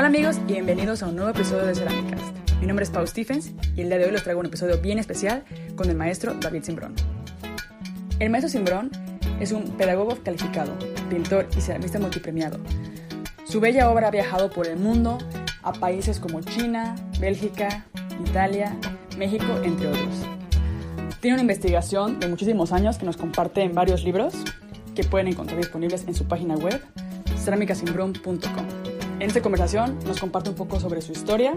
Hola amigos y bienvenidos a un nuevo episodio de Ceramicast. Mi nombre es Pau Stephens y el día de hoy les traigo un episodio bien especial con el maestro David Simbrón. El maestro Simbrón es un pedagogo calificado, pintor y ceramista multipremiado. Su bella obra ha viajado por el mundo a países como China, Bélgica, Italia, México, entre otros. Tiene una investigación de muchísimos años que nos comparte en varios libros que pueden encontrar disponibles en su página web ceramicasimbron.com. En esta conversación nos comparte un poco sobre su historia,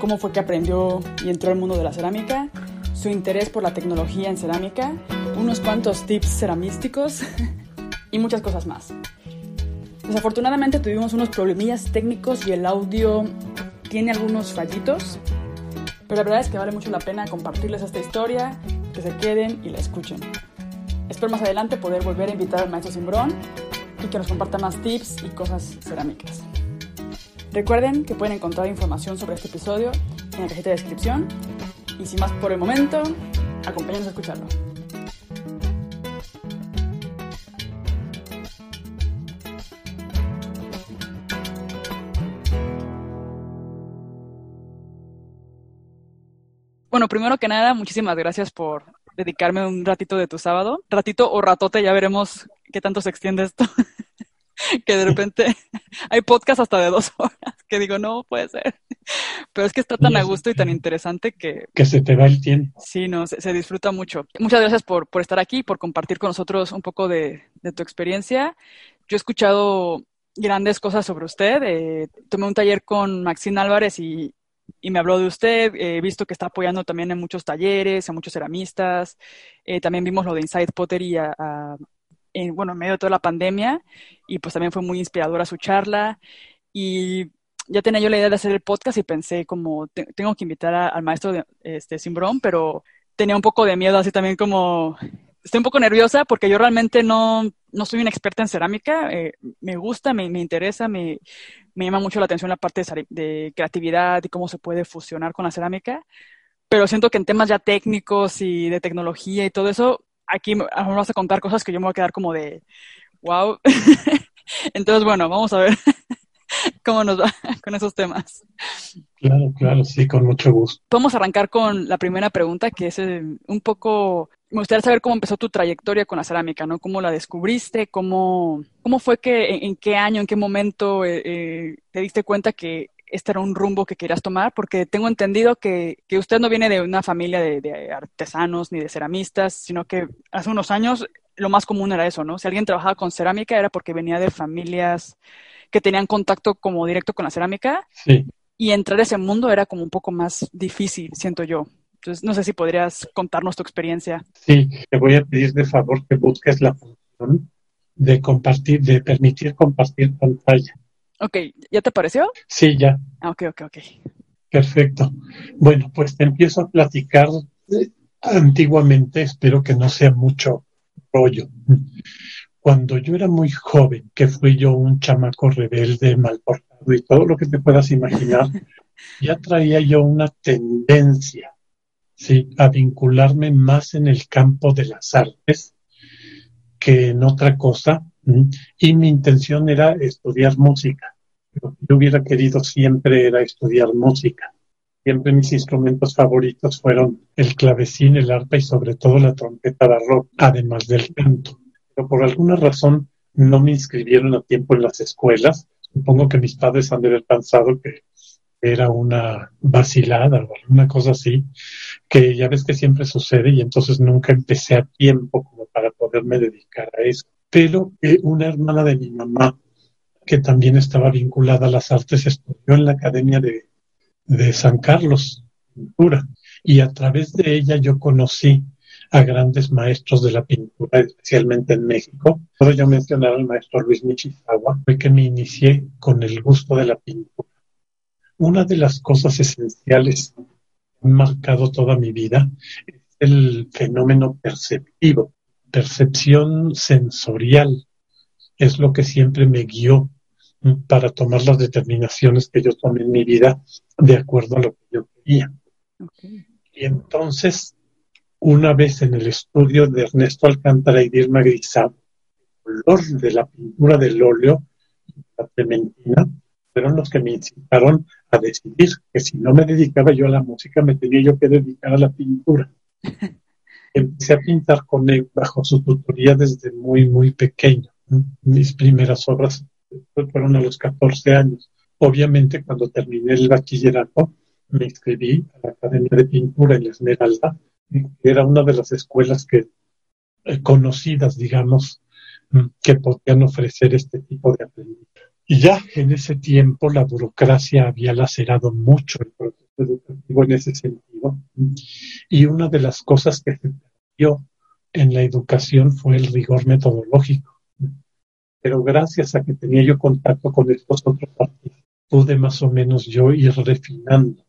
cómo fue que aprendió y entró al mundo de la cerámica, su interés por la tecnología en cerámica, unos cuantos tips ceramísticos y muchas cosas más. Desafortunadamente tuvimos unos problemillas técnicos y el audio tiene algunos fallitos, pero la verdad es que vale mucho la pena compartirles esta historia, que se queden y la escuchen. Espero más adelante poder volver a invitar al maestro Simbrón y que nos comparta más tips y cosas cerámicas. Recuerden que pueden encontrar información sobre este episodio en la cajita de descripción y sin más por el momento, acompáñenos a escucharlo. Bueno, primero que nada, muchísimas gracias por dedicarme un ratito de tu sábado. Ratito o ratote, ya veremos qué tanto se extiende esto. que de repente hay podcast hasta de dos horas, que digo, no puede ser. Pero es que está tan a gusto y tan interesante que... Que se te va el tiempo. Sí, no, se, disfruta mucho. Muchas gracias por, por, estar aquí, por compartir con nosotros un poco de, de tu experiencia. Yo he escuchado grandes cosas sobre usted. Eh, tomé un taller con Maxine Álvarez y, y me habló de usted. He visto que está apoyando también en muchos talleres, a muchos ceramistas. Eh, también vimos lo de Inside Pottery a, a, en, bueno, en medio de toda la pandemia y pues también fue muy inspiradora su charla. Y ya tenía yo la idea de hacer el podcast y pensé como tengo que invitar al maestro de, este Simbrón, pero tenía un poco de miedo así también como estoy un poco nerviosa porque yo realmente no, no soy una experta en cerámica, eh, me gusta, me, me interesa, me, me, llama mucho la atención la parte de, de creatividad y cómo se puede fusionar con la cerámica, pero siento que en temas ya técnicos y de tecnología y todo eso, aquí vamos a contar cosas que yo me voy a quedar como de, wow. Entonces, bueno, vamos a ver cómo nos va con esos temas. Claro, claro, sí, con mucho gusto. Vamos a arrancar con la primera pregunta, que es eh, un poco, me gustaría saber cómo empezó tu trayectoria con la cerámica, ¿no? ¿Cómo la descubriste? ¿Cómo, cómo fue que, en, en qué año, en qué momento eh, eh, te diste cuenta que este era un rumbo que querías tomar? Porque tengo entendido que, que usted no viene de una familia de, de, artesanos ni de ceramistas, sino que hace unos años lo más común era eso, ¿no? Si alguien trabajaba con cerámica era porque venía de familias que tenían contacto como directo con la cerámica. Sí. Y entrar a ese mundo era como un poco más difícil, siento yo. Entonces, no sé si podrías contarnos tu experiencia. Sí, te voy a pedir de favor que busques la función de compartir, de permitir compartir pantalla. Ok, ¿ya te pareció? Sí, ya. Ah, ok, ok, ok. Perfecto. Bueno, pues te empiezo a platicar antiguamente, espero que no sea mucho rollo. Cuando yo era muy joven, que fui yo un chamaco rebelde, mal portado y todo lo que te puedas imaginar, ya traía yo una tendencia, sí, a vincularme más en el campo de las artes que en otra cosa, y mi intención era estudiar música. Lo que yo hubiera querido siempre era estudiar música. Siempre mis instrumentos favoritos fueron el clavecín, el arpa y sobre todo la trompeta barroca, además del canto. Pero por alguna razón no me inscribieron a tiempo en las escuelas. Supongo que mis padres han de haber pensado que era una vacilada o alguna cosa así, que ya ves que siempre sucede y entonces nunca empecé a tiempo como para poderme dedicar a eso pero una hermana de mi mamá, que también estaba vinculada a las artes, estudió en la Academia de, de San Carlos, pintura, y a través de ella yo conocí a grandes maestros de la pintura, especialmente en México. Puedo yo mencionar al maestro Luis Michizawa, fue que me inicié con el gusto de la pintura. Una de las cosas esenciales que han marcado toda mi vida es el fenómeno perceptivo percepción sensorial es lo que siempre me guió para tomar las determinaciones que yo tomé en mi vida de acuerdo a lo que yo quería. Okay. Y entonces, una vez en el estudio de Ernesto Alcántara y Dilma Grisá, el color de la pintura del óleo, la clementina, fueron los que me incitaron a decidir que si no me dedicaba yo a la música, me tenía yo que dedicar a la pintura. Empecé a pintar con él bajo su tutoría desde muy, muy pequeño. Mis primeras obras fueron a los 14 años. Obviamente, cuando terminé el bachillerato, me inscribí a la Academia de Pintura en la Esmeralda, que era una de las escuelas que eh, conocidas, digamos, que podían ofrecer este tipo de aprendizaje. Y ya en ese tiempo la burocracia había lacerado mucho el proceso educativo en ese sentido. Y una de las cosas que se perdió en la educación fue el rigor metodológico. Pero gracias a que tenía yo contacto con estos otros partidos, pude más o menos yo ir refinando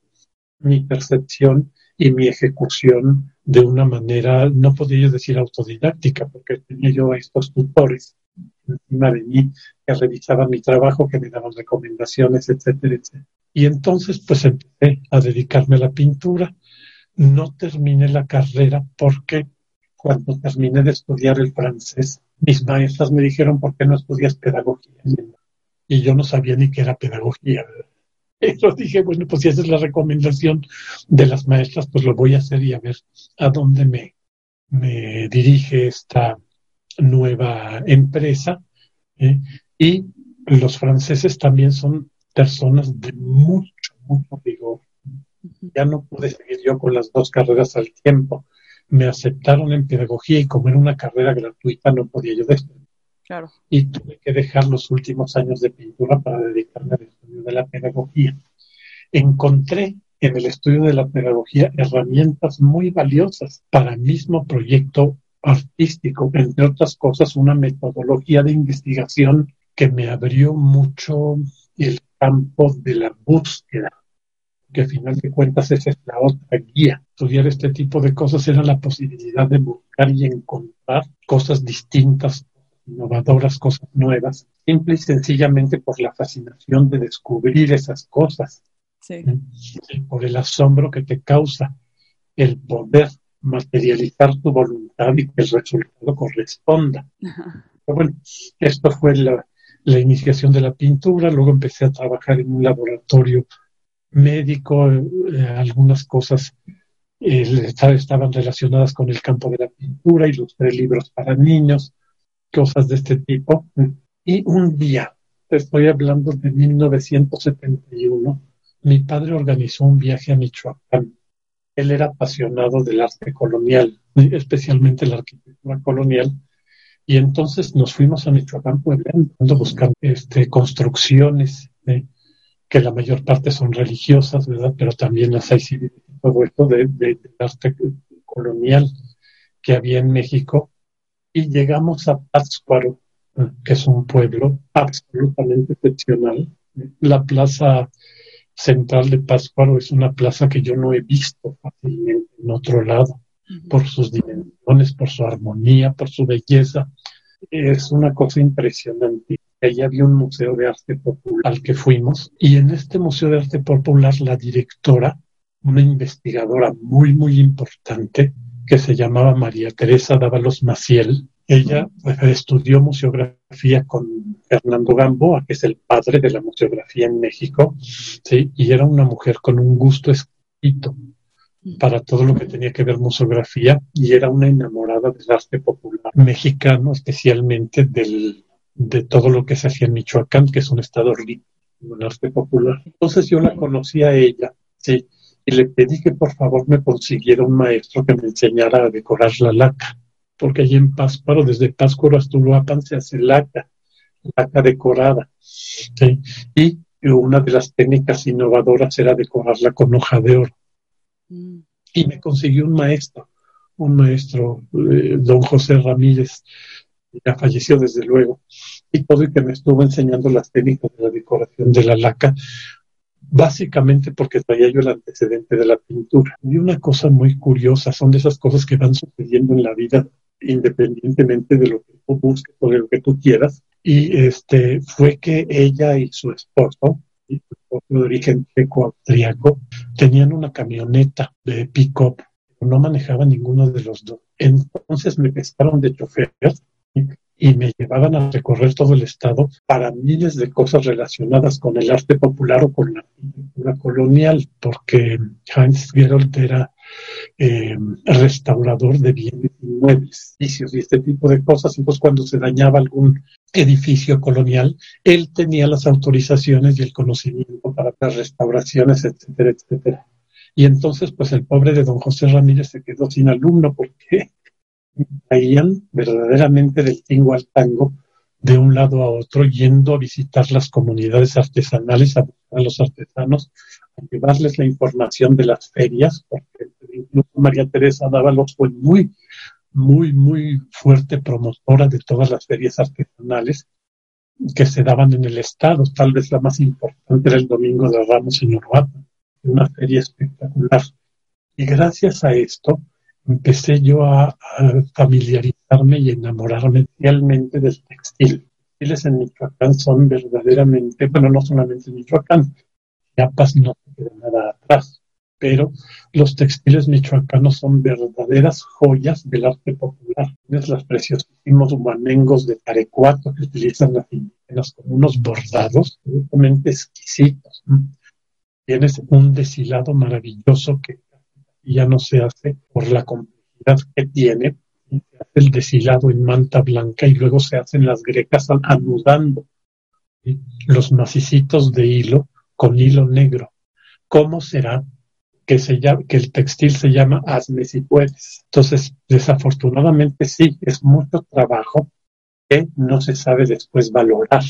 mi percepción y mi ejecución de una manera, no podía yo decir autodidáctica, porque tenía yo a estos tutores encima de mí que revisaban mi trabajo, que me daban recomendaciones, etcétera, etcétera. Y entonces pues empecé a dedicarme a la pintura. No terminé la carrera porque cuando terminé de estudiar el francés, mis maestras me dijeron, ¿por qué no estudias pedagogía? Y yo no sabía ni qué era pedagogía. Pero dije, bueno, pues si esa es la recomendación de las maestras, pues lo voy a hacer y a ver a dónde me, me dirige esta nueva empresa. ¿eh? Y los franceses también son personas de mucho, mucho rigor. Ya no pude seguir yo con las dos carreras al tiempo. Me aceptaron en pedagogía y como era una carrera gratuita no podía yo despedir. Claro. Y tuve que dejar los últimos años de pintura para dedicarme al estudio de la pedagogía. Encontré en el estudio de la pedagogía herramientas muy valiosas para el mismo proyecto artístico, entre otras cosas, una metodología de investigación que me abrió mucho el campo de la búsqueda, que al final de cuentas esa es la otra guía. Estudiar este tipo de cosas era la posibilidad de buscar y encontrar cosas distintas, innovadoras, cosas nuevas, simple y sencillamente por la fascinación de descubrir esas cosas, sí. por el asombro que te causa el poder materializar tu voluntad y que el resultado corresponda. bueno, esto fue la, la, iniciación de la pintura, luego empecé a trabajar en un laboratorio médico, eh, algunas cosas eh, estaban relacionadas con el campo de la pintura, ilustré libros para niños, cosas de este tipo. Y un día, estoy hablando de 1971, mi padre organizó un viaje a Michoacán él era apasionado del arte colonial, especialmente la arquitectura colonial, y entonces nos fuimos a Michoacán, Puebla, buscando este, construcciones ¿eh? que la mayor parte son religiosas, ¿verdad? Pero también las hay todo esto de, del arte colonial que había en México. Y llegamos a Pátzcuaro, ¿eh? que es un pueblo absolutamente excepcional. La plaza central de Pátzcuaro es una plaza que yo no he visto fácilmente en otro lado, por sus dimensiones, por su armonía, por su belleza. Es una cosa impresionante. Allí había un museo de arte popular al que fuimos y en este museo de arte popular la directora, una investigadora muy, muy importante, que se llamaba María Teresa Dávalos Maciel, ella pues, estudió museografía con Fernando Gamboa, que es el padre de la museografía en México, ¿sí? y era una mujer con un gusto exquisito para todo lo que tenía que ver museografía y era una enamorada del arte popular mexicano, especialmente del, de todo lo que se hacía en Michoacán, que es un estado rico en arte popular. Entonces yo la conocí a ella, sí, y le pedí que por favor me consiguiera un maestro que me enseñara a decorar la laca porque allí en Pátzcuaro, desde Pátzcuaro hasta Uruapan, se hace laca, laca decorada. Y una de las técnicas innovadoras era decorarla con hoja de oro. Mm. Y me consiguió un maestro, un maestro, eh, don José Ramírez, ya falleció desde luego, y todo y que me estuvo enseñando las técnicas de la decoración de la laca, básicamente porque traía yo el antecedente de la pintura. Y una cosa muy curiosa, son de esas cosas que van sucediendo en la vida independientemente de lo que tú busques o de lo que tú quieras. Y este fue que ella y su esposo, su esposo de origen checo-austriaco, tenían una camioneta de pick-up, no manejaban ninguno de los dos. Entonces me pescaron de chofer y me llevaban a recorrer todo el estado para miles de cosas relacionadas con el arte popular o con la arquitectura colonial, porque Heinz Gerold era eh, restaurador de bienes inmuebles, edificios y este tipo de cosas. Entonces, cuando se dañaba algún edificio colonial, él tenía las autorizaciones y el conocimiento para las restauraciones, etcétera, etcétera. Y entonces, pues el pobre de don José Ramírez se quedó sin alumno porque caían verdaderamente del tingo al tango de un lado a otro, yendo a visitar las comunidades artesanales, a a los artesanos, llevarles la información de las ferias, porque incluso María Teresa Dávalos fue muy, muy, muy fuerte promotora de todas las ferias artesanales que se daban en el estado. Tal vez la más importante era el Domingo de Ramos en Uruguay, una feria espectacular. Y gracias a esto, empecé yo a, familiarizarme y enamorarme realmente del textil. Textiles en Michoacán son verdaderamente, bueno, no solamente en Michoacán, Chiapas no se queda nada atrás, pero los textiles michoacanos son verdaderas joyas del arte popular. Tienes los preciosísimos humanengos de Tarecuato que utilizan las indígenas como unos bordados absolutamente exquisitos. Tienes un deshilado maravilloso que ya no se hace por la complejidad que tiene. Se hace el deshilado en manta blanca y luego se hacen las grecas anudando los macicitos de hilo con hilo negro. ¿Cómo será que, se que el textil se llama hazme si puedes? Entonces, desafortunadamente sí, es mucho trabajo que no se sabe después valorar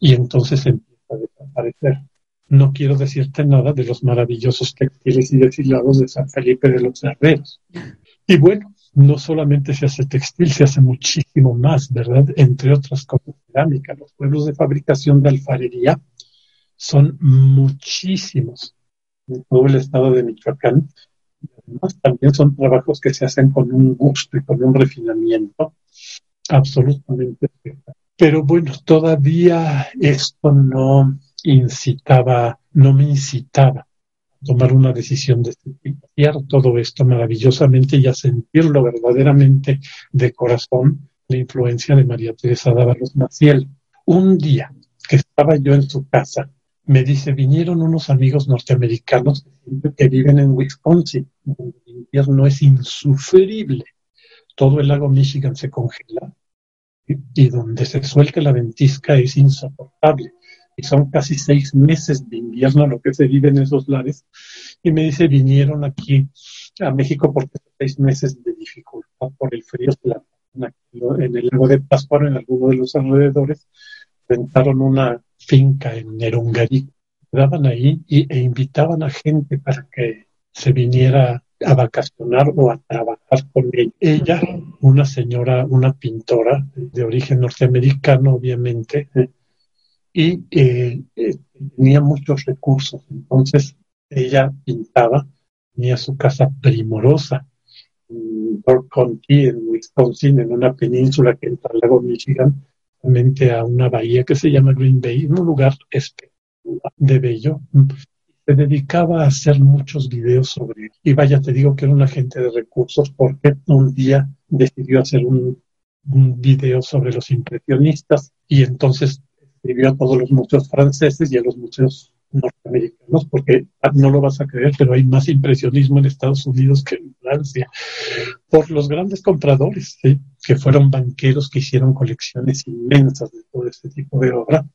y entonces empieza a desaparecer no quiero decirte nada de los maravillosos textiles y deshilados de San Felipe de los Herreros. Y bueno, no solamente se hace textil, se hace muchísimo más, ¿verdad? Entre otras cosas, cerámica. Los pueblos de fabricación de alfarería son muchísimos todo el estado de Michoacán. Además, también son trabajos que se hacen con un gusto y con un refinamiento absolutamente. Pero bueno, todavía esto no, incitaba, no me incitaba a tomar una decisión de este tipo. todo esto maravillosamente y a sentirlo verdaderamente de corazón, la influencia de María Teresa Dávalos Maciel. Un día que estaba yo en su casa, me dice, vinieron unos amigos norteamericanos que viven en Wisconsin, donde el invierno es insufrible. Todo el lago Michigan se congela y donde se suelta la ventisca es insoportable y son casi seis meses de invierno lo que se vive en esos lares. Y me dice, vinieron aquí a México porque seis meses de dificultad por el frío en el lago de Pascuaro, en alguno de los alrededores, rentaron una finca en Nerungarí, daban ahí y, e invitaban a gente para que se viniera a vacacionar o a trabajar con ella. Ella, una señora, una pintora de origen norteamericano, obviamente, y eh, tenía muchos recursos. Entonces ella pintaba, tenía su casa primorosa en York County, en Wisconsin, en una península que entra al lago Michigan, a una bahía que se llama Green Bay, un lugar espectacular de bello. Se dedicaba a hacer muchos videos sobre él. Y vaya, te digo que era un agente de recursos porque un día decidió hacer un, un video sobre los impresionistas y entonces escribió a todos los museos franceses y a los museos norteamericanos, porque no lo vas a creer, pero hay más impresionismo en Estados Unidos que en Francia, por los grandes compradores, que fueron banqueros que hicieron colecciones inmensas de todo este tipo de obra.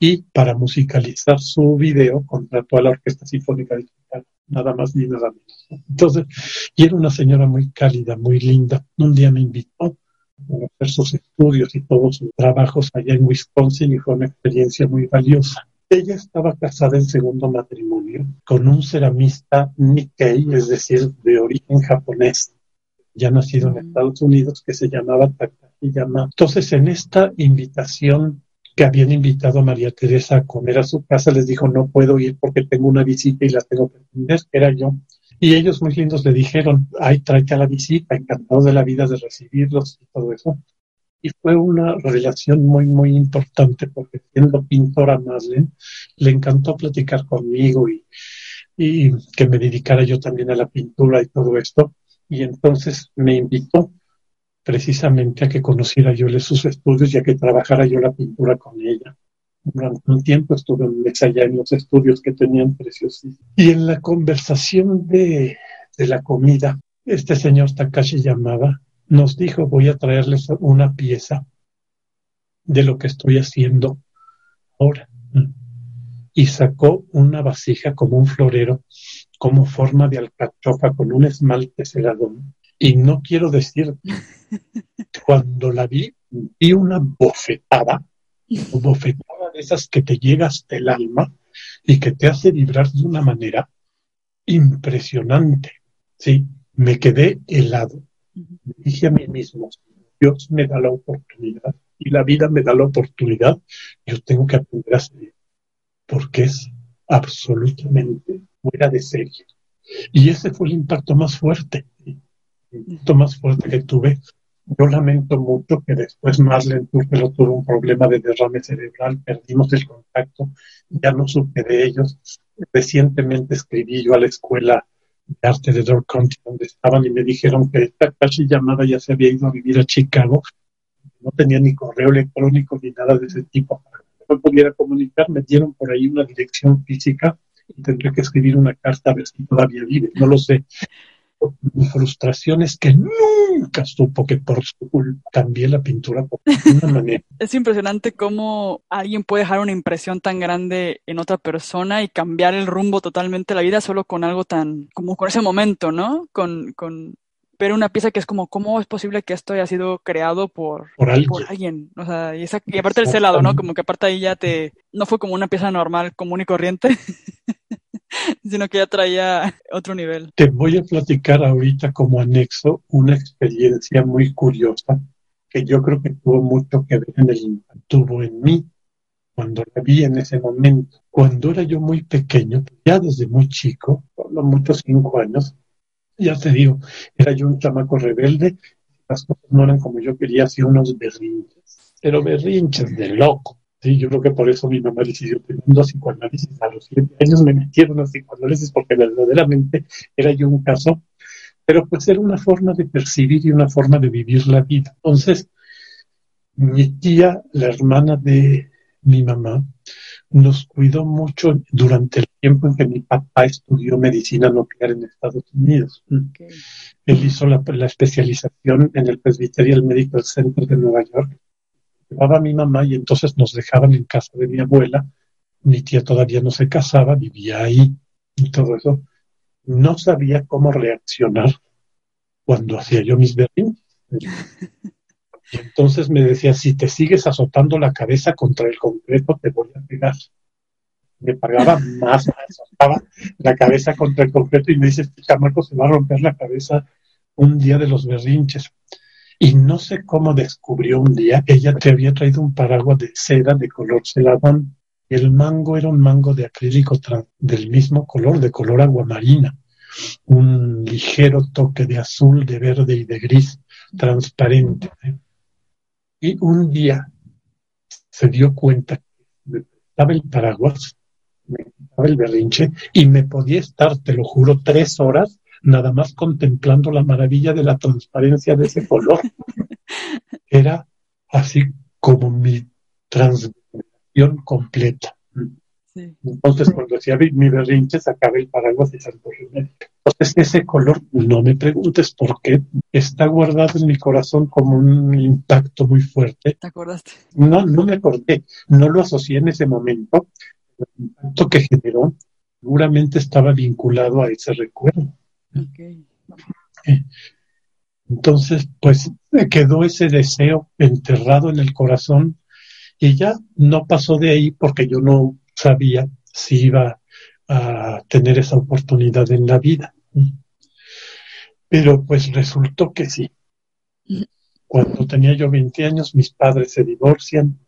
Y para musicalizar su video contrató a la Orquesta Sinfónica de Chicago, nada más ni nada menos. Entonces, y era una señora muy cálida, muy linda. Un día me invitó hacer sus estudios y todos sus trabajos allá en Wisconsin y fue una experiencia muy valiosa. Ella estaba casada en segundo matrimonio con un ceramista Nikkei, es decir, de origen japonés, ya nacido en Estados Unidos, que se llamaba Takayama. Entonces, en esta invitación que habían invitado a María Teresa a comer a su casa, les dijo, no puedo ir porque tengo una visita y la tengo que atender, era yo. Y ellos muy lindos le dijeron, ay, tráete a la visita, encantados de la vida de recibirlos y todo eso. Y fue una relación muy, muy importante porque siendo pintora Marlene, le encantó platicar conmigo y, que me dedicara yo también a la pintura y todo esto. Y entonces me invitó precisamente a que conociera yo sus estudios y a que trabajara yo la pintura con ella. Durante un tiempo estuve en allá en los estudios que tenían preciosísimos. Y en la conversación de, de la comida, este señor Takashi llamaba, nos dijo, voy a traerles una pieza de lo que estoy haciendo ahora. Y sacó una vasija como un florero, como forma de alcachofa, con un esmalte cegadón. Y no quiero decir, cuando la vi, vi una bofetada, bofetada de esas que te llega hasta el alma y que te hace vibrar de una manera impresionante. Sí, me quedé helado. Me dije a mí mismo, Dios me da la oportunidad y la vida me da la oportunidad, yo tengo que aprender a seguir, porque es absolutamente fuera de serie. Y ese fue el impacto más fuerte, el impacto más fuerte que tuve. Yo lamento mucho que después Marlene pero tuvo un problema de derrame cerebral, perdimos el contacto, ya no supe de ellos. Recientemente escribí yo a la escuela de arte de Door County donde estaban y me dijeron que esta casi llamada ya se había ido a vivir a Chicago. No tenía ni correo electrónico ni nada de ese tipo para que no pudiera comunicar, me dieron por ahí una dirección física y tendré que escribir una carta a ver si todavía vive, no lo sé. Mi frustración es que nunca supo que por su culpa cambié la pintura por una manera. Es impresionante cómo alguien puede dejar una impresión tan grande en otra persona y cambiar el rumbo totalmente de la vida solo con algo tan, como con ese momento, ¿no? Con, con pero una pieza que es como, ¿cómo es posible que esto haya sido creado por, por alguien? O sea, y, esa, y aparte del lado, ¿no? Como que aparte ahí ya te, no fue como una pieza normal, común y corriente, sino que ya traía otro nivel. Te voy a platicar ahorita como anexo una experiencia muy curiosa que yo creo que tuvo mucho que ver en el tuvo en mí cuando la vi en ese momento. Cuando era yo muy pequeño, ya desde muy chico, por lo muchos cinco años, ya te digo, era yo un chamaco rebelde, las cosas no eran como yo quería, hacía unos berrinches, pero berrinches de loco. Sí, yo creo que por eso mi mamá decidió tener un psicoanálisis a los siete años, me metieron a psicoanálisis porque verdaderamente era yo un caso, pero pues era una forma de percibir y una forma de vivir la vida. Entonces, mi tía, la hermana de mi mamá, nos cuidó mucho durante el tiempo en que mi papá estudió medicina nuclear en Estados Unidos. Él hizo la, especialización en el Presbyterian Medical Center de Nueva York. Llevaba a mi mamá y entonces nos dejaban en casa de mi abuela. Mi tía todavía no se casaba, vivía ahí y todo eso. No sabía cómo reaccionar cuando hacía yo mis berrinches. Y entonces me decía, si te sigues azotando la cabeza contra el concreto, te voy a pegar. Me pagaba más, me azotaba la cabeza contra el concreto y me dice, este chamaco se va a romper la cabeza un día de los berrinches. Y no sé cómo descubrió un día, ella te había traído un paraguas de seda de color celadón. El mango era un mango de acrílico del mismo color, de color aguamarina. Un ligero toque de azul, de verde y de gris transparente. ¿eh? Y un día se dio cuenta que me estaba el paraguas, me estaba el berrinche y me podía estar, te lo juro, tres horas nada más contemplando la maravilla de la transparencia de ese color. Era así como mi transformación completa. Entonces, cuando hacía mi berrinche, sacaba el paraguas Santo Remedio. Entonces, ese color, no me preguntes por qué, está guardado en mi corazón como un impacto muy fuerte. ¿Te acordaste? No, no me acordé, no lo asocié en ese momento. El impacto que generó seguramente estaba vinculado a ese recuerdo. Entonces, pues quedó ese deseo enterrado en el corazón y ya no pasó de ahí porque yo no sabía si iba a tener esa oportunidad en la vida. Pero pues resultó que sí. Cuando tenía yo 20 años, mis padres se divorcian,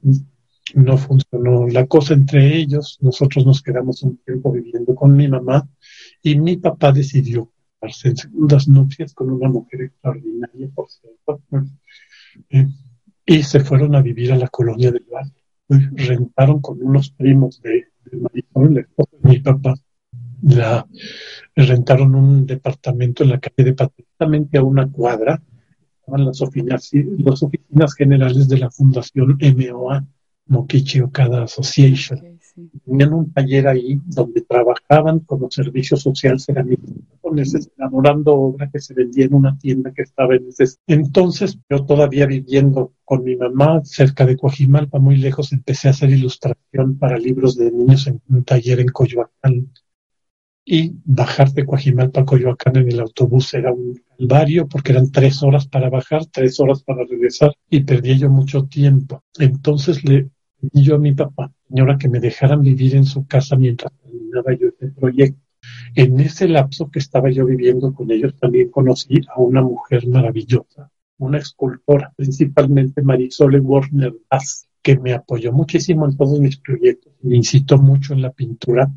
no funcionó la cosa entre ellos, nosotros nos quedamos un tiempo viviendo con mi mamá y mi papá decidió casarse en segundas nupcias con una mujer extraordinaria, por cierto, eh, y se fueron a vivir a la colonia del Valle rentaron con unos primos de, Marisol, de mi papá, rentaron un departamento en la calle de Patricia, a una cuadra, estaban las oficinas, las oficinas generales de la Fundación MOA, Mokichi Okada Association. Tenían un taller ahí donde trabajaban como servicio social cerámicos japoneses elaborando obra que se vendía en una tienda que estaba en ese. Entonces, yo todavía viviendo con mi mamá cerca de Coajimalpa, muy lejos, empecé a hacer ilustración para libros de niños en un taller en Coyoacán y bajar de Coajimalpa a Coyoacán en el autobús era un calvario porque eran tres horas para bajar, tres horas para regresar y perdía yo mucho tiempo. Entonces le pedí yo a mi papá, señora, que me dejaran vivir en su casa mientras terminaba yo este proyecto. En ese lapso que estaba yo viviendo con ellos también conocí a una mujer maravillosa, una escultora, principalmente Marisol Warner Bass, que me apoyó muchísimo en todos mis proyectos, me incitó mucho en la pintura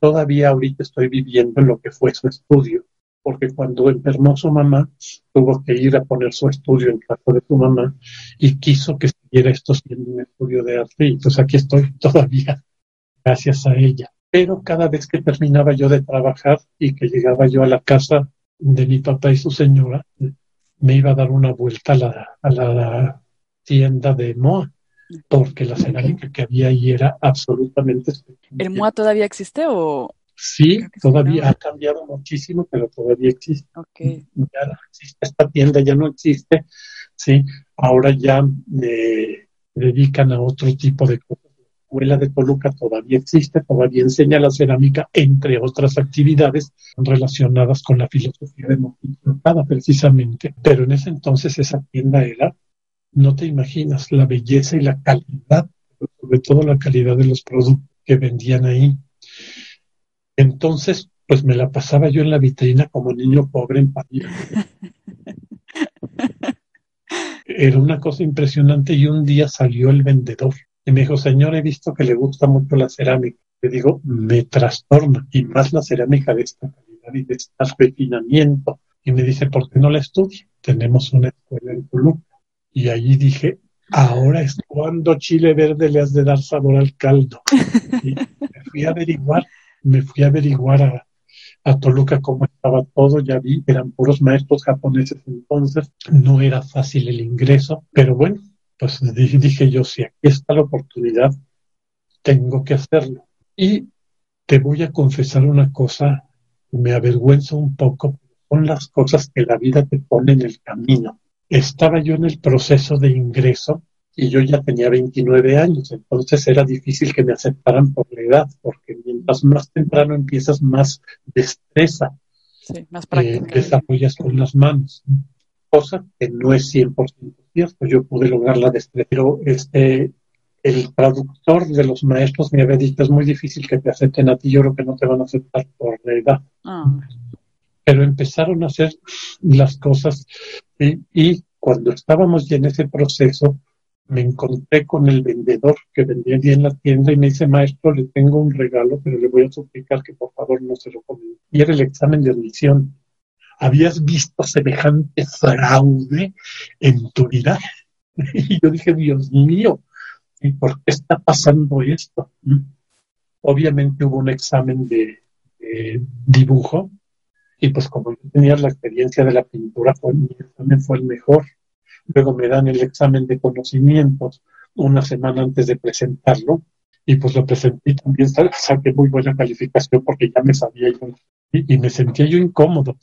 todavía ahorita estoy viviendo en lo que fue su estudio, porque cuando enfermó su mamá, tuvo que ir a poner su estudio en casa de su mamá y quiso que siguiera esto siendo un estudio de arte y pues aquí estoy todavía gracias a ella. Pero cada vez que terminaba yo de trabajar y que llegaba yo a la casa de mi papá y su señora, me iba a dar una vuelta a la, a la tienda de Moa porque la cerámica que había ahí era absolutamente. ¿El MOA todavía existe o...? Sí, todavía ha cambiado muchísimo, pero todavía existe. Okay. Ya no existe, esta tienda ya no existe, sí, ahora ya me dedican a otro tipo de cosas. La escuela de Toluca todavía existe, todavía enseña la cerámica, entre otras actividades relacionadas con la filosofía de Moquillo precisamente. Pero en ese entonces esa tienda era no te imaginas la belleza y la calidad, sobre todo la calidad de los productos que vendían ahí. Entonces, pues me la pasaba yo en la vitrina como niño pobre en París. Era una cosa impresionante y un día salió el vendedor y me dijo, señor, he visto que le gusta mucho la cerámica. Le digo, me trastorna y más la cerámica de esta calidad y de este refinamiento. Y me dice, ¿por qué no la estudia? Tenemos una escuela en Toluca. Y allí dije, ahora es cuando chile verde le has de dar sabor al caldo. Y me fui a averiguar, me fui a averiguar a, Toluca cómo estaba todo, ya vi, eran puros maestros japoneses entonces, no era fácil el ingreso, pero bueno, pues dije, dije yo, si aquí está la oportunidad, tengo que hacerlo. Y te voy a confesar una cosa, me avergüenzo un poco, son las cosas que la vida te pone en el camino estaba yo en el proceso de ingreso y yo ya tenía 29 años, entonces era difícil que me aceptaran por la edad, porque mientras más temprano empiezas, más destreza sí, más eh, desarrollas con las manos, cosa que no es 100% cierto, yo pude lograr la destreza, pero este, el traductor de los maestros me había dicho, es muy difícil que te acepten a ti, yo creo que no te van a aceptar por la edad. Ah. Pero empezaron a hacer las cosas y, cuando estábamos ya en ese proceso, me encontré con el vendedor que vendía en la tienda y me dice, maestro, le tengo un regalo, pero le voy a suplicar que por favor no se lo comente. Y era el examen de admisión. ¿Habías visto semejante fraude en tu vida? Y yo dije, Dios mío, ¿y por qué está pasando esto? Obviamente hubo un examen de dibujo y pues como yo tenía la experiencia de la pintura, mi examen fue el mejor. Luego me dan el examen de conocimientos una semana antes de presentarlo y pues lo presenté también saqué muy buena calificación porque ya me sabía yo y, me sentía yo incómodo.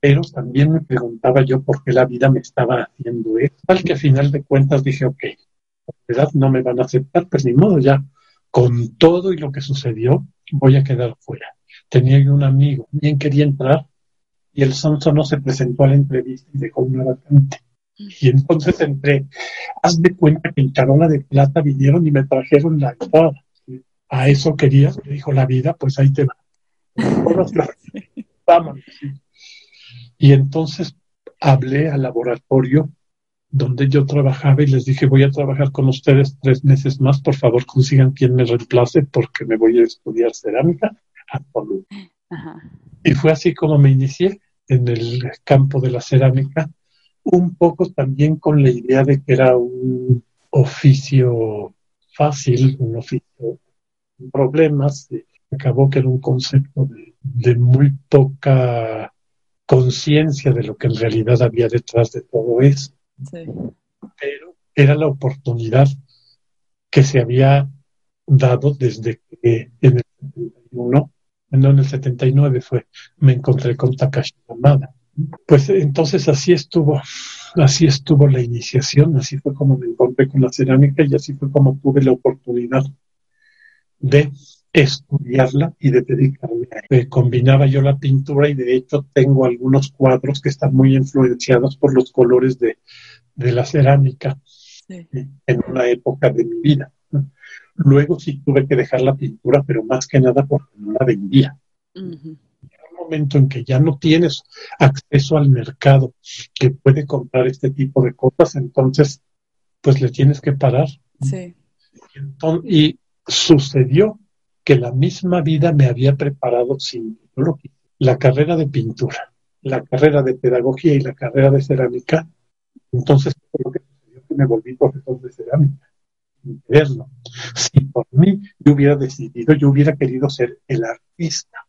Pero también me preguntaba yo por qué la vida me estaba haciendo eso. Tal que a final de cuentas dije, ok, la verdad no me van a aceptar, pues ni modo, ya con todo y lo que sucedió, voy a quedar fuera. Tenía yo un amigo, bien quería entrar, y el Sonso no se presentó a la entrevista y dejó una vacante. Y entonces entré, haz de cuenta que en Carola de Plata vinieron y me trajeron la guitarra. A eso querías, me dijo la vida, pues ahí te va. Y entonces hablé al laboratorio donde yo trabajaba y les dije, voy a trabajar con ustedes tres meses más, por favor consigan quien me reemplace porque me voy a estudiar cerámica a Y fue así como me inicié en el campo de la cerámica, un poco también con la idea de que era un oficio fácil, un oficio sin problemas. Acabó que era un concepto de, muy poca conciencia de lo que en realidad había detrás de todo eso. Pero era la oportunidad que se había dado desde que en el 71, no en el 79 fue, me encontré con Takashi Yamada. Pues entonces así estuvo, así estuvo la iniciación, así fue como me encontré con la cerámica y así fue como tuve la oportunidad de estudiarla y de dedicarme a ella. Combinaba yo la pintura y de hecho tengo algunos cuadros que están muy influenciados por los colores de, la cerámica en una época de mi vida. Luego sí tuve que dejar la pintura, pero más que nada porque no la vendía. Momento en que ya no tienes acceso al mercado que puede comprar este tipo de cosas, entonces pues le tienes que parar. Sí. y sucedió que la misma vida me había preparado sin la carrera de pintura, la carrera de pedagogía y la carrera de cerámica. Entonces, lo que sucedió que me volví profesor de cerámica, quererlo. Si por mí yo hubiera decidido, yo hubiera querido ser el artista.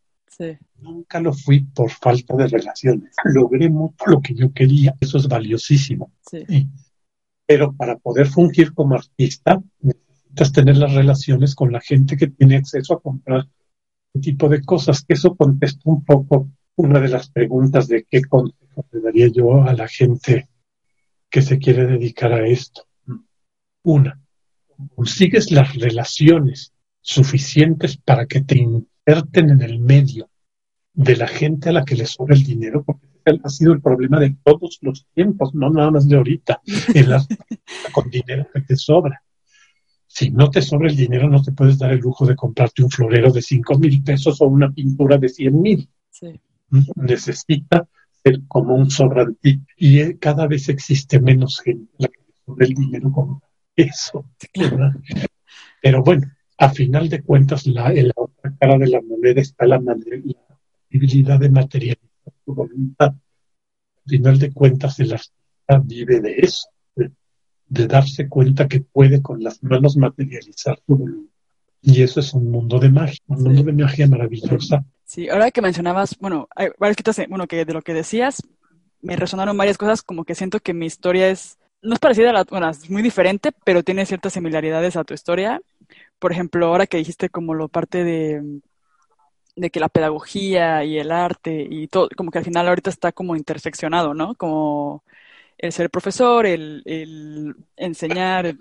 Nunca lo fui por falta de relaciones. Logré mucho lo que yo quería. Eso es valiosísimo. Pero para poder fungir como artista, tener las relaciones con la gente que tiene acceso a comprar este tipo de cosas. Eso contesta un poco una de las preguntas de qué consejo le daría yo a la gente que se quiere dedicar a esto. Una, consigues las relaciones suficientes para que te inserten en el medio de la gente a la que le sobra el dinero, porque ha sido el problema de todos los tiempos, no nada más de ahorita, en la, con dinero que te sobra. Si no te sobra el dinero, no te puedes dar el lujo de comprarte un florero de 5 mil pesos o una pintura de 100 mil. Necesita ser como un sobrante y eh, cada vez existe menos gente la que sobra el dinero con eso. Pero bueno, a final de cuentas, la, en la otra cara de la moneda está la, la posibilidad de materializar tu voluntad. A final de cuentas, el artista vive de eso de darse cuenta que puede con las manos materializar su voluntad. Y eso es un mundo de magia, un mundo de magia maravillosa. Sí, ahora que mencionabas, bueno, hay varias cosas, bueno, que de lo que decías, me resonaron varias cosas, como que siento que mi historia es, no es parecida a la, bueno, es muy diferente, pero tiene ciertas similaridades a tu historia. Por ejemplo, ahora que dijiste como lo parte de, de que la pedagogía y el arte y todo, como que al final ahorita está como interseccionado, ¿no? Como el ser profesor, el, enseñar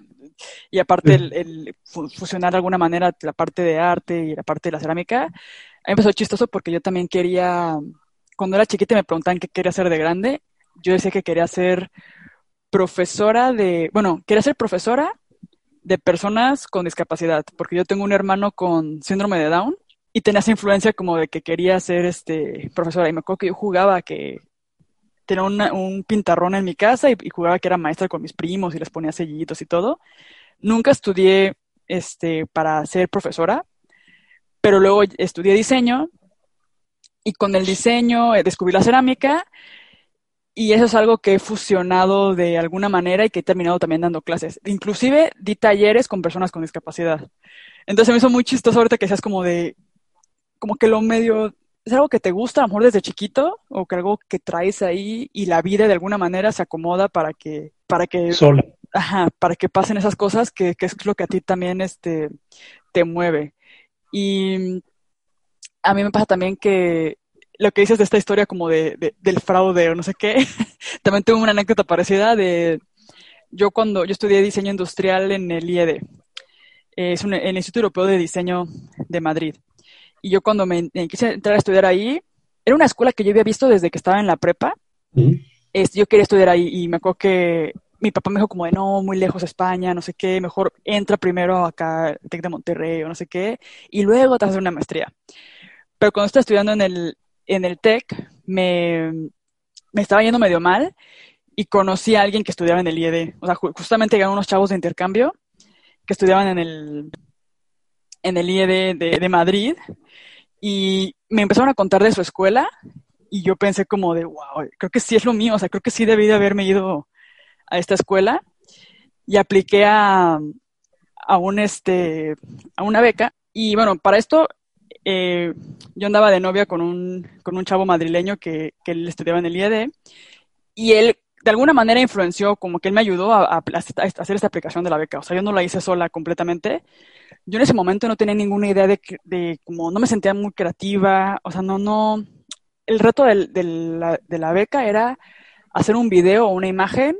y aparte el, fusionar de alguna manera la parte de arte y la parte de la cerámica. A mí me empezó chistoso porque yo también quería, cuando era chiquita me preguntaban qué quería ser de grande, yo decía que quería ser profesora de, bueno, quería ser profesora de personas con discapacidad, porque yo tengo un hermano con síndrome de Down y tenía esa influencia como de que quería ser este profesora y me acuerdo que yo jugaba que tenía un pintarrón en mi casa y, jugaba que era maestra con mis primos y les ponía sellitos y todo. Nunca estudié este, para ser profesora, pero luego estudié diseño y con el diseño eh, descubrí la cerámica y eso es algo que he fusionado de alguna manera y que he terminado también dando clases. Inclusive di talleres con personas con discapacidad. Entonces me hizo muy chistoso ahorita que seas como de, como que lo medio es algo que te gusta a lo mejor desde chiquito o que algo que traes ahí y la vida de alguna manera se acomoda para que para que Ajá, para que pasen esas cosas que, que, es lo que a ti también este te mueve. Y a mí me pasa también que lo que dices de esta historia como de, del fraude o no sé qué, también tengo una anécdota parecida de yo cuando yo estudié diseño industrial en el IED, es un, el Instituto Europeo de Diseño de Madrid. Y yo cuando me, quise entrar a estudiar ahí, era una escuela que yo había visto desde que estaba en la prepa. yo quería estudiar ahí y me acuerdo que mi papá me dijo como de no, muy lejos España, no sé qué, mejor entra primero acá TEC de Monterrey o no sé qué, y luego te haces una maestría. Pero cuando estaba estudiando en el, en el TEC, me, me estaba yendo medio mal y conocí a alguien que estudiaba en el IED. O sea, justamente llegaron unos chavos de intercambio que estudiaban en el, en el IED de, Madrid y me empezaron a contar de su escuela y yo pensé como de, wow, creo que sí es lo mío, o sea, creo que sí debí de haberme ido a esta escuela y apliqué a, a un este a una beca y bueno, para esto eh, yo andaba de novia con un, con un chavo madrileño que, que él estudiaba en el IED y él de alguna manera influenció, como que él me ayudó a, hacer esta aplicación de la beca. O sea, yo no la hice sola completamente. Yo en ese momento no tenía ninguna idea de, de como no me sentía muy creativa. O sea, no, no. El reto de, la, beca era hacer un video o una imagen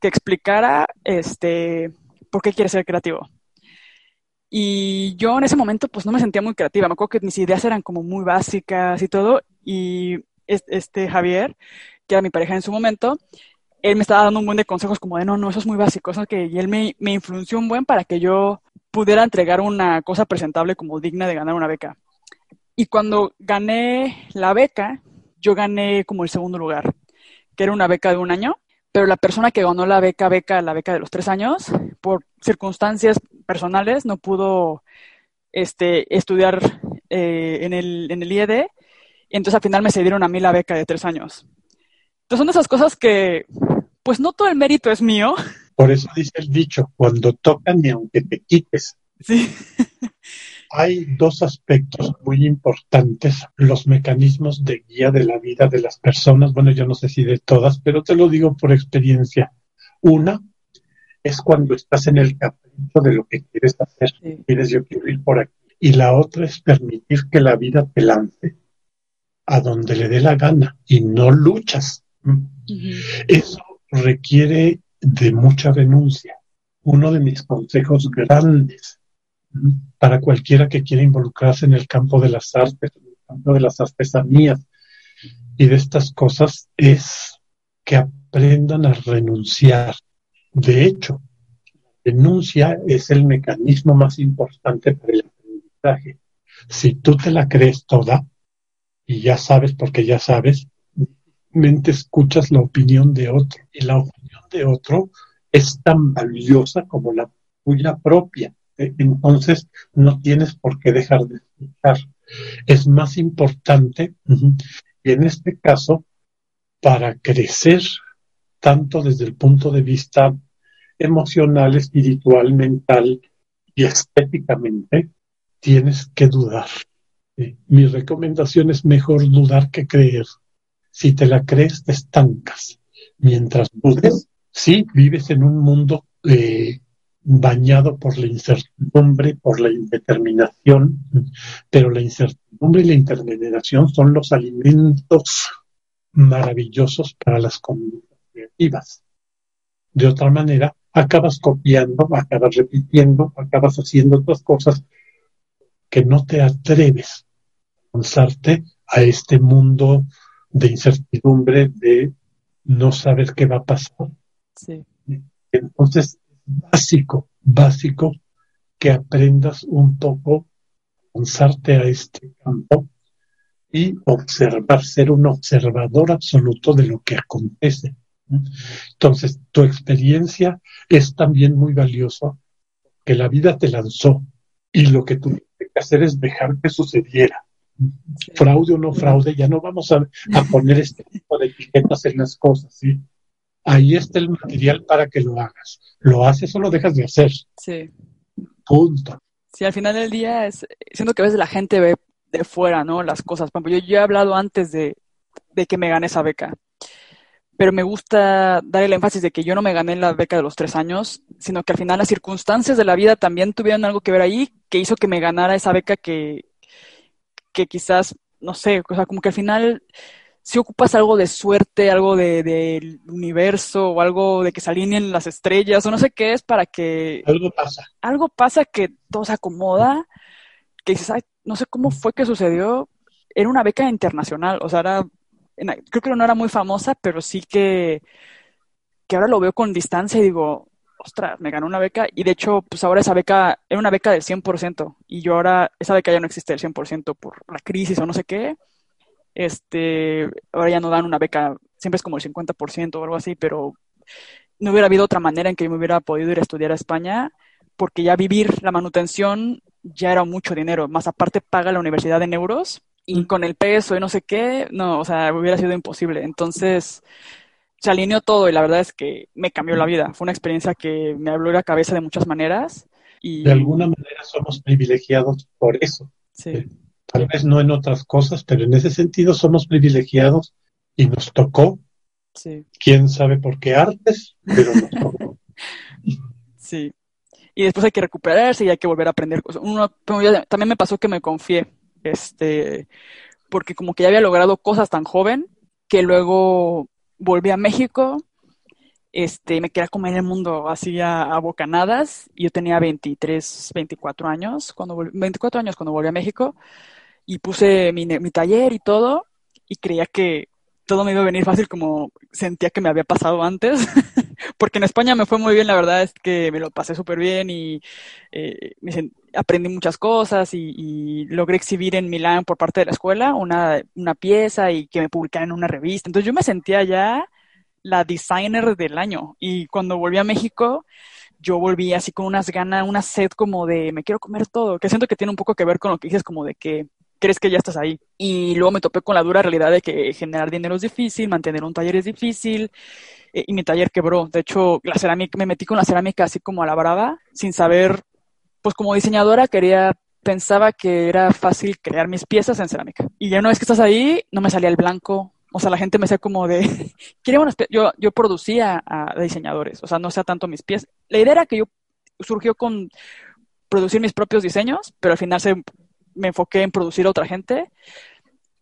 que explicara este por qué quiere ser creativo. Y yo en ese momento pues no me sentía muy creativa, me acuerdo que mis ideas eran como muy básicas y todo, y este Javier, que era mi pareja en su momento, él me estaba dando un buen de consejos como de no, no, eso es muy básico, eso que, y él me, me influenció un buen para que yo pudiera entregar una cosa presentable como digna de ganar una beca. Y cuando gané la beca, yo gané como el segundo lugar, que era una beca de un año, pero la persona que ganó la beca, beca, la beca de los tres años, por circunstancias personales, no pudo este, estudiar eh, en, el, en el IED, y entonces al final me cedieron a mí la beca de tres años. Entonces son esas cosas que, pues no todo el mérito es mío. Por eso dice el dicho, cuando tocan y aunque te quites. Sí. Hay dos aspectos muy importantes, los mecanismos de guía de la vida de las personas, bueno, yo no sé si de todas, pero te lo digo por experiencia. Una es cuando estás en el capricho de lo que quieres hacer, sí. quieres yo quiero ir por aquí. Y la otra es permitir que la vida te lance a donde le dé la gana y no luchas. Eso requiere de mucha renuncia. Uno de mis consejos grandes para cualquiera que quiera involucrarse en el campo de las artes, en el campo de las artesanías y de estas cosas, es que aprendan a renunciar. De hecho, la renuncia es el mecanismo más importante para el aprendizaje. Si tú te la crees toda, y ya sabes porque ya sabes, escuchas la opinión de otro, y la opinión de otro es tan valiosa como la tuya propia entonces no tienes por qué dejar de escuchar. Es más importante, y en este caso, para crecer tanto desde el punto de vista emocional, espiritual, mental y estéticamente, tienes que dudar. Mi recomendación es mejor dudar que creer. Si te la crees, te estancas. Mientras dudes, sí, vives en un mundo eh, bañado por la incertidumbre, por la indeterminación, pero la incertidumbre y la indeterminación son los alimentos maravillosos para las comunidades creativas. De otra manera, acabas copiando, acabas repitiendo, acabas haciendo otras cosas que no te atreves a lanzarte a este mundo de incertidumbre, de no saber qué va a pasar. Sí. Entonces, básico, básico que aprendas un poco a lanzarte a este campo y observar, ser un observador absoluto de lo que acontece. Entonces, tu experiencia es también muy valiosa, que la vida te lanzó y lo que tú tienes que hacer es dejar que sucediera. Fraude o no fraude, ya no vamos a, a poner este tipo de etiquetas en las cosas, ¿sí? ahí está el material para que lo hagas. ¿Lo haces o lo dejas de hacer? Sí. Punto. Sí, al final del día es, siento que a veces la gente ve de fuera, ¿no? Las cosas. Por ejemplo, yo, yo he hablado antes de, de que me gané esa beca, pero me gusta dar el énfasis de que yo no me gané la beca de los tres años, sino que al final las circunstancias de la vida también tuvieron algo que ver ahí, que hizo que me ganara esa beca que, que quizás, no sé, o sea, como que al final si ocupas algo de suerte, algo del de, de universo o algo de que se alineen las estrellas o no sé qué es para que... Algo pasa. Algo pasa que todo se acomoda, que dices, ay, no sé cómo fue que sucedió. Era una beca internacional, o sea, era, creo que no era muy famosa, pero sí que, que ahora lo veo con distancia y digo, ostras, me ganó una beca y de hecho, pues ahora esa beca era una beca del 100% y yo ahora, esa beca ya no existe del 100% por la crisis o no sé qué. Este, ahora ya no dan una beca, siempre es como el 50% o algo así, pero no hubiera habido otra manera en que yo me hubiera podido ir a estudiar a España, porque ya vivir la manutención ya era mucho dinero, más aparte paga la universidad en euros, y con el peso y no sé qué, no, o sea, hubiera sido imposible. Entonces, se alineó todo y la verdad es que me cambió la vida. Fue una experiencia que me abrió la cabeza de muchas maneras. Y... De alguna manera somos privilegiados por eso. Sí Tal vez no en otras cosas, pero en ese sentido somos privilegiados y nos tocó. Sí. Quién sabe por qué artes, pero nos tocó. sí. Y después hay que recuperarse y hay que volver a aprender cosas. Uno, también me pasó que me confié, este, porque como que ya había logrado cosas tan joven que luego volví a México, este, me quería comer el mundo así a, bocanadas. Yo tenía 23, 24 años, cuando 24 años cuando volví a México y puse mi, mi taller y todo y creía que todo me iba a venir fácil como sentía que me había pasado antes. porque en España me fue muy bien, la verdad es que me lo pasé súper bien y eh, aprendí muchas cosas y, logré exhibir en Milán por parte de la escuela una, una pieza y que me publicaran en una revista. Entonces yo me sentía ya la designer del año y cuando volví a México yo volví así con unas ganas, una sed como de me quiero comer todo, que siento que tiene un poco que ver con lo que dices como de que crees que ya estás ahí. Y luego me topé con la dura realidad de que generar dinero es difícil, mantener un taller es difícil, eh, y mi taller quebró. De hecho, la cerámica, me metí con la cerámica así como a la brava, sin saber, pues como diseñadora quería, pensaba que era fácil crear mis piezas en cerámica. Y ya una vez que estás ahí, no me salía el blanco. O sea, la gente me decía como de, quiero unas yo, yo producía a diseñadores, o sea, no sea tanto mis piezas. La idea era que yo surgió con producir mis propios diseños, pero al final se me enfoqué en producir a otra gente.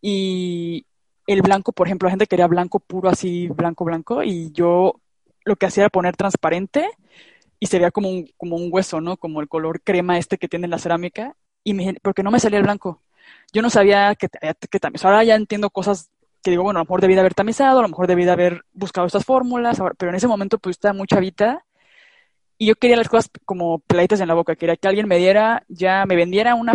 Y el blanco, por ejemplo, la gente quería blanco puro, así, blanco, blanco, y yo lo que hacía era poner transparente y se veía como un, como un hueso, ¿no? Como el color crema este que tiene la cerámica, y me, porque no me salía el blanco. Yo no sabía que, que tamizar. Ahora ya entiendo cosas que digo, bueno, a lo mejor debí de haber tamizado, a lo mejor debí de haber buscado estas fórmulas, pero en ese momento pues estaba muy chavita y yo quería las cosas como peladitas en la boca, quería que alguien me diera, ya me vendiera una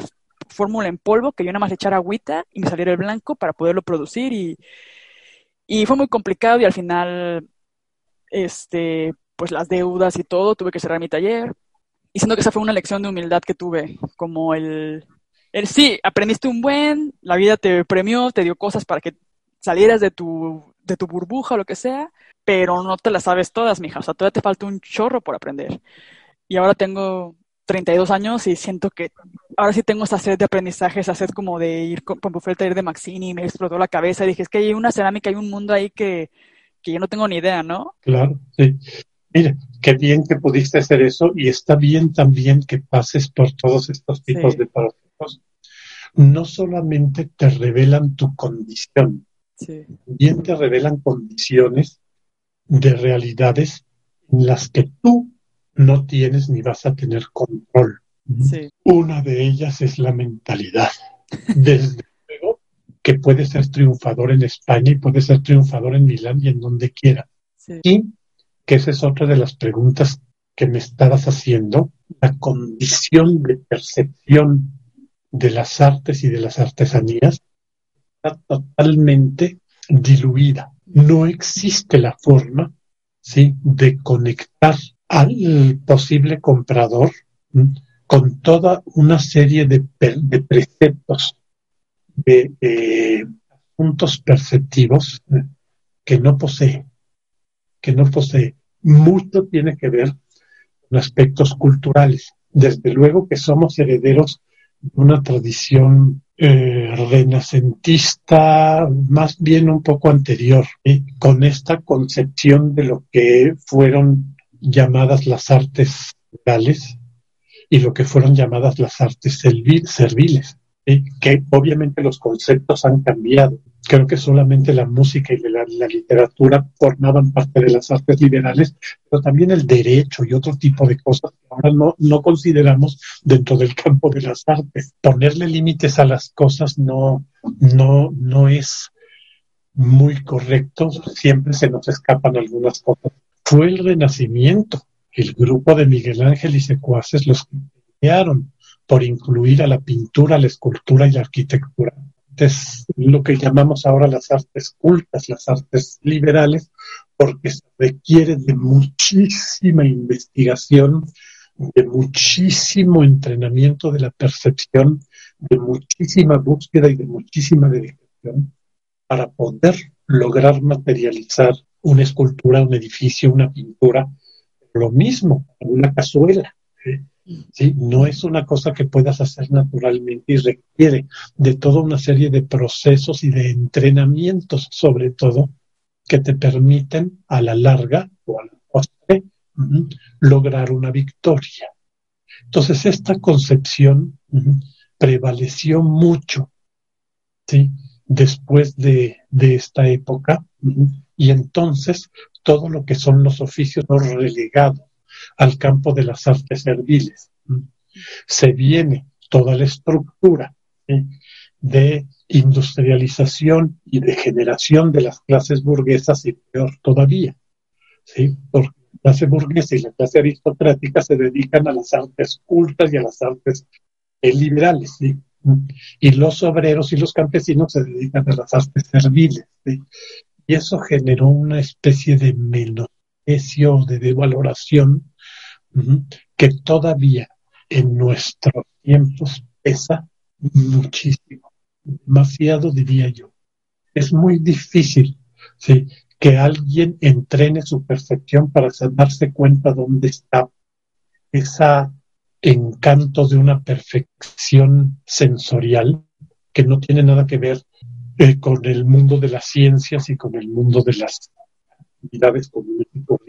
fórmula en polvo, que yo nada más le echara agüita y me saliera el blanco para poderlo producir y, y fue muy complicado y al final, este, pues las deudas y todo, tuve que cerrar mi taller. Y siento que esa fue una lección de humildad que tuve, como el, el sí, aprendiste un buen, la vida te premió, te dio cosas para que salieras de tu, de tu burbuja o lo que sea, pero no te las sabes todas, mija, o sea, todavía te falta un chorro por aprender. Y ahora tengo 32 años y siento que ahora sí tengo esa sed de aprendizaje, esa sed como de ir, con fue el taller de Maxini y me explotó la cabeza y dije, es que hay una cerámica, hay un mundo ahí que, que yo no tengo ni idea, ¿no? Claro, sí. Mira, qué bien que pudiste hacer eso y está bien también que pases por todos estos tipos de procesos. No solamente te revelan tu condición, sí. también te revelan condiciones de realidades en las que tú no tienes ni vas a tener control. Una de ellas es la mentalidad. Desde luego que puede ser triunfador en España y puede ser triunfador en Milán y en donde quiera. Y que esa es otra de las preguntas que me estabas haciendo, la condición de percepción de las artes y de las artesanías está totalmente diluida. No existe la forma ¿sí? de conectar al posible comprador con toda una serie de, preceptos, de puntos perceptivos ¿eh? que no posee, que no posee. Mucho tiene que ver con aspectos culturales. Desde luego que somos herederos de una tradición eh, renacentista, más bien un poco anterior, con esta concepción de lo que fueron llamadas las artes legales y lo que fueron llamadas las artes serviles, que obviamente los conceptos han cambiado. Creo que solamente la música y la, literatura formaban parte de las artes liberales, pero también el derecho y otro tipo de cosas que ahora no, no consideramos dentro del campo de las artes. Ponerle límites a las cosas no, no, no es muy correcto, siempre se nos escapan algunas cosas fue el Renacimiento, el grupo de Miguel Ángel y secuaces los que crearon por incluir a la pintura, la escultura y la arquitectura. Es lo que llamamos ahora las artes cultas, las artes liberales, porque se requiere de muchísima investigación, de muchísimo entrenamiento de la percepción, de muchísima búsqueda y de muchísima dedicación para poder lograr materializar una escultura, un edificio, una pintura, lo mismo, una cazuela. ¿Sí? No es una cosa que puedas hacer naturalmente y requiere de toda una serie de procesos y de entrenamientos, sobre todo, que te permiten a la larga o a la postre lograr una victoria. Entonces, esta concepción prevaleció mucho ¿sí? después de, de esta época y entonces todo lo que son los oficios relegados al campo de las artes serviles. Se viene toda la estructura de industrialización y de generación de las clases burguesas y peor todavía, ¿sí? porque la clase burguesa y la clase aristocrática se dedican a las artes cultas y a las artes liberales, ¿sí? y los obreros y los campesinos se dedican a las artes serviles. Y eso generó una especie de menosprecio, de devaloración que todavía en nuestros tiempos pesa muchísimo, demasiado diría yo. Es muy difícil que alguien entrene su percepción para darse cuenta dónde está. Ese encanto de una perfección sensorial que no tiene nada que ver eh, con el mundo de las ciencias y con el mundo de las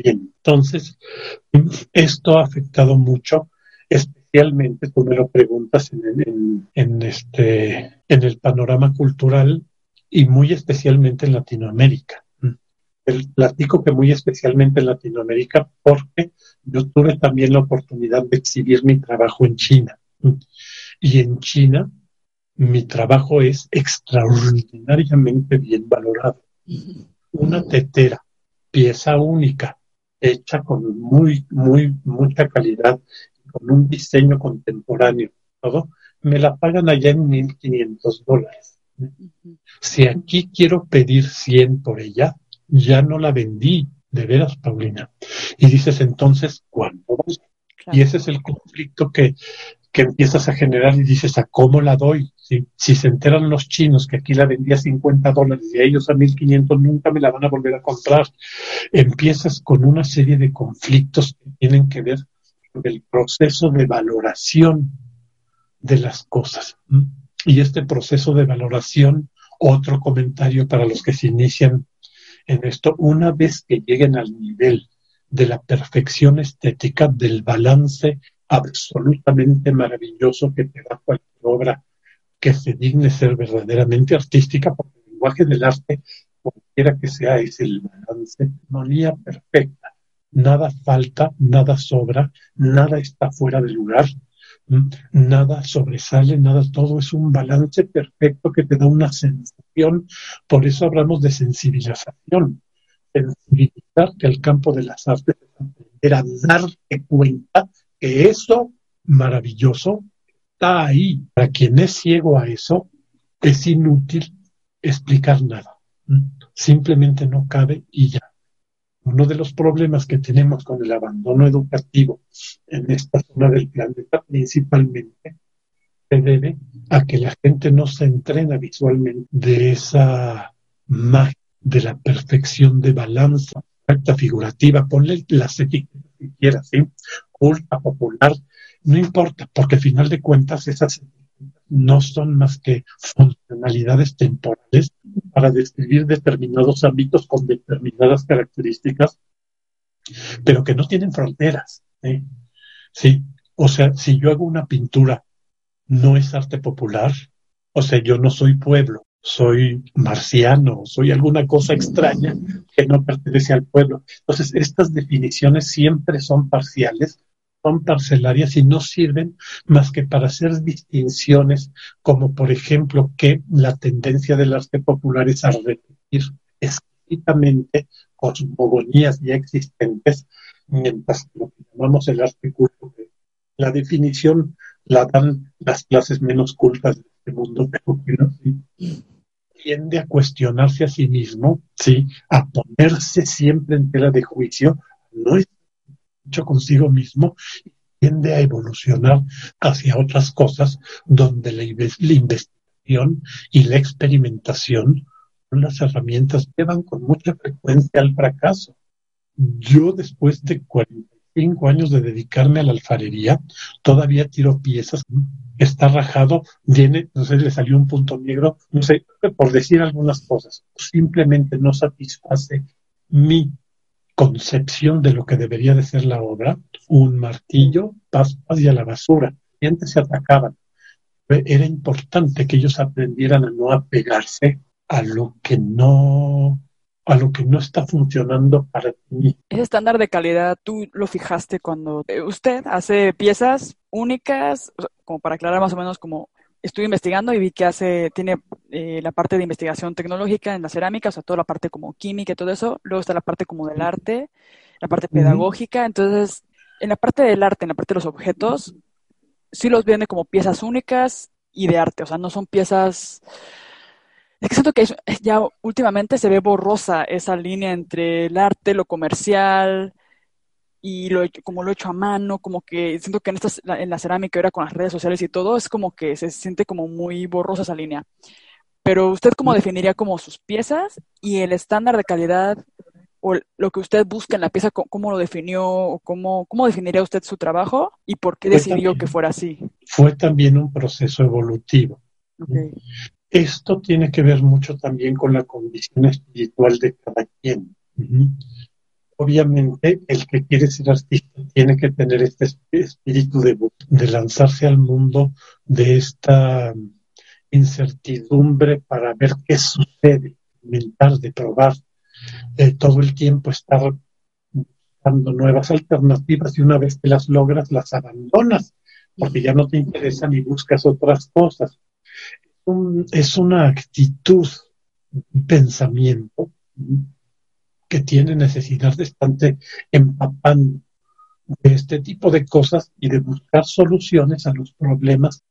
Entonces, esto ha afectado mucho, especialmente, tú me lo preguntas, en, en, este, en el panorama cultural y muy especialmente en Latinoamérica. El platico que muy especialmente en Latinoamérica porque yo tuve también la oportunidad de exhibir mi trabajo en China. Y en China mi trabajo es extraordinariamente bien valorado. Una tetera pieza única, hecha con muy, muy, mucha calidad, con un diseño contemporáneo, todo, me la pagan allá en 1.500 dólares. Si aquí quiero pedir 100 por ella, ya no la vendí, de veras, Paulina. Y dices entonces, ¿cuánto? Y ese es el conflicto que, que empiezas a generar y dices, ¿a cómo la doy? Si se enteran los chinos que aquí la vendía a 50 dólares y a ellos a 1500 nunca me la van a volver a comprar, empiezas con una serie de conflictos que tienen que ver con el proceso de valoración de las cosas. Y este proceso de valoración, otro comentario para los que se inician en esto, una vez que lleguen al nivel de la perfección estética, del balance absolutamente maravilloso que te da cualquier obra que se digne ser verdaderamente artística, porque el lenguaje del arte, cualquiera que sea, es el balance, armonía perfecta. Nada falta, nada sobra, nada está fuera de lugar, nada sobresale, nada, todo es un balance perfecto que te da una sensación. Por eso hablamos de sensibilización. Sensibilizar que el campo de las artes es aprender a darte cuenta que eso maravilloso está ahí. Para quien es ciego a eso, es inútil explicar nada. Simplemente no cabe y ya. Uno de los problemas que tenemos con el abandono educativo en esta zona del planeta principalmente se debe a que la gente no se entrena visualmente de esa magia de la perfección de balanza acta figurativa, ponle las etiquetas que quieras, ¿sí? Culta, popular, no importa, porque al final de cuentas esas no son más que funcionalidades temporales para describir determinados ámbitos con determinadas características, pero que no tienen fronteras. Sí, o sea, si yo hago una pintura, no es arte popular, o sea, yo no soy pueblo, soy marciano, soy alguna cosa extraña que no pertenece al pueblo. Entonces, estas definiciones siempre son parciales son parcelarias y no sirven más que para hacer distinciones, como por ejemplo que la tendencia del arte popular es a repetir explícitamente cosmogonías ya existentes, mientras lo que llamamos el arte culto, la definición la dan las clases menos cultas de este mundo, pero que tiende a cuestionarse a sí mismo, ¿sí? a ponerse siempre en tela de juicio, no es hecho consigo mismo tiende a evolucionar hacia otras cosas donde la, investigación y la experimentación son las herramientas que llevan con mucha frecuencia al fracaso. Yo después de cinco años de dedicarme a la alfarería, todavía tiro piezas, está rajado, viene, no sé, le salió un punto negro, no sé, por decir algunas cosas, simplemente no satisface mi concepción de lo que debería de ser la obra, un martillo, paspas y a la basura. Y antes se atacaban. Era importante que ellos aprendieran a no apegarse a lo que no a lo que no está funcionando para ti. Ese estándar de calidad, tú lo fijaste cuando eh, usted hace piezas únicas, como para aclarar más o menos como estuve investigando y vi que hace, tiene eh, la parte de investigación tecnológica en la cerámica, o sea, toda la parte como química y todo eso, luego está la parte como del arte, la parte pedagógica, entonces, en la parte del arte, en la parte de los objetos, sí los vende como piezas únicas y de arte, o sea, no son piezas es que siento que ya últimamente se ve borrosa esa línea entre el arte, lo comercial y lo como lo hecho a mano, como que siento que en, estas, en la cerámica ahora con las redes sociales y todo, es como que se siente como muy borrosa esa línea. Pero usted cómo definiría como sus piezas y el estándar de calidad o lo que usted busca en la pieza, cómo lo definió o cómo, cómo definiría usted su trabajo y por qué decidió que fuera así? Fue también un proceso evolutivo. Esto tiene que ver mucho también con la condición espiritual de cada quien. Obviamente, el que quiere ser artista tiene que tener este espíritu de, de lanzarse al mundo de esta incertidumbre para ver qué sucede, inventar, de probar, eh, todo el tiempo estar buscando nuevas alternativas y una vez que las logras las abandonas porque ya no te interesan y buscas otras cosas es una actitud, un pensamiento que tiene necesidad de estar empapando de este tipo de cosas y de buscar soluciones a los problemas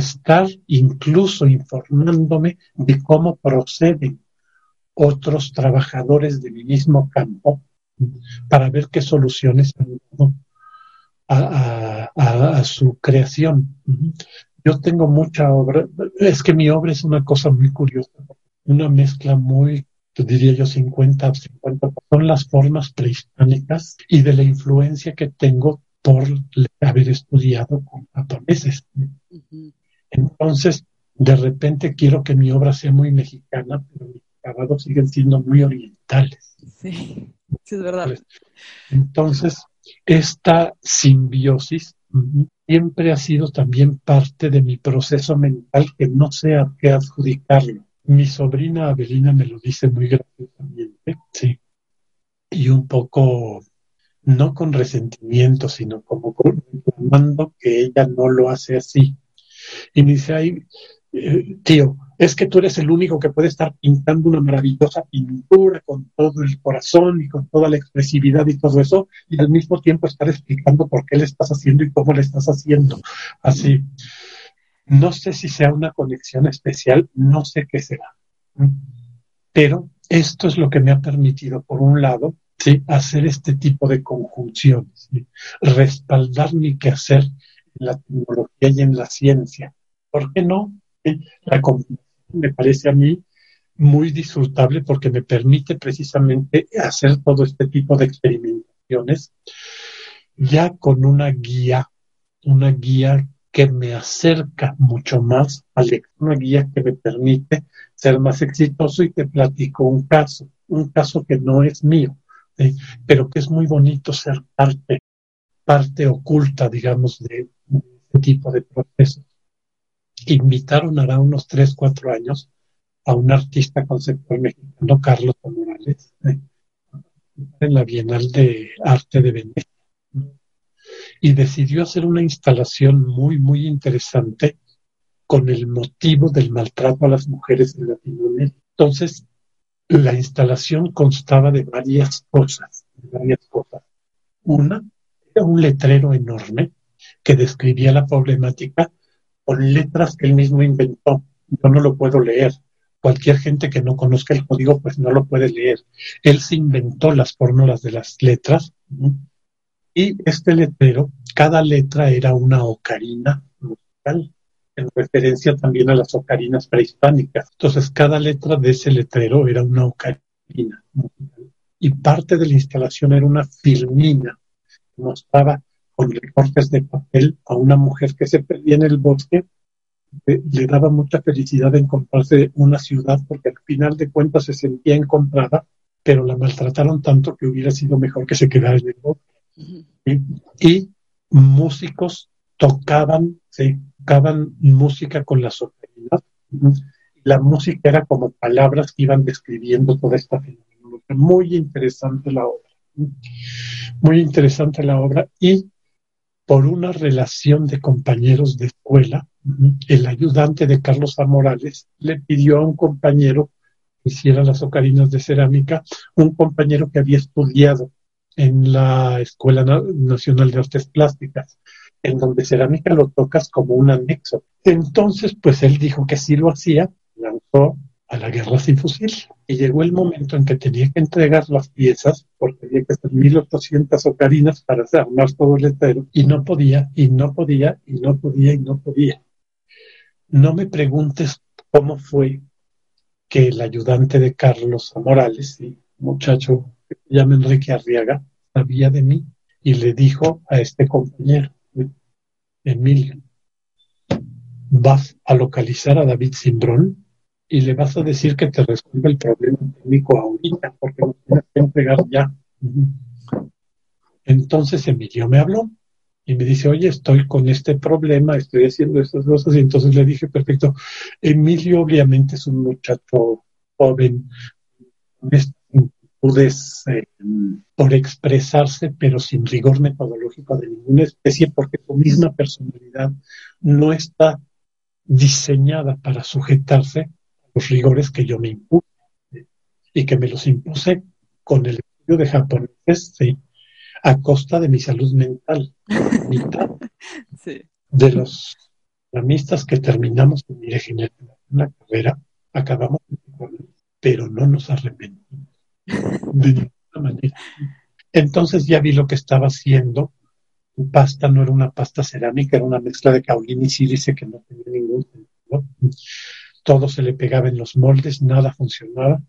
estar incluso informándome de cómo proceden otros trabajadores de mi mismo campo para ver qué soluciones han dado a, su creación. Yo tengo mucha obra, es que mi obra es una cosa muy curiosa, una mezcla muy, diría yo, 50 50, son las formas prehispánicas y de la influencia que tengo por haber estudiado con japoneses. Entonces, de repente quiero que mi obra sea muy mexicana, pero mis acabados siguen siendo muy orientales. Sí, sí es verdad. Entonces, esta simbiosis siempre ha sido también parte de mi proceso mental que no sé a qué adjudicarlo. Mi sobrina Abelina me lo dice muy graciosamente, sí, y un poco, no con resentimiento, sino como reclamando que ella no lo hace así y me dice, ay, eh, tío, es que tú eres el único que puede estar pintando una maravillosa pintura con todo el corazón y con toda la expresividad y todo eso, y al mismo tiempo estar explicando por qué le estás haciendo y cómo le estás haciendo. Así. No sé si sea una conexión especial, no sé qué será. Pero esto es lo que me ha permitido, por un lado, ¿sí? hacer este tipo de conjunciones, respaldar mi quehacer en la tecnología y en la ciencia. ¿Por qué no? La combinación me parece a mí muy disfrutable porque me permite precisamente hacer todo este tipo de experimentaciones ya con una guía, una guía que me acerca mucho más a una guía que me permite ser más exitoso y te platico un caso, un caso que no es mío, pero que es muy bonito ser parte, parte oculta, digamos, de, este tipo de procesos. Invitaron hará unos 3, 4 años a un artista conceptual mexicano, Carlos Morales, eh, en la Bienal de Arte de Venecia. Y decidió hacer una instalación muy, muy interesante con el motivo del maltrato a las mujeres en Latinoamérica. Entonces, la instalación constaba de varias cosas, de varias cosas. Una, era un letrero enorme que describía la problemática con letras que él mismo inventó. Yo no lo puedo leer. Cualquier gente que no conozca el código, pues no lo puede leer. Él se inventó las fórmulas de las letras y este letrero cada letra era una ocarina musical, en referencia también a las ocarinas prehispánicas. Entonces, cada letra de ese letrero era una ocarina musical. Y parte de la instalación era una filmina que mostraba con recortes de papel a una mujer que se perdía en el bosque. Le daba mucha felicidad encontrarse una ciudad porque al final de cuentas se sentía encontrada, pero la maltrataron tanto que hubiera sido mejor que se quedara en el bosque. Y músicos tocaban, se tocaban música con las ocarinas. La música era como palabras que iban describiendo toda esta fenomenología. Muy interesante la obra. Muy interesante la obra. Y por una relación de compañeros de escuela, el ayudante de Carlos A. Morales le pidió a un compañero que hiciera las ocarinas de cerámica, un compañero que había estudiado en la Escuela Nacional de Artes Plásticas, en donde cerámica lo tocas como un anexo. Entonces, pues él dijo que sí lo hacía, lanzó a la guerra sin fusil. Y llegó el momento en que tenía que entregar las piezas, porque había que hacer 1800 ocarinas para armar todo el letrero, y no podía, y no podía, y no podía, y no podía. No me preguntes cómo fue que el ayudante de Carlos Morales, muchacho que se llama Enrique Arriaga, sabía de mí y le dijo a este compañero, Emilio, vas a localizar a David Simbrón y le vas a decir que te resuelve el problema técnico ahorita, porque lo tienes que entregar ya. Entonces Emilio me habló y me dice, oye, estoy con este problema, estoy haciendo estas cosas. Y entonces le dije, perfecto, Emilio obviamente es un muchacho joven, con pudes eh, por expresarse, pero sin rigor metodológico de ninguna especie, porque tu misma personalidad no está diseñada para sujetarse los rigores que yo me impuse y que me los impuse con el estudio de japonés, a costa de mi salud mental. Mitad de los amistas que terminamos mi la carrera, acabamos pero no nos arrepentimos de ninguna manera. Entonces ya vi lo que estaba haciendo. Pasta no era una pasta cerámica, era una mezcla de caolín y sílice que no tenía ningún sentido. Todo se le pegaba en los moldes, nada funcionaba.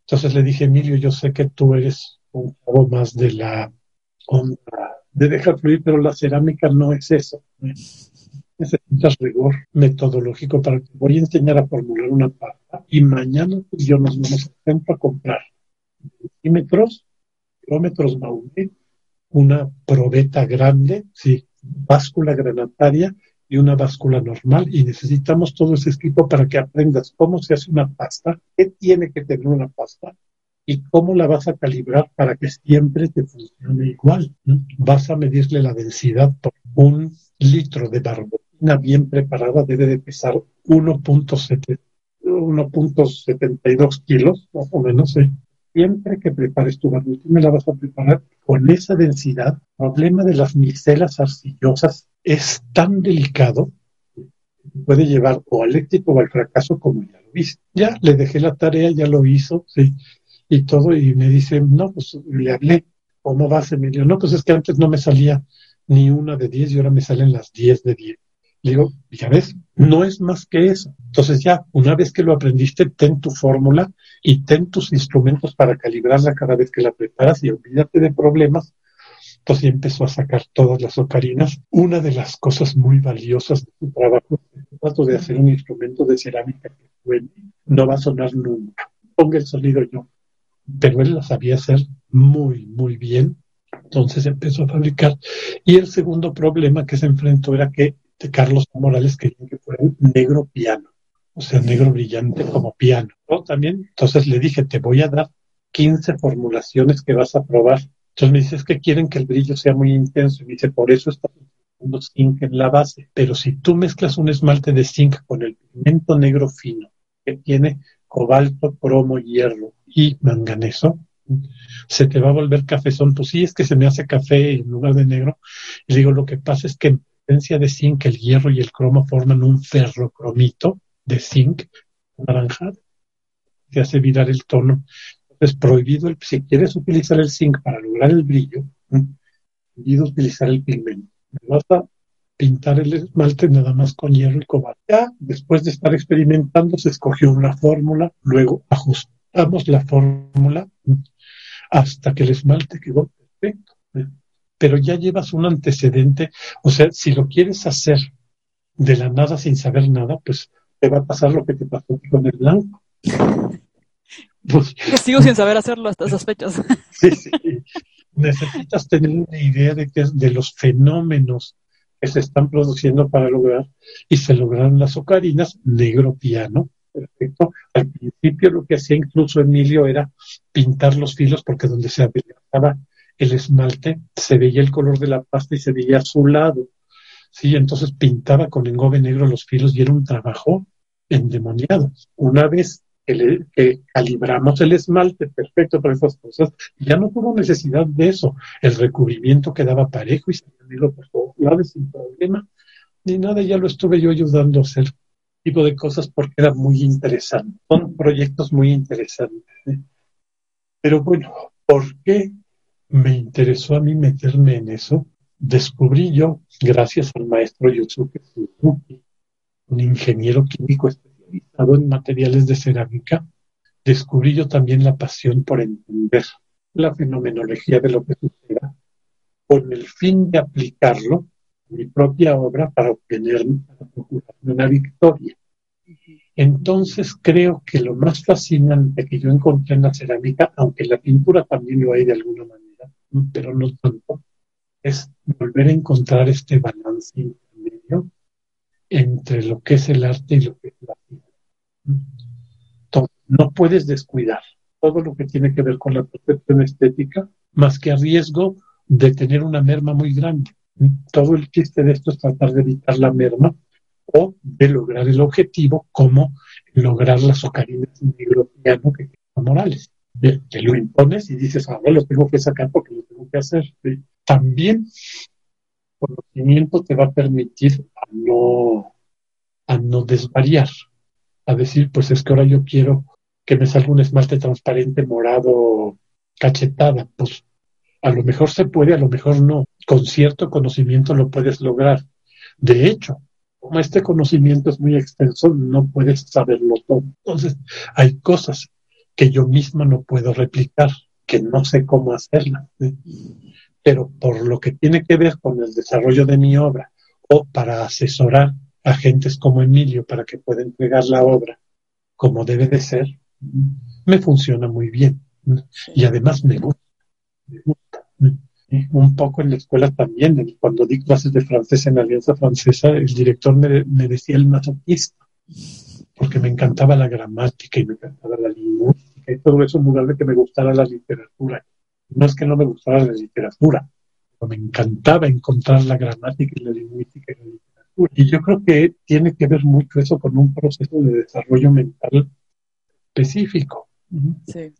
Entonces le dije, Emilio, yo sé que tú eres un poco más de la onda de dejar fluir, pero la cerámica no es eso. Necesitas rigor metodológico para que voy a enseñar a formular una pasta y mañana pues, yo nos vamos al centro a comprar centímetros, kilómetros Maumé, una probeta grande, sí, báscula granataria y una báscula normal y necesitamos todo ese equipo para que aprendas cómo se hace una pasta, qué tiene que tener una pasta y cómo la vas a calibrar para que siempre te funcione igual. Vas a medirle la densidad por un litro de barbotina bien preparada debe de pesar 1.72 kilos, más o menos, ¿eh? Siempre que prepares tu me la vas a preparar con esa densidad. El problema de las micelas arcillosas es tan delicado que puede llevar o al éxito o al fracaso, como ya lo viste. Ya le dejé la tarea, ya lo hizo, sí, y todo, y me dice, no, pues le hablé, ¿cómo vas, Emilio? No, pues es que antes no me salía ni una de diez y ahora me salen las diez de diez. Digo, ya ves, no es más que eso. Entonces ya, una vez que lo aprendiste, ten tu fórmula y ten tus instrumentos para calibrarla cada vez que la preparas y olvídate de problemas. Entonces empezó a sacar todas las ocarinas. Una de las cosas muy valiosas de su trabajo es trato de hacer un instrumento de cerámica que suene. No va a sonar nunca. Ponga el sonido yo. Pero él lo sabía hacer muy, muy bien. Entonces empezó a fabricar. Y el segundo problema que se enfrentó era que de Carlos Morales quería que fuera negro piano, o sea, negro brillante como piano. ¿no? También, entonces le dije, te voy a dar 15 formulaciones que vas a probar. Entonces me dice, es que quieren que el brillo sea muy intenso. Y me dice, por eso está usando zinc en la base. Pero si tú mezclas un esmalte de zinc con el pigmento negro fino, que tiene cobalto, cromo, hierro y manganeso, se te va a volver cafezón. Pues sí, es que se me hace café en lugar de negro. Y digo, lo que pasa es que de zinc, el hierro y el cromo forman un ferrocromito de zinc naranjado que hace virar el tono. Entonces, prohibido, el, si quieres utilizar el zinc para lograr el brillo, prohibido utilizar el pigmento. me vas a pintar el esmalte nada más con hierro y cobalto. Ya, después de estar experimentando, se escogió una fórmula, luego ajustamos la fórmula hasta que el esmalte quedó perfecto. Pero ya llevas un antecedente, o sea, si lo quieres hacer de la nada sin saber nada, pues te va a pasar lo que te pasó con el blanco. Pues, sigo sin saber hacerlo hasta esas fechas. sí, sí. Necesitas tener una idea de, que, de los fenómenos que se están produciendo para lograr, y se lograron las ocarinas, negro piano, perfecto. Al principio lo que hacía incluso Emilio era pintar los filos porque donde se adelgazaba el esmalte se veía el color de la pasta y se veía azulado. Sí, entonces pintaba con engobe negro los filos y era un trabajo endemoniado. Una vez que, calibramos el esmalte perfecto para esas cosas, ya no tuvo necesidad de eso. El recubrimiento quedaba parejo y se negro por todos lados sin problema, ni nada, ya lo estuve yo ayudando a hacer tipo de cosas porque era muy interesante. Son proyectos muy interesantes. ¿eh? Pero bueno, ¿por qué me interesó a mí meterme en eso? Descubrí yo, gracias al maestro Yosuke Suzuki, un ingeniero químico especializado en materiales de cerámica, descubrí yo también la pasión por entender la fenomenología de lo que suceda, con el fin de aplicarlo a mi propia obra para obtener una victoria. Entonces creo que lo más fascinante que yo encontré en la cerámica, aunque la pintura también lo hay de alguna manera, pero no tanto, es volver a encontrar este balance intermedio entre lo que es el arte y lo que es la vida. no puedes descuidar todo lo que tiene que ver con la percepción estética, más que a riesgo de tener una merma muy grande. Todo el chiste de esto es tratar de evitar la merma o de lograr el objetivo como lograr las ocarinas negro que son Te lo impones y dices, ahora lo tengo que sacar porque lo tengo que hacer. También conocimiento te va a permitir a no, a no desvariar, a decir, pues es que ahora yo quiero que me salga un esmalte transparente morado cachetada, pues a lo mejor se puede, a lo mejor no. Con cierto conocimiento lo puedes lograr. De hecho, como este conocimiento es muy extenso, no puedes saberlo todo. Entonces, hay cosas que yo misma no puedo replicar, que no sé cómo hacerlas pero por lo que tiene que ver con el desarrollo de mi obra o para asesorar a gentes como Emilio para que pueda entregar la obra como debe de ser, me funciona muy bien. Y además me gusta. Un poco en la escuela también, cuando di clases de francés en Alianza Francesa, el director me, me decía el masoquista, porque me encantaba la gramática y me encantaba la lingüística y todo eso en lugar de que me gustara la literatura no es que no me gustara la literatura, pero me encantaba encontrar la gramática y la lingüística en la literatura. Y yo creo que tiene que ver mucho eso con un proceso de desarrollo mental específico. Sí.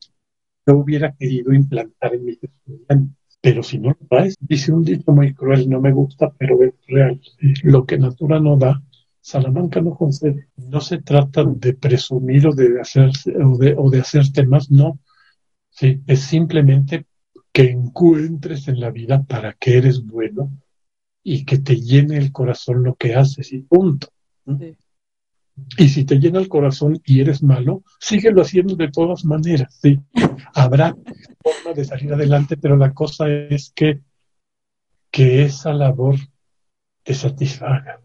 Yo hubiera querido implantar en mis estudiantes, pero si no lo traes, dice un dicho muy cruel, no me gusta, pero es real. Lo que Natura no da, Salamanca no concede. No se trata de presumir o de hacer o de, o de hacerte más, no. Sí, es simplemente que encuentres en la vida para que eres bueno y que te llene el corazón lo que haces y punto. Y si te llena el corazón y eres malo, síguelo haciendo de todas maneras. ¿sí? Habrá forma de salir adelante, pero la cosa es que, que esa labor te satisfaga.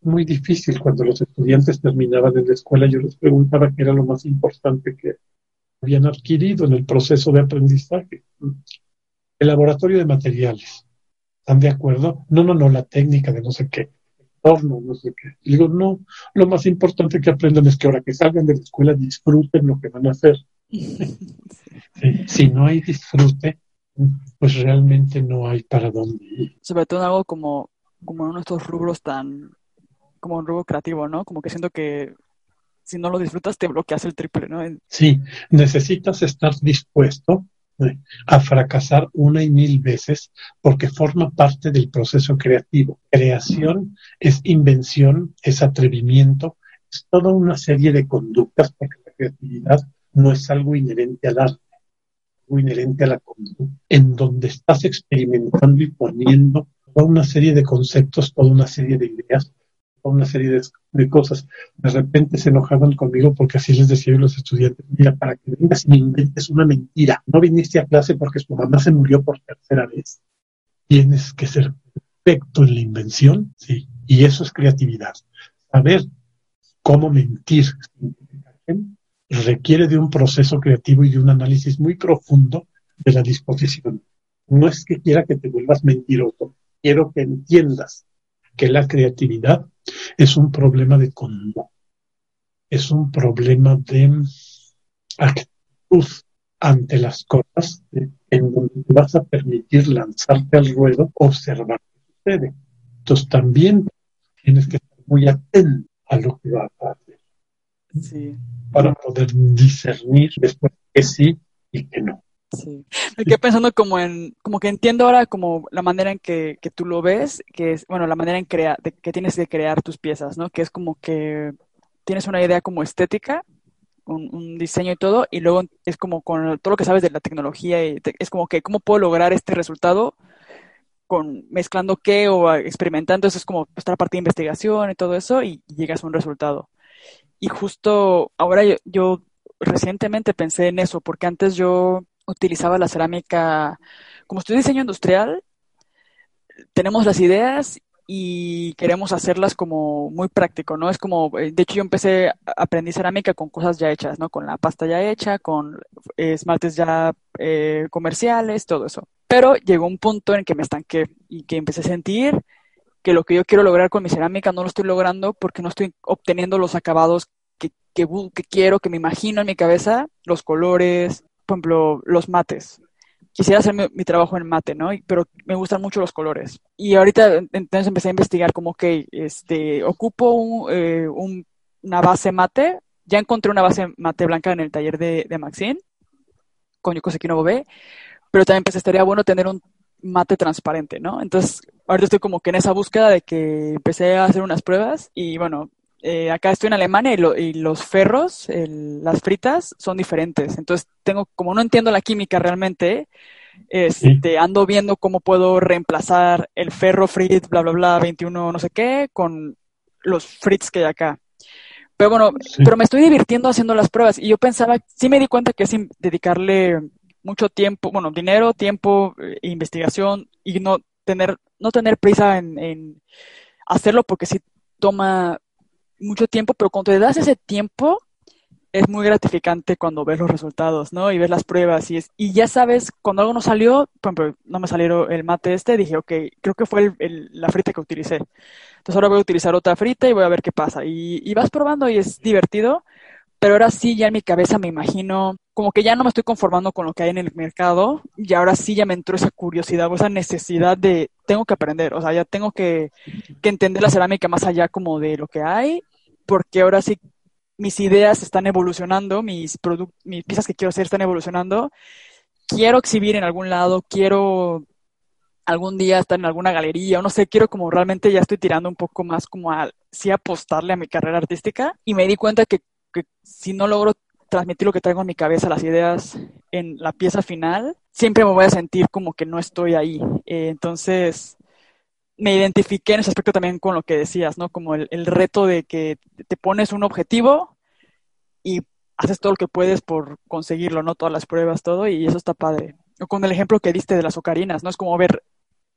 Muy difícil cuando los estudiantes terminaban en la escuela, yo les preguntaba qué era lo más importante que, habían adquirido en el proceso de aprendizaje. El laboratorio de materiales. ¿Están de acuerdo? No, no, no, la técnica de no sé qué. Horno, no sé qué. Y digo, no, lo más importante que aprendan es que ahora que salgan de la escuela disfruten lo que van a hacer. si no hay disfrute, pues realmente no hay para dónde ir. Sobre todo algo como, como uno de estos rubros tan, como un rubro creativo, ¿no? Como que siento que si no lo disfrutas, te bloqueas el triple, ¿no? Sí, necesitas estar dispuesto eh, a fracasar una y mil veces porque forma parte del proceso creativo. Creación es invención, es atrevimiento, es toda una serie de conductas porque la creatividad no es algo inherente al arte, es algo inherente a la conducta, en donde estás experimentando y poniendo toda una serie de conceptos, toda una serie de ideas, una serie de, cosas. De repente se enojaban conmigo porque así les decía a los estudiantes, mira, para que vengas y me inventes una mentira, no viniste a clase porque su mamá se murió por tercera vez. Tienes que ser perfecto en la invención, sí, y eso es creatividad. Saber cómo mentir requiere de un proceso creativo y de un análisis muy profundo de la disposición. No es que quiera que te vuelvas mentiroso, quiero que entiendas que la creatividad es un problema de conducta, es un problema de actitud ante las cosas en donde te vas a permitir lanzarte al ruedo, observar qué sucede. Entonces también tienes que estar muy atento a lo que vas a hacer. Para poder discernir después que sí y que no. Sí. Me quedé pensando como en, como que entiendo ahora como la manera en que, que tú lo ves, que es, bueno, la manera en crear, de, que tienes que crear tus piezas, ¿no? Que es como que tienes una idea como estética, un, un diseño y todo, y luego es como con todo lo que sabes de la tecnología, y es como que, ¿cómo puedo lograr este resultado? con mezclando qué o experimentando, eso es como estar parte de investigación y todo eso y, llegas a un resultado. Y justo ahora yo recientemente pensé en eso, porque antes yo utilizaba la cerámica, como estoy diseño industrial, tenemos las ideas y queremos hacerlas como muy práctico, ¿no? Es como, eh, de hecho yo empecé, a aprender cerámica con cosas ya hechas, ¿no? Con la pasta ya hecha, con esmaltes ya eh, comerciales, todo eso. Pero llegó un punto en que me estanqué y que empecé a sentir que lo que yo quiero lograr con mi cerámica no lo estoy logrando porque no estoy obteniendo los acabados que, que quiero, que me imagino en mi cabeza, los colores, por ejemplo, los mates. Quisiera hacer mi, trabajo en mate, ¿no? Pero me gustan mucho los colores. Y ahorita entonces empecé a investigar como que este, ocupo eh, una base mate. Ya encontré una base mate blanca en el taller de, de Maxine, con Yoko Bobé, pero también pensé, estaría bueno tener un mate transparente, ¿no? Entonces, ahorita estoy como que en esa búsqueda de que empecé a hacer unas pruebas y bueno, eh, acá estoy en Alemania y, los ferros, las fritas, son diferentes. Entonces, tengo, como no entiendo la química realmente, este, ando viendo cómo puedo reemplazar el ferro frit, bla, bla, bla, 21 no sé qué, con los frits que hay acá. Pero bueno, pero me estoy divirtiendo haciendo las pruebas y yo pensaba, sí me di cuenta que es dedicarle mucho tiempo, bueno, dinero, tiempo, eh, investigación y no tener, no tener prisa en, en hacerlo porque sí toma mucho tiempo, pero cuando te das ese tiempo, es muy gratificante cuando ves los resultados, ¿no? Y ves las pruebas y, es, y ya sabes, cuando algo no salió, por ejemplo, no me salió el mate este, dije, ok, creo que fue el, la frita que utilicé. Entonces ahora voy a utilizar otra frita y voy a ver qué pasa. Y, y vas probando y es divertido, pero ahora sí ya en mi cabeza me imagino como que ya no me estoy conformando con lo que hay en el mercado y ahora sí ya me entró esa curiosidad o esa necesidad de tengo que aprender, o sea, ya tengo que, que entender la cerámica más allá como de lo que hay porque ahora sí mis ideas están evolucionando, mis, piezas que quiero hacer están evolucionando. Quiero exhibir en algún lado, quiero algún día estar en alguna galería, o no sé, quiero como realmente ya estoy tirando un poco más como a sí apostarle a mi carrera artística y me di cuenta que, si no logro transmitir lo que traigo en mi cabeza, las ideas en la pieza final, siempre me voy a sentir como que no estoy ahí. Eh, entonces, me identifiqué en ese aspecto también con lo que decías, ¿no? Como el, reto de que te pones un objetivo y haces todo lo que puedes por conseguirlo, ¿no? Todas las pruebas, todo, y eso está padre. O con el ejemplo que diste de las ocarinas, ¿no? Es como ver,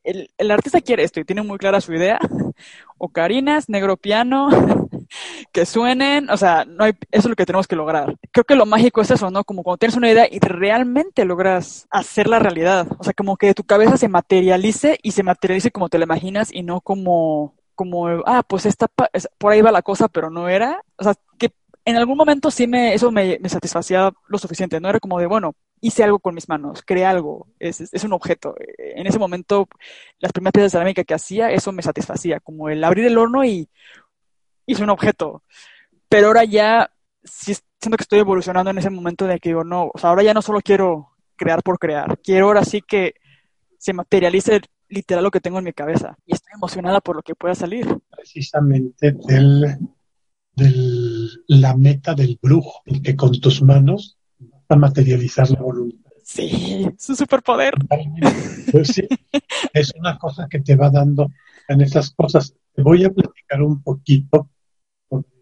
el, el artista quiere esto y tiene muy clara su idea. Ocarinas, negro piano, que suenen, o sea, no hay, eso es lo que tenemos que lograr. Creo que lo mágico es eso, ¿no? Como cuando tienes una idea y realmente logras hacerla realidad. O sea, como que tu cabeza se materialice y se materialice como te la imaginas y no como, como, ah, pues esta, por ahí va la cosa, pero no era. O sea, que en algún momento sí me, eso me, me satisfacía lo suficiente, ¿no? Era como de, bueno, hice algo con mis manos, creé algo, es, es, un objeto. En ese momento, las primeras piezas de cerámica que hacía, eso me satisfacía, como el abrir el horno y hice un objeto. Pero ahora ya sí siento que estoy evolucionando en ese momento de que digo, no, o sea, ahora ya no solo quiero crear por crear, quiero ahora sí que se materialice literal lo que tengo en mi cabeza. Y estoy emocionada por lo que pueda salir. Precisamente del, del la meta del brujo, que con tus manos vas a materializar la voluntad. Sí, su superpoder. Pues sí, es una cosa que te va dando en esas cosas. Te voy a platicar un poquito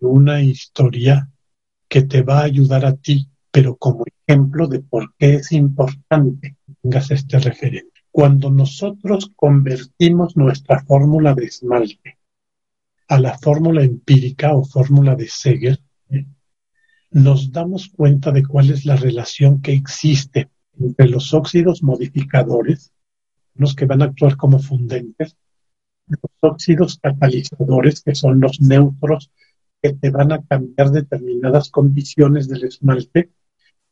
una historia que te va a ayudar a ti, pero como ejemplo de por qué es importante que tengas este referente. Cuando nosotros convertimos nuestra fórmula de esmalte a la fórmula empírica o fórmula de Seger, ¿eh? nos damos cuenta de cuál es la relación que existe entre los óxidos modificadores, los que van a actuar como fundentes, los óxidos catalizadores, que son los neutros que te van a cambiar determinadas condiciones del esmalte,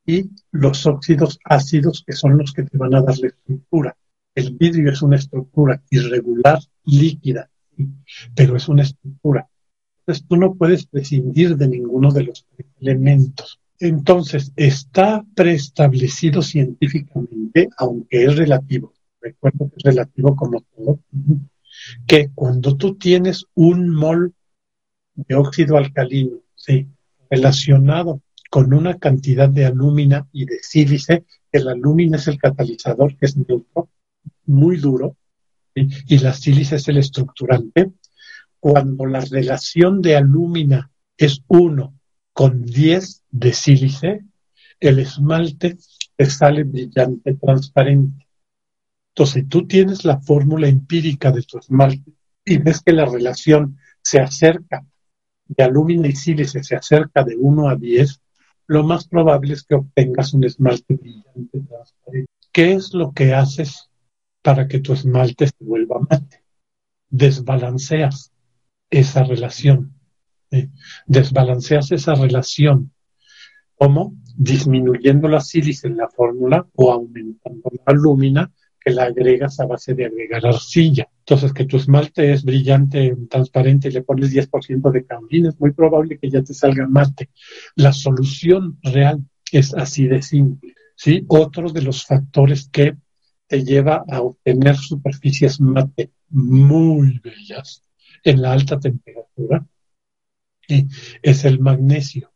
y los óxidos ácidos, que son los que te van a dar la estructura. El vidrio es una estructura irregular, líquida, pero es una estructura. Entonces tú no puedes prescindir de ninguno de los elementos. Entonces, está preestablecido científicamente, aunque es relativo, recuerdo que es relativo como todo, que cuando tú tienes un mol de óxido alcalino relacionado con una cantidad de alúmina y de sílice, el alúmina es el catalizador, que es neutro, muy duro, y la sílice es el estructurante, cuando la relación de alúmina es 1 con 10 de sílice, el esmalte te sale brillante, transparente. Entonces, tú tienes la fórmula empírica de tu esmalte y ves que la relación se acerca de alúmina y sílice, se acerca de 1 a 10, lo más probable es que obtengas un esmalte brillante, transparente. ¿Qué es lo que haces para que tu esmalte se vuelva mate? Desbalanceas esa relación desbalanceas esa relación. ¿Cómo? Disminuyendo la sílice en la fórmula o aumentando la alúmina que la agregas a base de agregar arcilla. Entonces, que tu esmalte es brillante, transparente y le pones 10% de caolina, es muy probable que ya te salga mate. La solución real es así de simple. ¿sí? Otro de los factores que te lleva a obtener superficies mate muy bellas en la alta temperatura es el magnesio.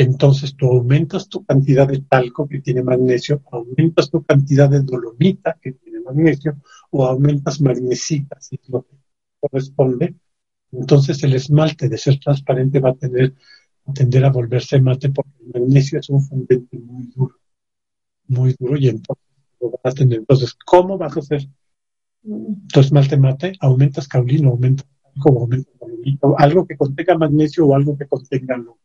Entonces tú aumentas tu cantidad de talco que tiene magnesio, aumentas tu cantidad de dolomita que tiene magnesio, o aumentas magnesita, si es lo que corresponde. Entonces el esmalte de ser transparente va a tener tender a volverse mate porque el magnesio es un fundente muy duro, muy duro y entonces lo vas a tener. Entonces, ¿cómo vas a hacer tu esmalte mate? Aumentas caulino, aumentas como algo que contenga magnesio o algo que contenga luz.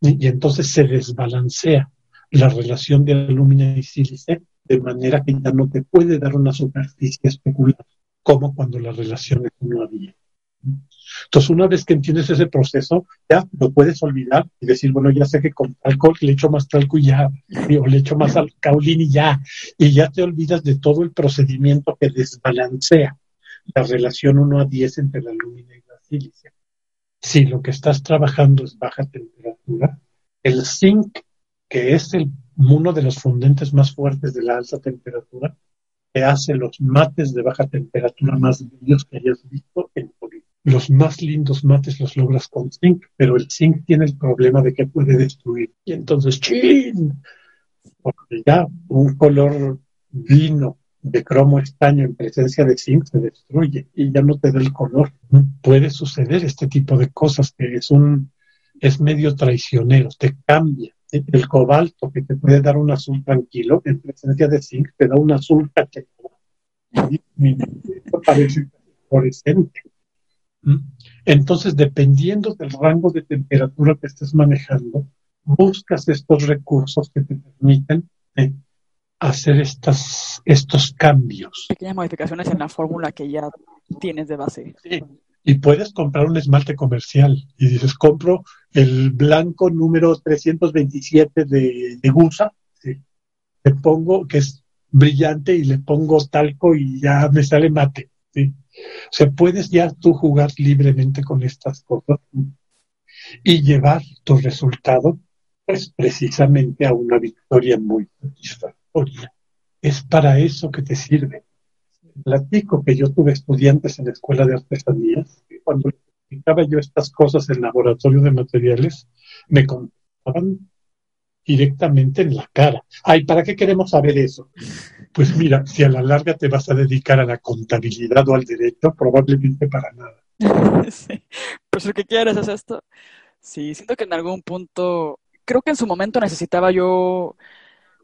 Y, entonces se desbalancea la relación de alumina y sílice de manera que ya no te puede dar una superficie especular como cuando la relación no había. Entonces, una vez que entiendes ese proceso, ya lo puedes olvidar y decir, bueno, ya sé que con alcohol le echo más talco y ya, o le echo más caulín y ya, y ya te olvidas de todo el procedimiento que desbalancea la relación 1 a 10 entre la alumina y la sílice. Si lo que estás trabajando es baja temperatura, el zinc, que es el, uno de los fundentes más fuertes de la alta temperatura, te hace los mates de baja temperatura más bellos que hayas visto en política. Los más lindos mates los logras con zinc, pero el zinc tiene el problema de que puede destruir. Y entonces, ¡chin! Porque ya un color vino de cromo estaño en presencia de zinc se destruye y ya no te da el color. Puede suceder este tipo de cosas que es un es medio traicionero, te cambia. El cobalto que te puede dar un azul tranquilo en presencia de zinc te da un azul cachetado. parece. Entonces, dependiendo del rango de temperatura que estés manejando, buscas estos recursos que te permiten eh, hacer estas, estos cambios. Pequeñas modificaciones en la fórmula que ya tienes de base. Sí. Y puedes comprar un esmalte comercial y dices, compro el blanco número 327 de, de Gusa, le pongo, que es brillante, y le pongo talco y ya me sale mate. ¿sí? O sea, puedes ya tú jugar libremente con estas cosas y llevar tu resultado, pues precisamente a una victoria muy satisfactoria. Es para eso que te sirve. Platico que yo tuve estudiantes en la escuela de artesanías y cuando explicaba yo estas cosas en laboratorio de materiales, me contaban directamente en la cara. Ay, ¿para qué queremos saber eso? Pues mira, si a la larga te vas a dedicar a la contabilidad o al derecho, probablemente para nada. sí. Pues lo que quieres es esto. Sí, siento que en algún punto, creo que en su momento necesitaba yo,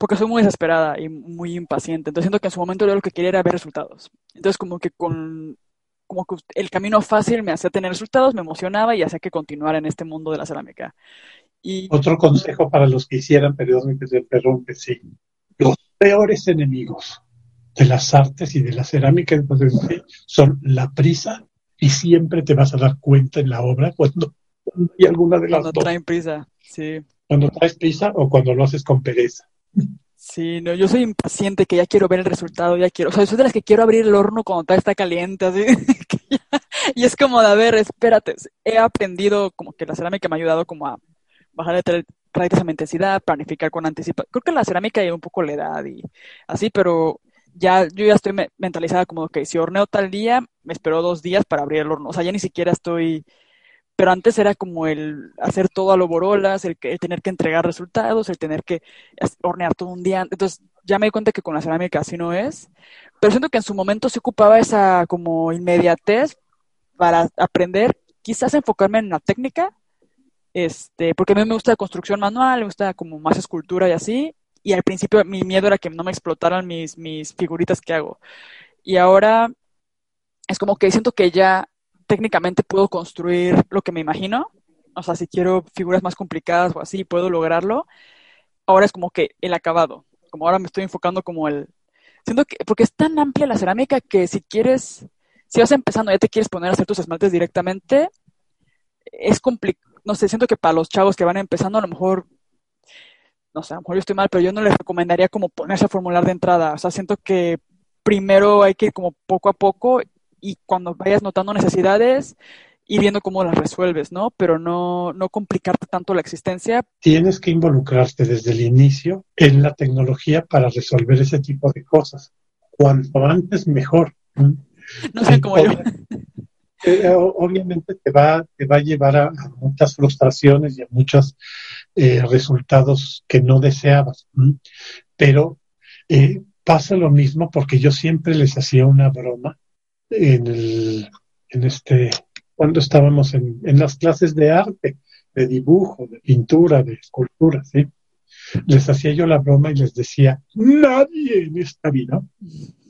porque soy muy desesperada y muy impaciente, entonces siento que en su momento yo lo que quería era ver resultados. Entonces como que con, como que el camino fácil me hacía tener resultados, me emocionaba y hacía que continuara en este mundo de la cerámica. Y... Otro consejo para los que hicieran periódicos de perrón, que sí. Los peores enemigos de las artes y de la cerámica son la prisa y siempre te vas a dar cuenta en la obra cuando y alguna de las cuando traen prisa, sí. Cuando traes prisa o cuando lo haces con pereza. Sí, no, yo soy impaciente que ya quiero ver el resultado, ya quiero, o sea, soy de las que quiero abrir el horno cuando está, está caliente, así. y es como de, a ver, espérate, he aprendido como que la cerámica me ha ayudado como a bajar de raíces a planificar con anticipación. Creo que la cerámica hay un poco la edad y así, pero ya yo ya estoy mentalizada como que si horneo tal día, me espero dos días para abrir el horno. O sea, ya ni siquiera estoy pero antes era como el hacer todo a lo borolas, el, tener que entregar resultados, el tener que hornear todo un día. Entonces ya me di cuenta que con la cerámica así no es, pero siento que en su momento se ocupaba esa como inmediatez para aprender, quizás enfocarme en la técnica, este, porque a mí me gusta la construcción manual, me gusta como más escultura y así, y al principio mi miedo era que no me explotaran mis, mis figuritas que hago. Y ahora es como que siento que ya técnicamente puedo construir lo que me imagino. O sea, si quiero figuras más complicadas o así, puedo lograrlo. Ahora es como que el acabado. Como ahora me estoy enfocando como el... Siento que, porque es tan amplia la cerámica que si quieres, si vas empezando, ya te quieres poner a hacer tus esmaltes directamente, es complicado. No sé, siento que para los chavos que van empezando, a lo mejor, no sé, a lo mejor yo estoy mal, pero yo no les recomendaría como ponerse a formular de entrada. O sea, siento que primero hay que ir como poco a poco y cuando vayas notando necesidades, y viendo cómo las resuelves, ¿no? Pero no, no complicarte tanto la existencia. Tienes que involucrarte desde el inicio en la tecnología para resolver ese tipo de cosas. Cuanto antes, mejor. No sé cómo yo. Eh, obviamente te va, te va a llevar a, muchas frustraciones y a muchos eh, resultados que no deseabas. Pero eh, pasa lo mismo porque yo siempre les hacía una broma en, el, en este, cuando estábamos en, en las clases de arte, de dibujo, de pintura, de escultura, ¿sí? Les hacía yo la broma y les decía, nadie en esta vida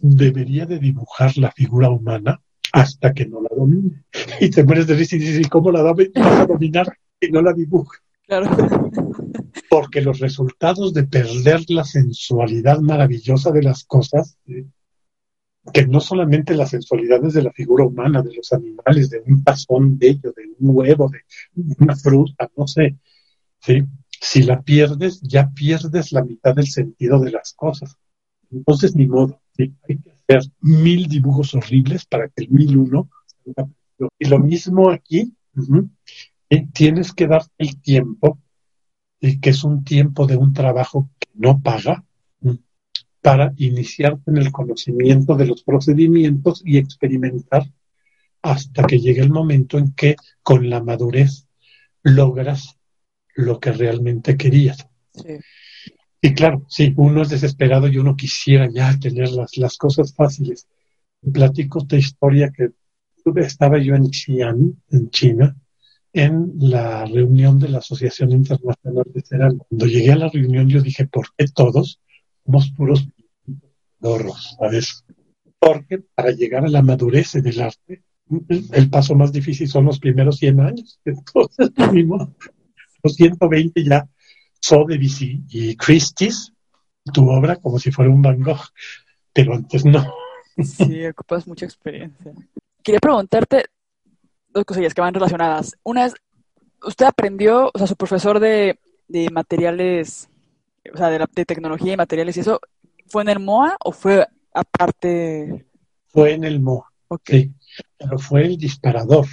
debería de dibujar la figura humana hasta que no la domine. Y te mueres de risa y dices, ¿y cómo la vas a dominar si no la dibujas? Claro. Porque los resultados de perder la sensualidad maravillosa de las cosas que no solamente las sensualidades de la figura humana, de los animales, de un tazón bello, de un huevo, de una fruta, no sé, ¿sí? Si la pierdes, ya pierdes la mitad del sentido de las cosas. Entonces, ni modo, ¿sí? hay que hacer mil dibujos horribles para que el mil uno y lo mismo aquí, tienes que dar el tiempo, y que es un tiempo de un trabajo que no paga, para iniciarte en el conocimiento de los procedimientos y experimentar hasta que llegue el momento en que con la madurez logras lo que realmente querías. Y claro, si uno es desesperado y uno quisiera ya tener las, las cosas fáciles. Platico esta historia que estaba yo en Xi'an, en China, en la reunión de la Asociación Internacional de Cerámica. Cuando llegué a la reunión yo dije, ¿por qué todos? Somos puros dorros, ¿sabes? Porque para llegar a la madurez en el arte, el paso más difícil son los primeros 100 años. Entonces, los 120 ya Sotheby's y Christie's, tu obra como si fuera un Van Gogh, pero antes no. Sí, ocupas mucha experiencia. Quería preguntarte dos cosillas que van relacionadas. Una es, usted aprendió, o sea, su profesor de materiales o sea, de, tecnología y materiales y eso, ¿fue en el MOA o fue aparte? Fue en el MOA, sí, pero fue el disparador.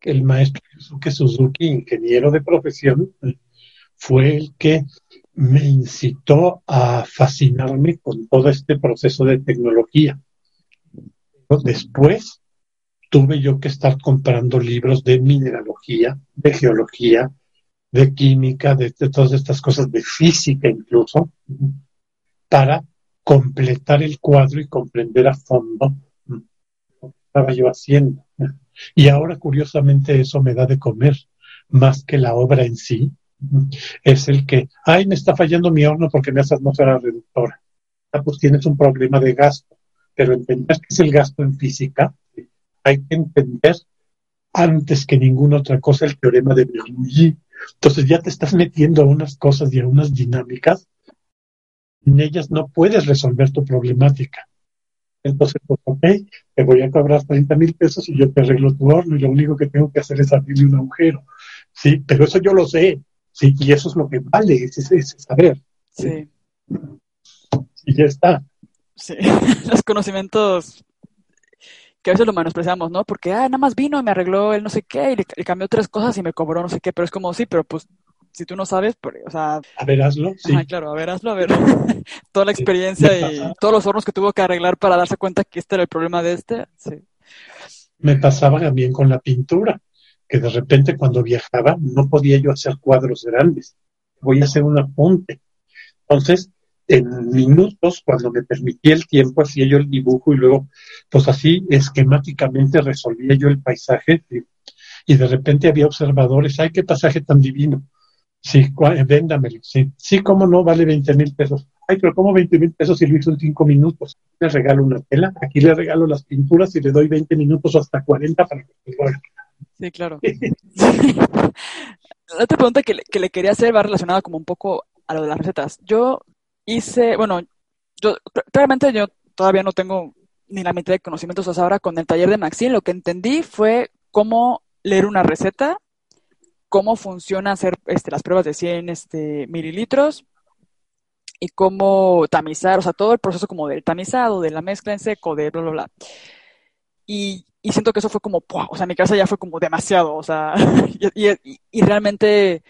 El maestro Yusuke Suzuki, ingeniero de profesión, fue el que me incitó a fascinarme con todo este proceso de tecnología. Después tuve yo que estar comprando libros de mineralogía, de geología, de química, de, todas estas cosas, de física incluso, para completar el cuadro y comprender a fondo lo que estaba yo haciendo. Y ahora, curiosamente, eso me da de comer más que la obra en sí. Es el que, ay, me está fallando mi horno porque me hace atmósfera reductora. Ah, pues tienes un problema de gasto. Pero entender qué es el gasto en física, hay que entender antes que ninguna otra cosa el teorema de Bernoulli. Entonces ya te estás metiendo a unas cosas y a unas dinámicas. En ellas no puedes resolver tu problemática. Entonces, pues, ok, te voy a cobrar 30 mil pesos y yo te arreglo tu horno y lo único que tengo que hacer es abrirle un agujero. Sí, pero eso yo lo sé. Sí, y eso es lo que vale, es, es saber. Sí. Y ya está. Sí, los conocimientos que a veces lo menospreciamos, ¿no? Porque, ah, nada más vino y me arregló el no sé qué y le, cambió tres cosas y me cobró no sé qué, pero es como, sí, pero pues si tú no sabes, pues, o sea... A ver, hazlo, sí. claro, a ver, hazlo, a ver. Toda la experiencia y todos los hornos que tuvo que arreglar para darse cuenta que este era el problema de este, sí. Me pasaba también con la pintura, que de repente cuando viajaba no podía yo hacer cuadros grandes. Voy a hacer un apunte. Entonces, en minutos, cuando me permitía el tiempo, hacía yo el dibujo y luego, pues así esquemáticamente resolvía yo el paisaje y, de repente había observadores, ¡ay, qué pasaje tan divino! Sí, véndamelo, sí, sí, cómo no, vale 20 mil pesos. Ay, pero ¿cómo 20 mil pesos si lo hizo en 5 minutos? Le regalo una tela, aquí le regalo las pinturas y le doy 20 minutos hasta 40 para que Sí, claro. La otra pregunta que le, que le quería hacer va relacionada como un poco a lo de las recetas. Yo hice, bueno, yo claramente yo todavía no tengo ni la mitad de conocimientos hasta ahora con el taller de Maxine. Lo que entendí fue cómo leer una receta, cómo funciona hacer este, las pruebas de 100 este, mililitros y cómo tamizar, o sea, todo el proceso como del tamizado, de la mezcla en seco, de bla, bla, bla. Y, y siento que eso fue como, o sea, mi casa ya fue como demasiado, o sea, y, y, y realmente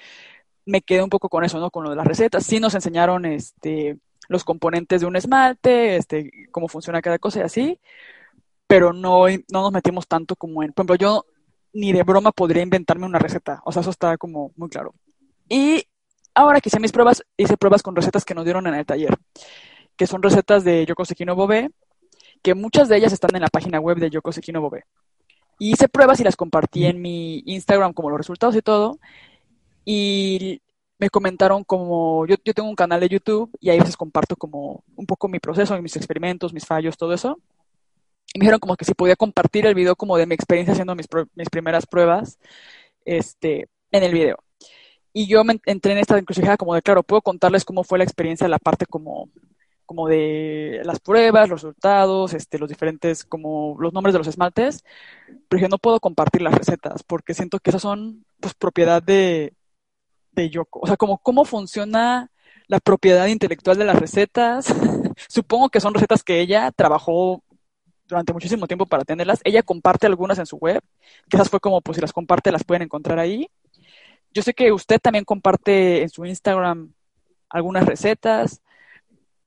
me quedé un poco con eso, ¿no? Con lo de las recetas. Sí nos enseñaron este, los componentes de un esmalte, este, cómo funciona cada cosa y así, pero no, no nos metimos tanto como en, por ejemplo, yo ni de broma podría inventarme una receta, o sea, eso está como muy claro. Y ahora que hice mis pruebas, hice pruebas con recetas que nos dieron en el taller, que son recetas de Yoko Sekino Bobé, que muchas de ellas están en la página web de Yoko Sekino Bobé. Y hice pruebas y las compartí en mi Instagram como los resultados y todo, y me comentaron como, yo, yo tengo un canal de YouTube y ahí a veces comparto como un poco mi proceso, mis experimentos, mis fallos, todo eso. Y me dijeron como que si podía compartir el video como de mi experiencia haciendo mis, mis primeras pruebas este, en el video. Y yo me entré en esta encrucijada como de, claro, puedo contarles cómo fue la experiencia, la parte como, como de las pruebas, los resultados, este, los diferentes, como los nombres de los esmaltes, pero yo no puedo compartir las recetas porque siento que esas son pues propiedad de, de Yoko? O sea, como cómo funciona la propiedad intelectual de las recetas. Supongo que son recetas que ella trabajó durante muchísimo tiempo para tenerlas. Ella comparte algunas en su web, esas fue como, pues si las comparte, las pueden encontrar ahí. Yo sé que usted también comparte en su Instagram algunas recetas.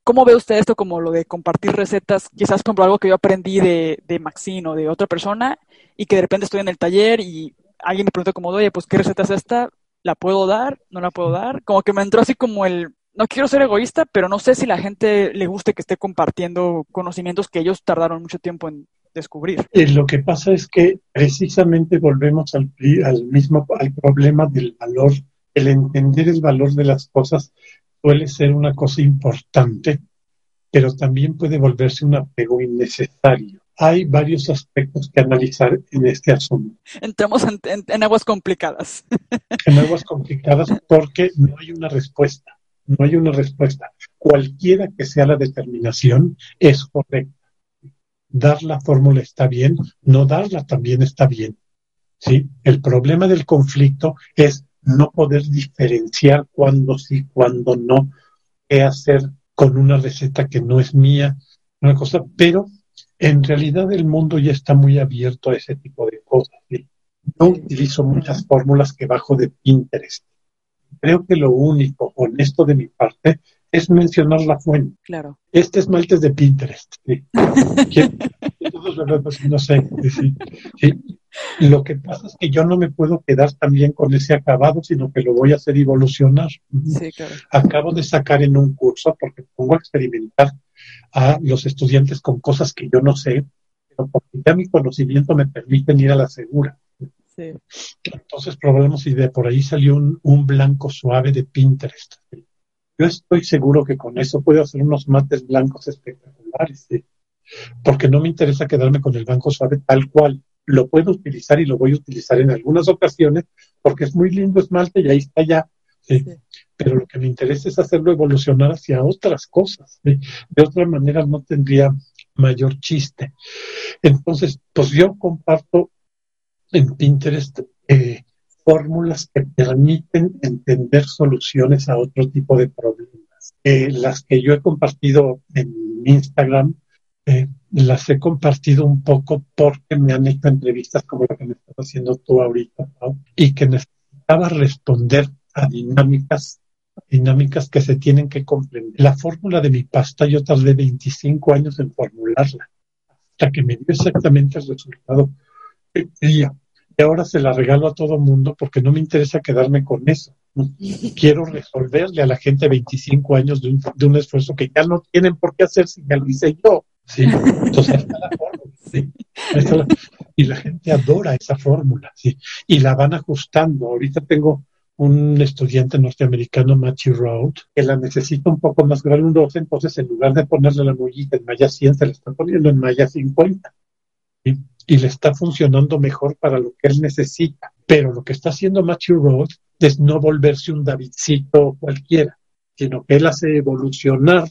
¿Cómo ve usted esto como lo de compartir recetas? Quizás, como algo que yo aprendí de, de Maxine o de otra persona y que de repente estoy en el taller y alguien me pregunta como, oye, pues, ¿qué receta es esta? ¿La puedo dar? ¿No la puedo dar? Como que me entró así como el, no quiero ser egoísta, pero no sé si la gente le guste que esté compartiendo conocimientos que ellos tardaron mucho tiempo en descubrir. Eh, lo que pasa es que precisamente volvemos al, al mismo al problema del valor. El entender el valor de las cosas suele ser una cosa importante, pero también puede volverse un apego innecesario hay varios aspectos que analizar en este asunto. Entramos en, aguas complicadas. En aguas complicadas porque no hay una respuesta. No hay una respuesta. Cualquiera que sea la determinación es correcta. Dar la fórmula está bien, no darla también está bien. ¿sí? El problema del conflicto es no poder diferenciar cuándo sí, cuándo no, qué hacer con una receta que no es mía, una cosa, pero en realidad el mundo ya está muy abierto a ese tipo de cosas. Yo utilizo muchas fórmulas que bajo de Pinterest. Creo que lo único honesto de mi parte es mencionar la fuente. Claro. Este esmalte es de Pinterest. no sé. Lo que pasa es que yo no me puedo quedar también con ese acabado, sino que lo voy a hacer evolucionar. Sí, claro. Acabo de sacar en un curso, porque pongo a experimentar a los estudiantes con cosas que yo no sé, pero porque ya mi conocimiento me permite ir a la segura. Sí. Entonces probamos y de por ahí salió un, un blanco suave de Pinterest. Yo estoy seguro que con eso puedo hacer unos mates blancos espectaculares, ¿sí? porque no me interesa quedarme con el blanco suave tal cual. Lo puedo utilizar y lo voy a utilizar en algunas ocasiones porque es muy lindo esmalte y ahí está ya. ¿sí? Pero lo que me interesa es hacerlo evolucionar hacia otras cosas. De otra manera no tendría mayor chiste. Entonces, pues yo comparto en Pinterest eh, fórmulas que permiten entender soluciones a otro tipo de problemas. Eh, las que yo he compartido en Instagram, eh, las he compartido un poco porque me han hecho entrevistas como la que me estás haciendo tú ahorita, y que necesitaba responder a dinámicas dinámicas que se tienen que comprender. La fórmula de mi pasta yo tardé 25 años en formularla, hasta que me dio exactamente el resultado que quería y ahora se la regalo a todo mundo porque no me interesa quedarme con eso. Quiero resolverle a la gente 25 años de un, esfuerzo que ya no tienen por qué hacer si ya lo hice yo. ¿sí? Entonces, está la fórmula. ¿sí? y la gente adora esa fórmula. ¿sí? Y la van ajustando. Ahorita tengo un estudiante norteamericano, Matthew Road, que la necesita un poco más granulosa, entonces en lugar de ponerle la mollita en malla 100, se la está poniendo en malla 50. ¿sí? y le está funcionando mejor para lo que él necesita. Pero lo que está haciendo Matthew Rhodes es no volverse un Davidcito cualquiera, sino que él hace evolucionar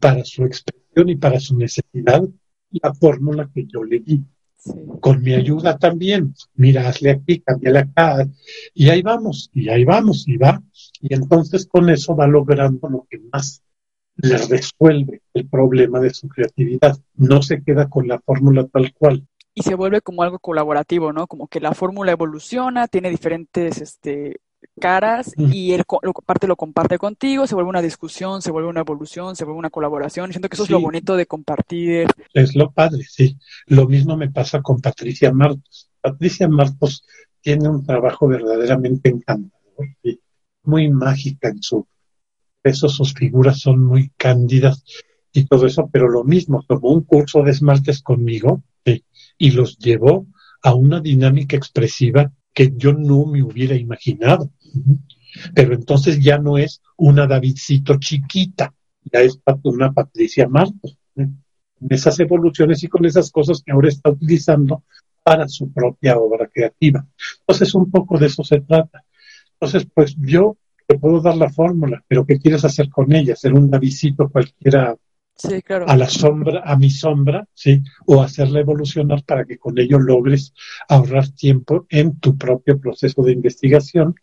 para su expresión y para su necesidad la fórmula que yo le di. Con mi ayuda también. Mira, hazle aquí, cámbiale acá. Y ahí vamos, y ahí vamos, y va. Y entonces con eso va logrando lo que más le resuelve el problema de su creatividad. No se queda con la fórmula tal cual, y se vuelve como algo colaborativo, ¿no? Como que la fórmula evoluciona, tiene diferentes este, caras y él lo, parte lo comparte contigo, se vuelve una discusión, se vuelve una evolución, se vuelve una colaboración. Siento que eso es lo bonito de compartir. Es lo padre, sí. Lo mismo me pasa con Patricia Martos. Patricia Martos tiene un trabajo verdaderamente encantador, muy mágica en su eso, sus figuras son muy cándidas y todo eso, pero lo mismo, tomó un curso de esmaltes conmigo y los llevó a una dinámica expresiva que yo no me hubiera imaginado. Pero entonces ya no es una Davidcito chiquita, ya es una Patricia Martos. Con esas evoluciones y con esas cosas que ahora está utilizando para su propia obra creativa. Entonces, un poco de eso se trata. Entonces, pues yo te puedo dar la fórmula, pero ¿qué quieres hacer con ella? ¿Ser un Davidcito cualquiera a la sombra, a mi sombra, ¿sí? O hacerla evolucionar para que con ello logres ahorrar tiempo en tu propio proceso de investigación.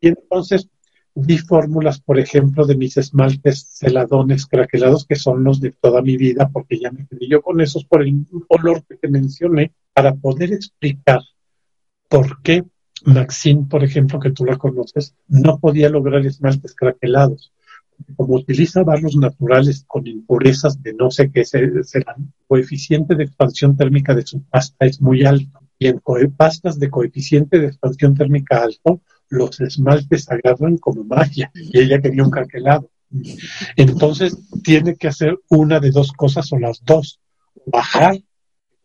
Y entonces di fórmulas, por ejemplo, de mis esmaltes celadones craquelados, que son los de toda mi vida, porque ya me quedé yo con esos por el color que te mencioné, para poder explicar por qué Maxine, por ejemplo, que tú la conoces, no podía lograr esmaltes craquelados como utiliza barros naturales con impurezas de no sé qué serán, el coeficiente de expansión térmica de su pasta es muy alto. Y en pastas de coeficiente de expansión térmica alto, los esmaltes agarran como magia. Y ella quería un craquelado. Entonces, tiene que hacer una de dos cosas o las dos. Bajar el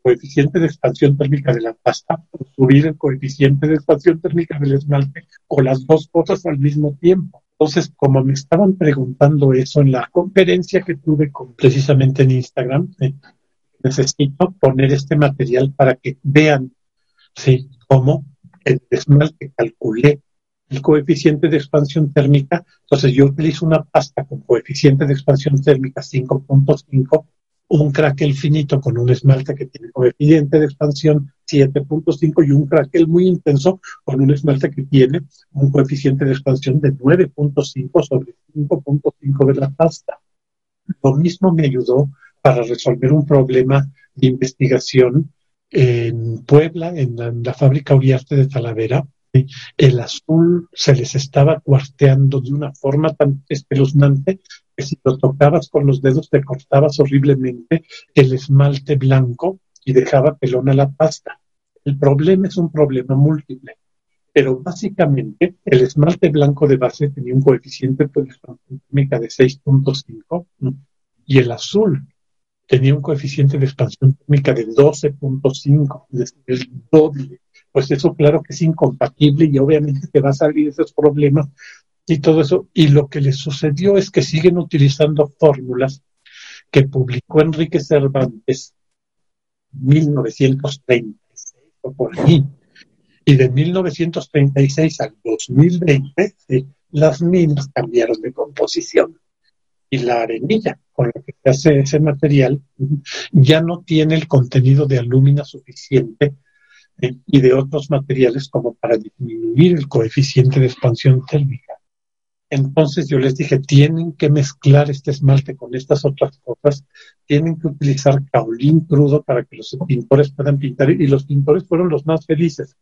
coeficiente de expansión térmica de la pasta o subir el coeficiente de expansión térmica del esmalte o las dos cosas al mismo tiempo. Entonces, como me estaban preguntando eso en la conferencia que tuve con, precisamente en Instagram, eh, necesito poner este material para que vean cómo el esmalte calculé el coeficiente de expansión térmica. Entonces, yo utilizo una pasta con coeficiente de expansión térmica 5.5 un craquel finito con un esmalte que tiene coeficiente de expansión 7.5 y un craquel muy intenso con un esmalte que tiene un coeficiente de expansión de 9.5 sobre 5.5 de la pasta. Lo mismo me ayudó para resolver un problema de investigación en Puebla, en la, fábrica Uriarte de Talavera. El azul se les estaba cuarteando de una forma tan espeluznante si lo tocabas con los dedos te cortabas horriblemente el esmalte blanco y dejaba pelona la pasta. El problema es un problema múltiple, pero básicamente el esmalte blanco de base tenía un coeficiente de expansión térmica de 6.5 y el azul tenía un coeficiente de expansión térmica de 12.5, es decir, el doble. Pues eso claro que es incompatible y obviamente te va a salir esos problemas y todo eso. Y lo que les sucedió es que siguen utilizando fórmulas que publicó Enrique Cervantes en 1936 o por ahí. Y de 1936 al 2020, las minas cambiaron de composición y la arenilla con la que se hace ese material ya no tiene el contenido de alúmina suficiente y de otros materiales como para disminuir el coeficiente de expansión térmica. Entonces yo les dije, tienen que mezclar este esmalte con estas otras cosas, tienen que utilizar caolín crudo para que los pintores puedan pintar y los pintores fueron los más felices.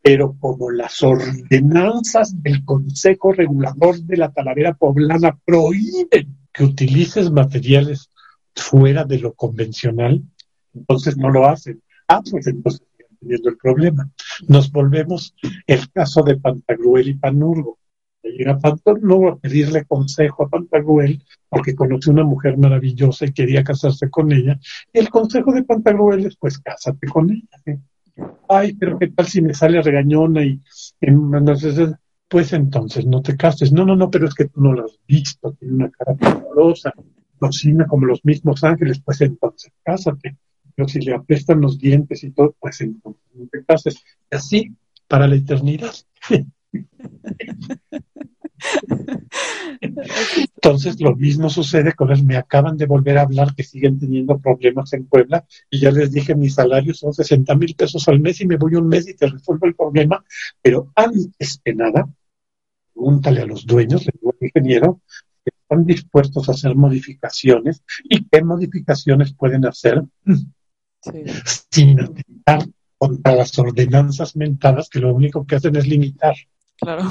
Pero como las ordenanzas del Consejo Regulador de la Talavera Poblana prohíben que utilices materiales fuera de lo convencional, entonces no lo hacen. Ah, pues entonces el problema. Nos volvemos el caso de Pantagruel y Panurgo llega luego a pedirle consejo a Pantagruel porque conoció una mujer maravillosa y quería casarse con ella. Y el consejo de Pantagruel es, pues, cásate con ella. Ay, pero ¿qué tal si me sale regañona y, pues entonces no te cases. No, no, no, pero es que tú no la has visto, tiene una cara poderosa, cocina como los mismos ángeles, pues entonces cásate. Pero si le apestan los dientes y todo, pues cases. Y así para la eternidad. Entonces lo mismo sucede con él. Me acaban de volver a hablar que siguen teniendo problemas en Puebla y ya les dije mi salario son 60 mil pesos al mes y me voy un mes y te resuelvo el problema. Pero antes que nada, pregúntale a los dueños, le digo al ingeniero, que están dispuestos a hacer modificaciones y qué modificaciones pueden hacer sin atentar contra las ordenanzas mentadas que lo único que hacen es limitar.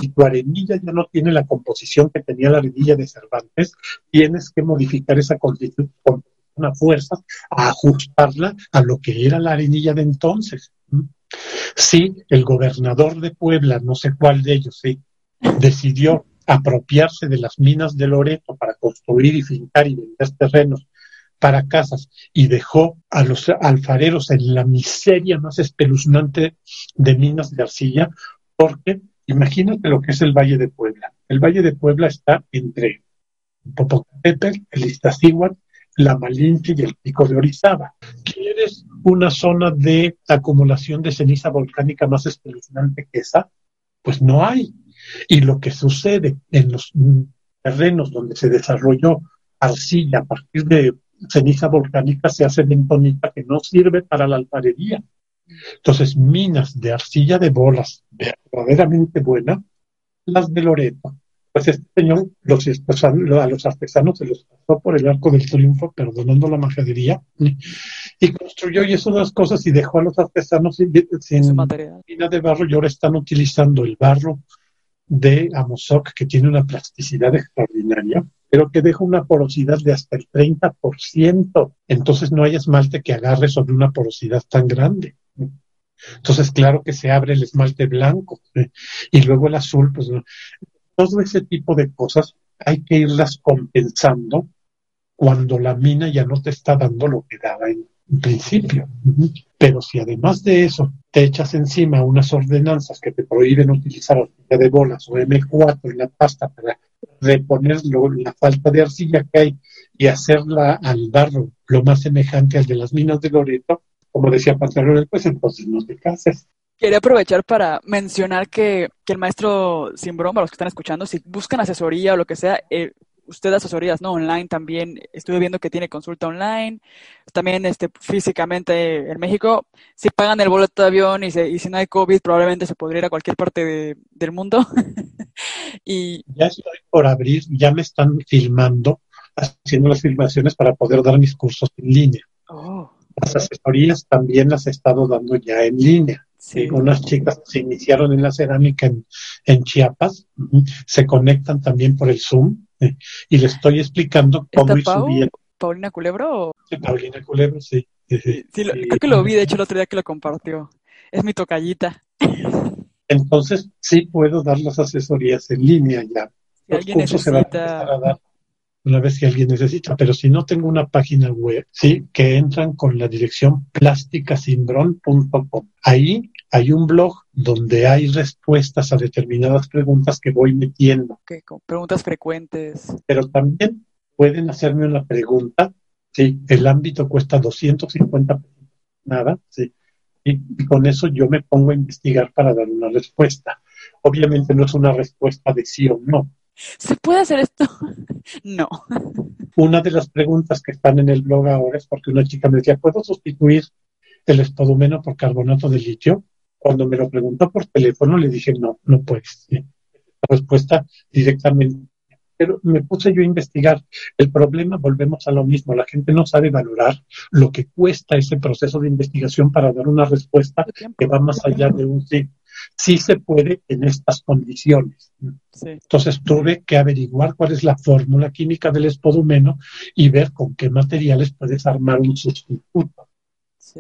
Si tu arenilla ya no tiene la composición que tenía la arenilla de Cervantes, tienes que modificar esa constitución con una fuerza a ajustarla a lo que era la arenilla de entonces. Si el gobernador de Puebla, no sé cuál de ellos, decidió apropiarse de las minas de Loreto para construir y fincar y vender terrenos para casas y dejó a los alfareros en la miseria más espeluznante de minas de arcilla, porque Imagínate lo que es el Valle de Puebla. El Valle de Puebla está entre Popocatépetl, el Iztaccíhuatl, la Malinche y el Pico de Orizaba. ¿Quieres una zona de acumulación de ceniza volcánica más espeluznante que esa? Pues no hay. Y lo que sucede en los terrenos donde se desarrolló arcilla a partir de ceniza volcánica se hace bentonita que no sirve para la alfarería. Entonces, minas de arcilla de bolas verdaderamente buena, las de Loreto. Pues este señor los, a los artesanos se los pasó por el arco del triunfo, perdonando la majadería, y construyó y hizo unas cosas y dejó a los artesanos sin, sin mina de barro y ahora están utilizando el barro de Amozoc, que tiene una plasticidad extraordinaria, pero que deja una porosidad de hasta el 30%. Entonces no hay esmalte que agarre sobre una porosidad tan grande. Entonces, claro que se abre el esmalte blanco y luego el azul, pues todo ese tipo de cosas hay que irlas compensando cuando la mina ya no te está dando lo que daba en, principio. Pero si además de eso te echas encima unas ordenanzas que te prohíben utilizar arcilla de bolas o M4 en la pasta para reponer la falta de arcilla que hay y hacerla al barro lo más semejante al de las minas de Loreto, como decía Pantaleón, pues entonces no te cases. Quería aprovechar para mencionar que, el maestro sin broma, los que están escuchando, si buscan asesoría o lo que sea, eh, usted da asesorías, ¿no? Online también. Estuve viendo que tiene consulta online. También este, físicamente en México. Si pagan el boleto de avión y, y si no hay COVID, probablemente se podría ir a cualquier parte del mundo. y... Ya estoy por abrir, ya me están filmando, haciendo las filmaciones para poder dar mis cursos en línea. Oh. Las asesorías también las he estado dando ya en línea. Sí. Unas chicas se iniciaron en la cerámica en, Chiapas, se conectan también por el Zoom y le estoy explicando cómo ir subiendo. ¿Paulina Culebro? Sí, Paulina Culebro, sí. Sí, creo que lo vi, de hecho, el otro día que lo compartió. es mi tocallita. Entonces, sí puedo dar las asesorías en línea ya. Si alguien necesita una vez que alguien necesita, pero si no tengo una página web, sí, que entran con la dirección plásticasimbron.com. Ahí hay un blog donde hay respuestas a determinadas preguntas que voy metiendo. Okay, con preguntas frecuentes. Pero también pueden hacerme una pregunta, sí, el ámbito cuesta 250 nada, sí, y con eso yo me pongo a investigar para dar una respuesta. Obviamente no es una respuesta de sí o no, ¿Se puede hacer esto? no. Una de las preguntas que están en el blog ahora es porque una chica me decía, ¿puedo sustituir el espodumeno por carbonato de litio? Cuando me lo preguntó por teléfono le dije, no, no puedes. La respuesta directamente. Pero me puse yo a investigar. El problema, volvemos a lo mismo, la gente no sabe valorar lo que cuesta ese proceso de investigación para dar una respuesta que va más allá de un sí sí se puede en estas condiciones. Entonces tuve que averiguar cuál es la fórmula química del espodumeno y ver con qué materiales puedes armar un sustituto.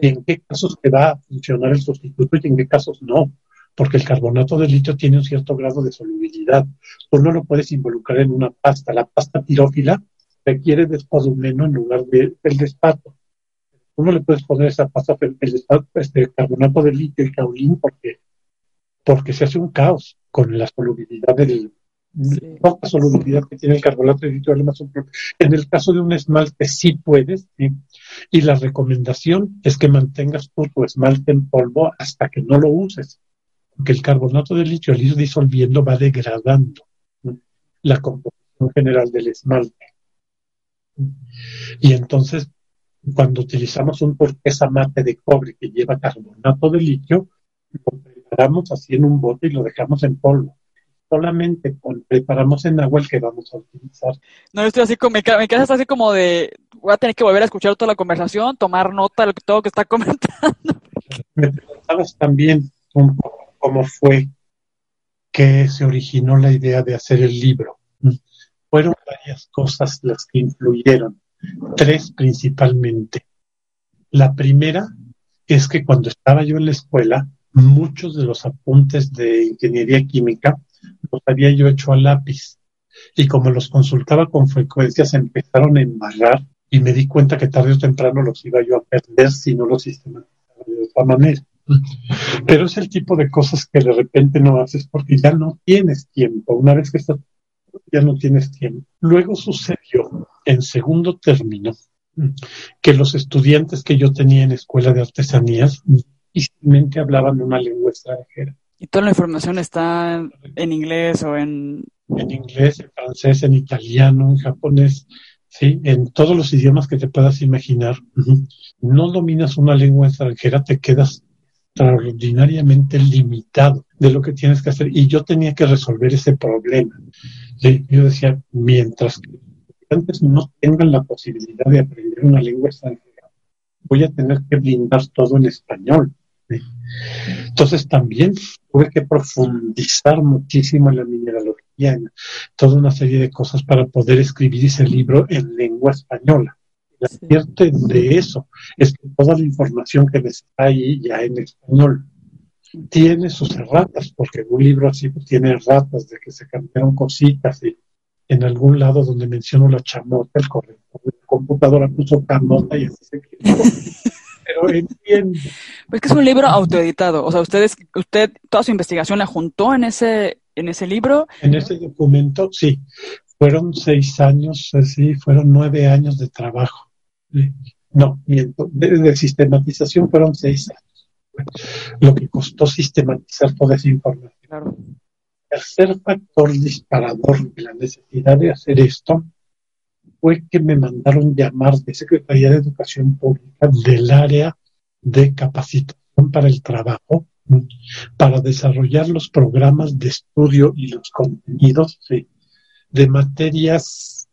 Y en qué casos te va a funcionar el sustituto y en qué casos no. Porque el carbonato de litio tiene un cierto grado de solubilidad. Tú no lo puedes involucrar en una pasta. La pasta tirófila requiere de espodumeno en lugar del despato. Tú no le puedes poner esa pasta, el, este carbonato de litio y caulín porque porque se hace un caos con la solubilidad del poca solubilidad que tiene el carbonato de litio. En el caso de un esmalte sí puedes, y la recomendación es que mantengas tu esmalte en polvo hasta que no lo uses, porque el carbonato de litio al ir disolviendo va degradando la composición general del esmalte. Y entonces, cuando utilizamos un turquesa mate de cobre que lleva carbonato de litio, preparamos así en un bote y lo dejamos en polvo. Solamente preparamos en agua el que vamos a utilizar. No, yo estoy así como, me, quedas así como de, voy a tener que volver a escuchar toda la conversación, tomar nota de todo lo que está comentando. Me preguntabas también un poco cómo fue que se originó la idea de hacer el libro. Fueron varias cosas las que influyeron, tres principalmente. La primera es que cuando estaba yo en la escuela, muchos de los apuntes de ingeniería química los había yo hecho a lápiz. Y como los consultaba con frecuencia, se empezaron a embarrar y me di cuenta que tarde o temprano los iba yo a perder si no los sistematizaba de otra manera. Pero es el tipo de cosas que de repente no haces porque ya no tienes tiempo. Una vez que estás, ya no tienes tiempo. Luego sucedió en segundo término que los estudiantes que yo tenía en escuela de artesanías simplemente hablaban una lengua extranjera. ¿Y toda la información está en inglés o en...? En inglés, en francés, en italiano, en japonés, ¿sí? En todos los idiomas que te puedas imaginar. No dominas una lengua extranjera, te quedas extraordinariamente limitado de lo que tienes que hacer. Y yo tenía que resolver ese problema. Yo decía, mientras que antes no tengan la posibilidad de aprender una lengua extranjera, voy a tener que blindar todo en español. Entonces también tuve que profundizar muchísimo en la mineralogía, en toda una serie de cosas para poder escribir ese libro en lengua española. La cierto de eso es que toda la información que está ahí ya en español tiene sus erratas, porque un libro así pues, tiene erratas de que se cambiaron cositas y en algún lado donde menciono la chamota, el corrector de la computadora puso camota y así se quedó pero entiendo. Pues que es un libro autoeditado, o sea, ustedes, usted toda su investigación la juntó en ese, en ese libro. En ese documento, sí. Fueron seis años, sí, fueron nueve años de trabajo. No, miento, de, sistematización fueron seis años. Lo que costó sistematizar toda esa información. Claro. Tercer factor disparador de la necesidad de hacer esto fue que me mandaron llamar de Secretaría de Educación Pública del área de capacitación para el trabajo para desarrollar los programas de estudio y los contenidos de materias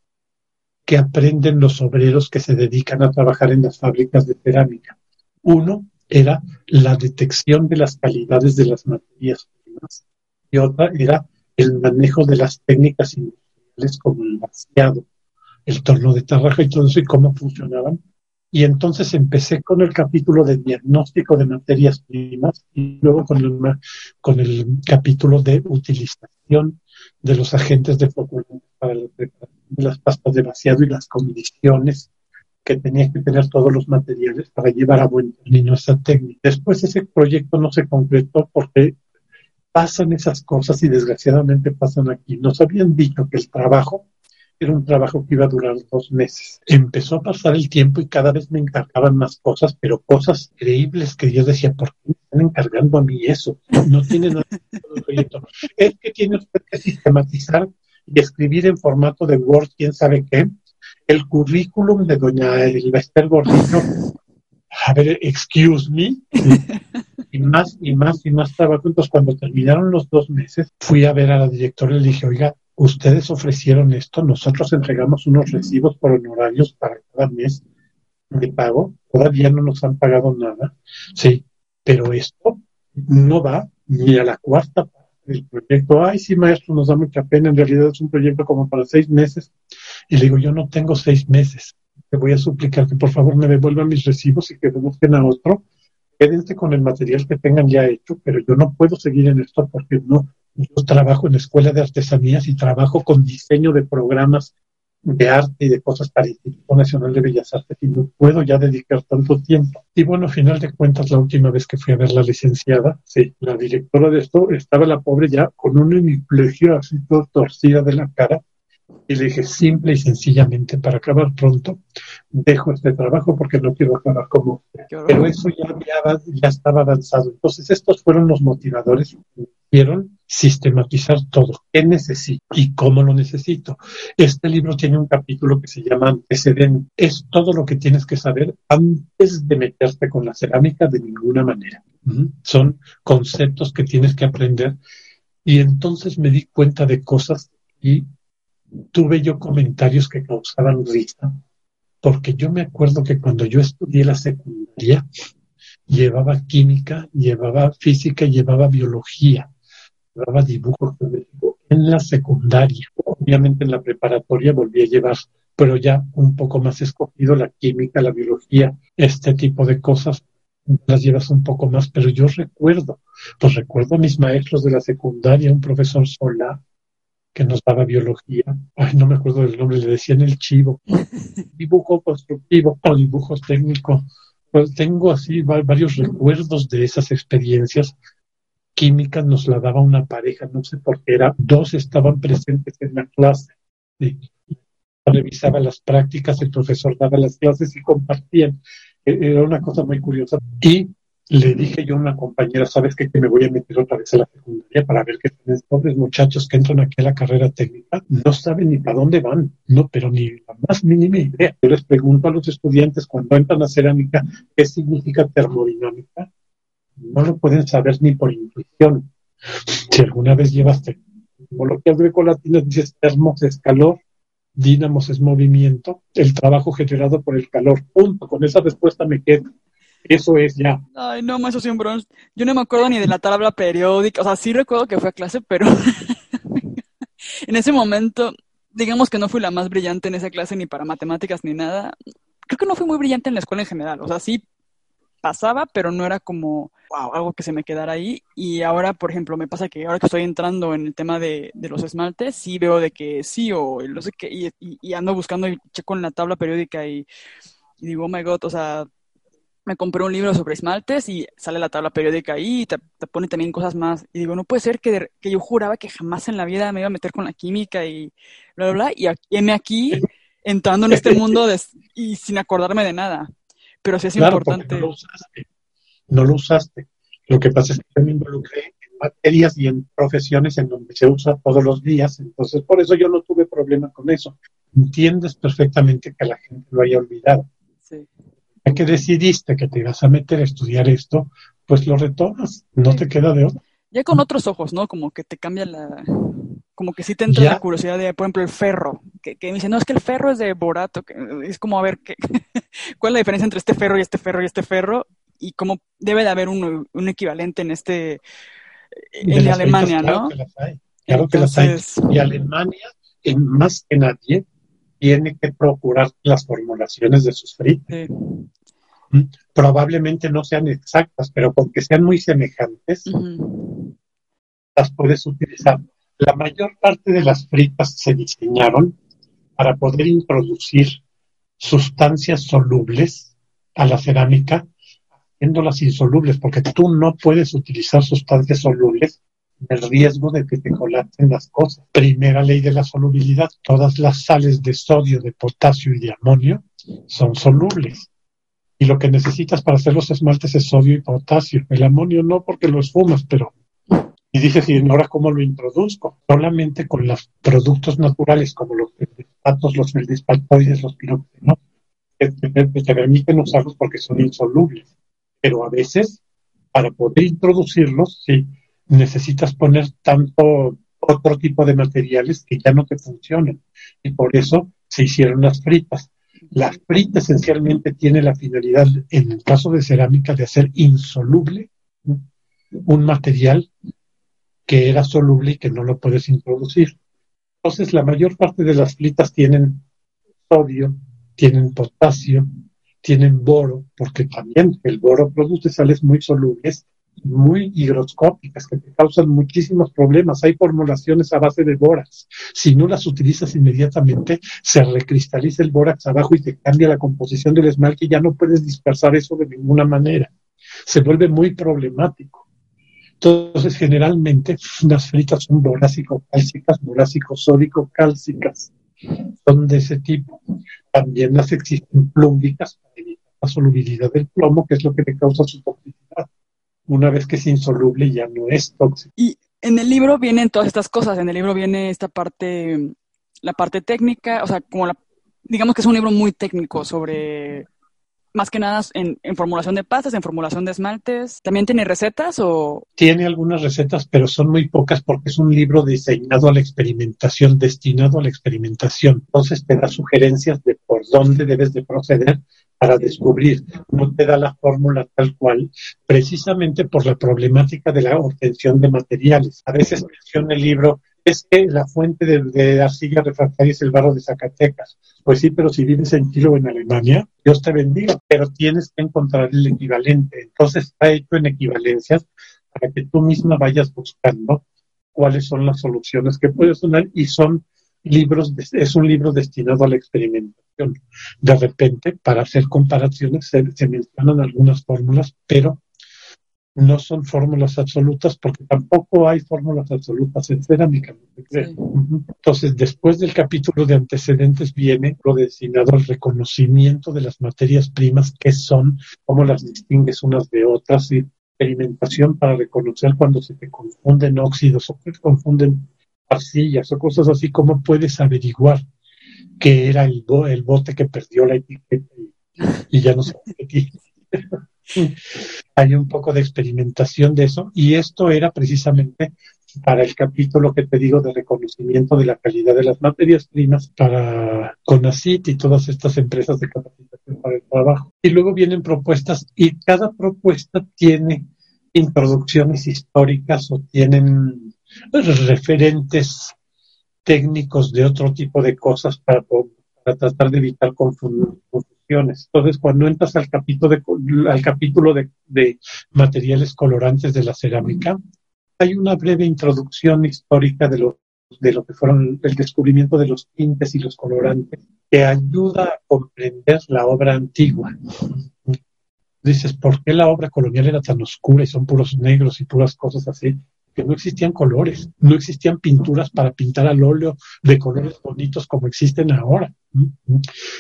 que aprenden los obreros que se dedican a trabajar en las fábricas de cerámica. Uno era la detección de las calidades de las materias primas y otra era el manejo de las técnicas industriales como el vaciado el torno de Tarraja y todo eso y cómo funcionaban Y entonces empecé con el capítulo de diagnóstico de materias primas y luego con el, con el capítulo de utilización de los agentes de floculación para la preparación de las pastas de vaciado y las condiciones que tenía que tener todos los materiales para llevar a buen término esa técnica. Después ese proyecto no se concretó porque pasan esas cosas y desgraciadamente pasan aquí. Nos habían dicho que el trabajo era un trabajo que iba a durar dos meses. Empezó a pasar el tiempo y cada vez me encargaban más cosas, pero cosas increíbles que yo decía, ¿por qué me están encargando a mí eso? No tiene nada el proyecto. Es que tiene usted que sistematizar y escribir en formato de Word, quién sabe qué, el currículum de doña Elvester Gordillo. A ver, excuse me. Y más y más y más trabajo. Entonces, cuando terminaron los dos meses, fui a ver a la directora y le dije, oiga, ustedes ofrecieron esto, nosotros entregamos unos recibos por honorarios para cada mes de pago, todavía no nos han pagado nada, sí, pero esto no va ni a la cuarta parte del proyecto. Ay, sí, maestro, nos da mucha pena, en realidad es un proyecto como para seis meses. Y le digo, yo no tengo seis meses, te voy a suplicar que por favor me devuelvan mis recibos y que busquen a otro. Quédense con el material que tengan ya hecho, pero yo no puedo seguir en esto porque no, yo trabajo en la Escuela de Artesanías y trabajo con diseño de programas de arte y de cosas para el Instituto Nacional de Bellas Artes y no puedo ya dedicar tanto tiempo. Y bueno, a final de cuentas, la última vez que fui a ver la licenciada, sí, la directora de esto, estaba la pobre ya con una hemiplegia así torcida de la cara y le dije simple y sencillamente para acabar pronto, dejo este trabajo porque no quiero acabar como Pero eso ya, ya estaba avanzado. Entonces estos fueron los motivadores que hicieron sistematizar todo. ¿Qué necesito y cómo lo necesito? Este libro tiene un capítulo que se llama Antecedente. Es todo lo que tienes que saber antes de meterte con la cerámica de ninguna manera. Son conceptos que tienes que aprender. Y entonces me di cuenta de cosas y tuve yo comentarios que causaban risa, porque yo me acuerdo que cuando yo estudié la secundaria, llevaba química, llevaba física, llevaba biología llevaba dibujo en la secundaria. Obviamente en la preparatoria volví a llevar, pero ya un poco más escogido la química, la biología, este tipo de cosas las llevas un poco más, pero yo recuerdo, pues recuerdo a mis maestros de la secundaria, un profesor solar que nos daba biología, ay, no me acuerdo del nombre, le decían el chivo, dibujo constructivo o dibujo técnico. Pues tengo así varios recuerdos de esas experiencias química nos la daba una pareja, no sé por qué era, dos estaban presentes en la clase. Revisaba las prácticas, el profesor daba las clases y compartían. E-, era una cosa muy curiosa. Y le dije yo a una compañera, ¿sabes qué? Que me voy a meter otra vez a la secundaria para ver qué los pobres muchachos que entran aquí a la carrera técnica no saben ni para dónde van, no, pero ni la más mínima idea. Yo les pregunto a los estudiantes cuando entran a cerámica qué significa termodinámica no lo pueden saber ni por intuición. Si alguna vez llevaste etimologías grecolatinas, dices termos es calor, dínamos es movimiento, el trabajo generado por el calor. Punto. Con esa respuesta me quedo. Eso es ya. Ay, no, maestro Simbrón. Yo no me acuerdo ni de la tabla periódica. O sea, sí recuerdo que fue a clase, pero en ese momento, digamos que no fui la más brillante en esa clase ni para matemáticas ni nada. Creo que no fui muy brillante en la escuela en general. O sea, sí pasaba, pero no era como wow, algo que se me quedara ahí. Y ahora, por ejemplo, me pasa que ahora que estoy entrando en el tema de, los esmaltes, sí veo de que sí o no sé qué, y, ando buscando y checo en la tabla periódica y, digo, oh my god, o sea, me compré un libro sobre esmaltes y sale la tabla periódica ahí y te, pone también cosas más. Y digo, no puede ser que, que, yo juraba que jamás en la vida me iba a meter con la química y bla, bla, bla. Y aquí, aquí entrando en este mundo y sin acordarme de nada pero sí es importante. No lo, usaste, no lo usaste. Lo que pasa es que yo me involucré en materias y en profesiones en donde se usa todos los días, entonces por eso yo no tuve problema con eso. Entiendes perfectamente que la gente lo haya olvidado. Ya que decidiste que te ibas a meter a estudiar esto, pues lo retomas, no te queda de otra. Ya con otros ojos, ¿no? Como que te cambia la, como que sí te entra la curiosidad de, por ejemplo, el ferro, que, que, me dice, no, es que el ferro es de Borato, que es como a ver qué, cuál es la diferencia entre este ferro y este ferro y este ferro, y cómo debe de haber un, un equivalente en este, en Alemania, ¿no? Claro que las hay, claro que las hay. Y Alemania, en más que nadie, tiene que procurar las formulaciones de sus fritas. Mm, probablemente no sean exactas, pero con que sean muy semejantes, las puedes utilizar. La mayor parte de las fritas se diseñaron para poder introducir sustancias solubles a la cerámica, haciéndolas insolubles, porque tú no puedes utilizar sustancias solubles el riesgo de que te colapsen las cosas. Primera ley de la solubilidad, todas las sales de sodio, de potasio y de amonio son solubles. Y lo que necesitas para hacer los esmaltes es sodio y potasio. El amonio no porque lo esfumas, pero... Y dices, ¿y ahora cómo lo introduzco? Solamente con los productos naturales como los feldespatos, los feldespatoides, los piroxenos, que te permiten usarlos porque son insolubles. Pero a veces, para poder introducirlos, sí, necesitas poner tanto otro tipo de materiales que ya no te funcionan. Y por eso se hicieron las fritas. La frita esencialmente tiene la finalidad, en el caso de cerámica, de hacer insoluble un material que era soluble y que no lo puedes introducir. Entonces, la mayor parte de las fritas tienen sodio, tienen potasio, tienen boro, porque también el boro produce sales muy solubles muy higroscópicas que te causan muchísimos problemas. Hay formulaciones a base de bórax. Si no las utilizas inmediatamente, se recristaliza el bórax abajo y te cambia la composición del esmalte y ya no puedes dispersar eso de ninguna manera. Se vuelve muy problemático. Entonces, generalmente, las fritas son borácico-cálcicas, borácico-sódico-cálcicas. Son de ese tipo. También las existen plúmbicas para evitar la solubilidad del plomo, que es lo que le causa su toxicidad una vez que es insoluble ya no es tóxico. Y en el libro vienen todas estas cosas, en el libro viene esta parte, la parte técnica, o sea, como la, digamos que es un libro muy técnico sobre, más que nada en, formulación de pastas, en formulación de esmaltes. ¿También tiene recetas o...? Tiene algunas recetas, pero son muy pocas porque es un libro diseñado a la experimentación, destinado a la experimentación. Entonces te da sugerencias de por dónde debes de proceder para descubrir, no te da la fórmula tal cual, precisamente por la problemática de la obtención de materiales. A veces menciona el libro, es que la fuente de, arcilla refractaria es el barro de Zacatecas. Pues sí, pero si vives en Chile o en Alemania, Dios te bendiga, pero tienes que encontrar el equivalente. Entonces está hecho en equivalencias para que tú misma vayas buscando cuáles son las soluciones que puedes tener y son libros, es un libro destinado a la experimentación. De repente, para hacer comparaciones, se, mencionan algunas fórmulas, pero no son fórmulas absolutas porque tampoco hay fórmulas absolutas en cerámica. Entonces, después del capítulo de antecedentes viene lo destinado al reconocimiento de las materias primas, que son, cómo las distingues unas de otras, y experimentación para reconocer cuando se te confunden óxidos o se confunden arcillas o cosas así, ¿cómo puedes averiguar que era el, el bote que perdió la etiqueta y, ya no se aquí? Hay un poco de experimentación de eso y esto era precisamente para el capítulo que te digo de reconocimiento de la calidad de las materias primas para CONACIT y todas estas empresas de capacitación para el trabajo. Y luego vienen propuestas y cada propuesta tiene introducciones históricas o tienen referentes técnicos de otro tipo de cosas para, tratar de evitar Entonces, cuando entras al capítulo de, al capítulo de, materiales colorantes de la cerámica, hay una breve introducción histórica de de lo que fueron el descubrimiento de los tintes y los colorantes, que ayuda a comprender la obra antigua. Dices, ¿por qué la obra colonial era tan oscura y son puros negros y puras cosas así? que no existían colores, no existían pinturas para pintar al óleo de colores bonitos como existen ahora.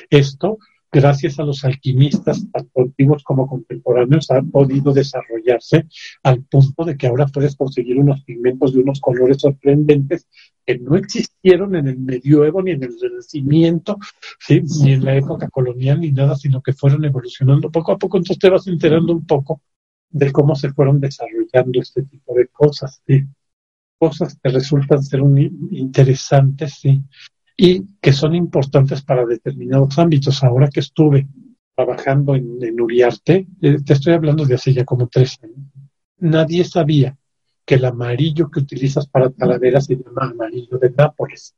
Esto, gracias a los alquimistas, tanto antiguos como contemporáneos, ha podido desarrollarse al punto de que ahora puedes conseguir unos pigmentos de unos colores sorprendentes que no existieron en el medioevo ni en el renacimiento, ni en la época colonial ni nada, sino que fueron evolucionando poco a poco. Entonces te vas enterando un poco de cómo se fueron desarrollando este tipo de cosas, ¿sí? cosas que resultan ser interesantes ¿sí? Y que son importantes para determinados ámbitos. Ahora que estuve trabajando en, Uriarte, eh, te estoy hablando de hace ya como tres años, nadie sabía que el amarillo que utilizas para taladeras se llama amarillo de Nápoles,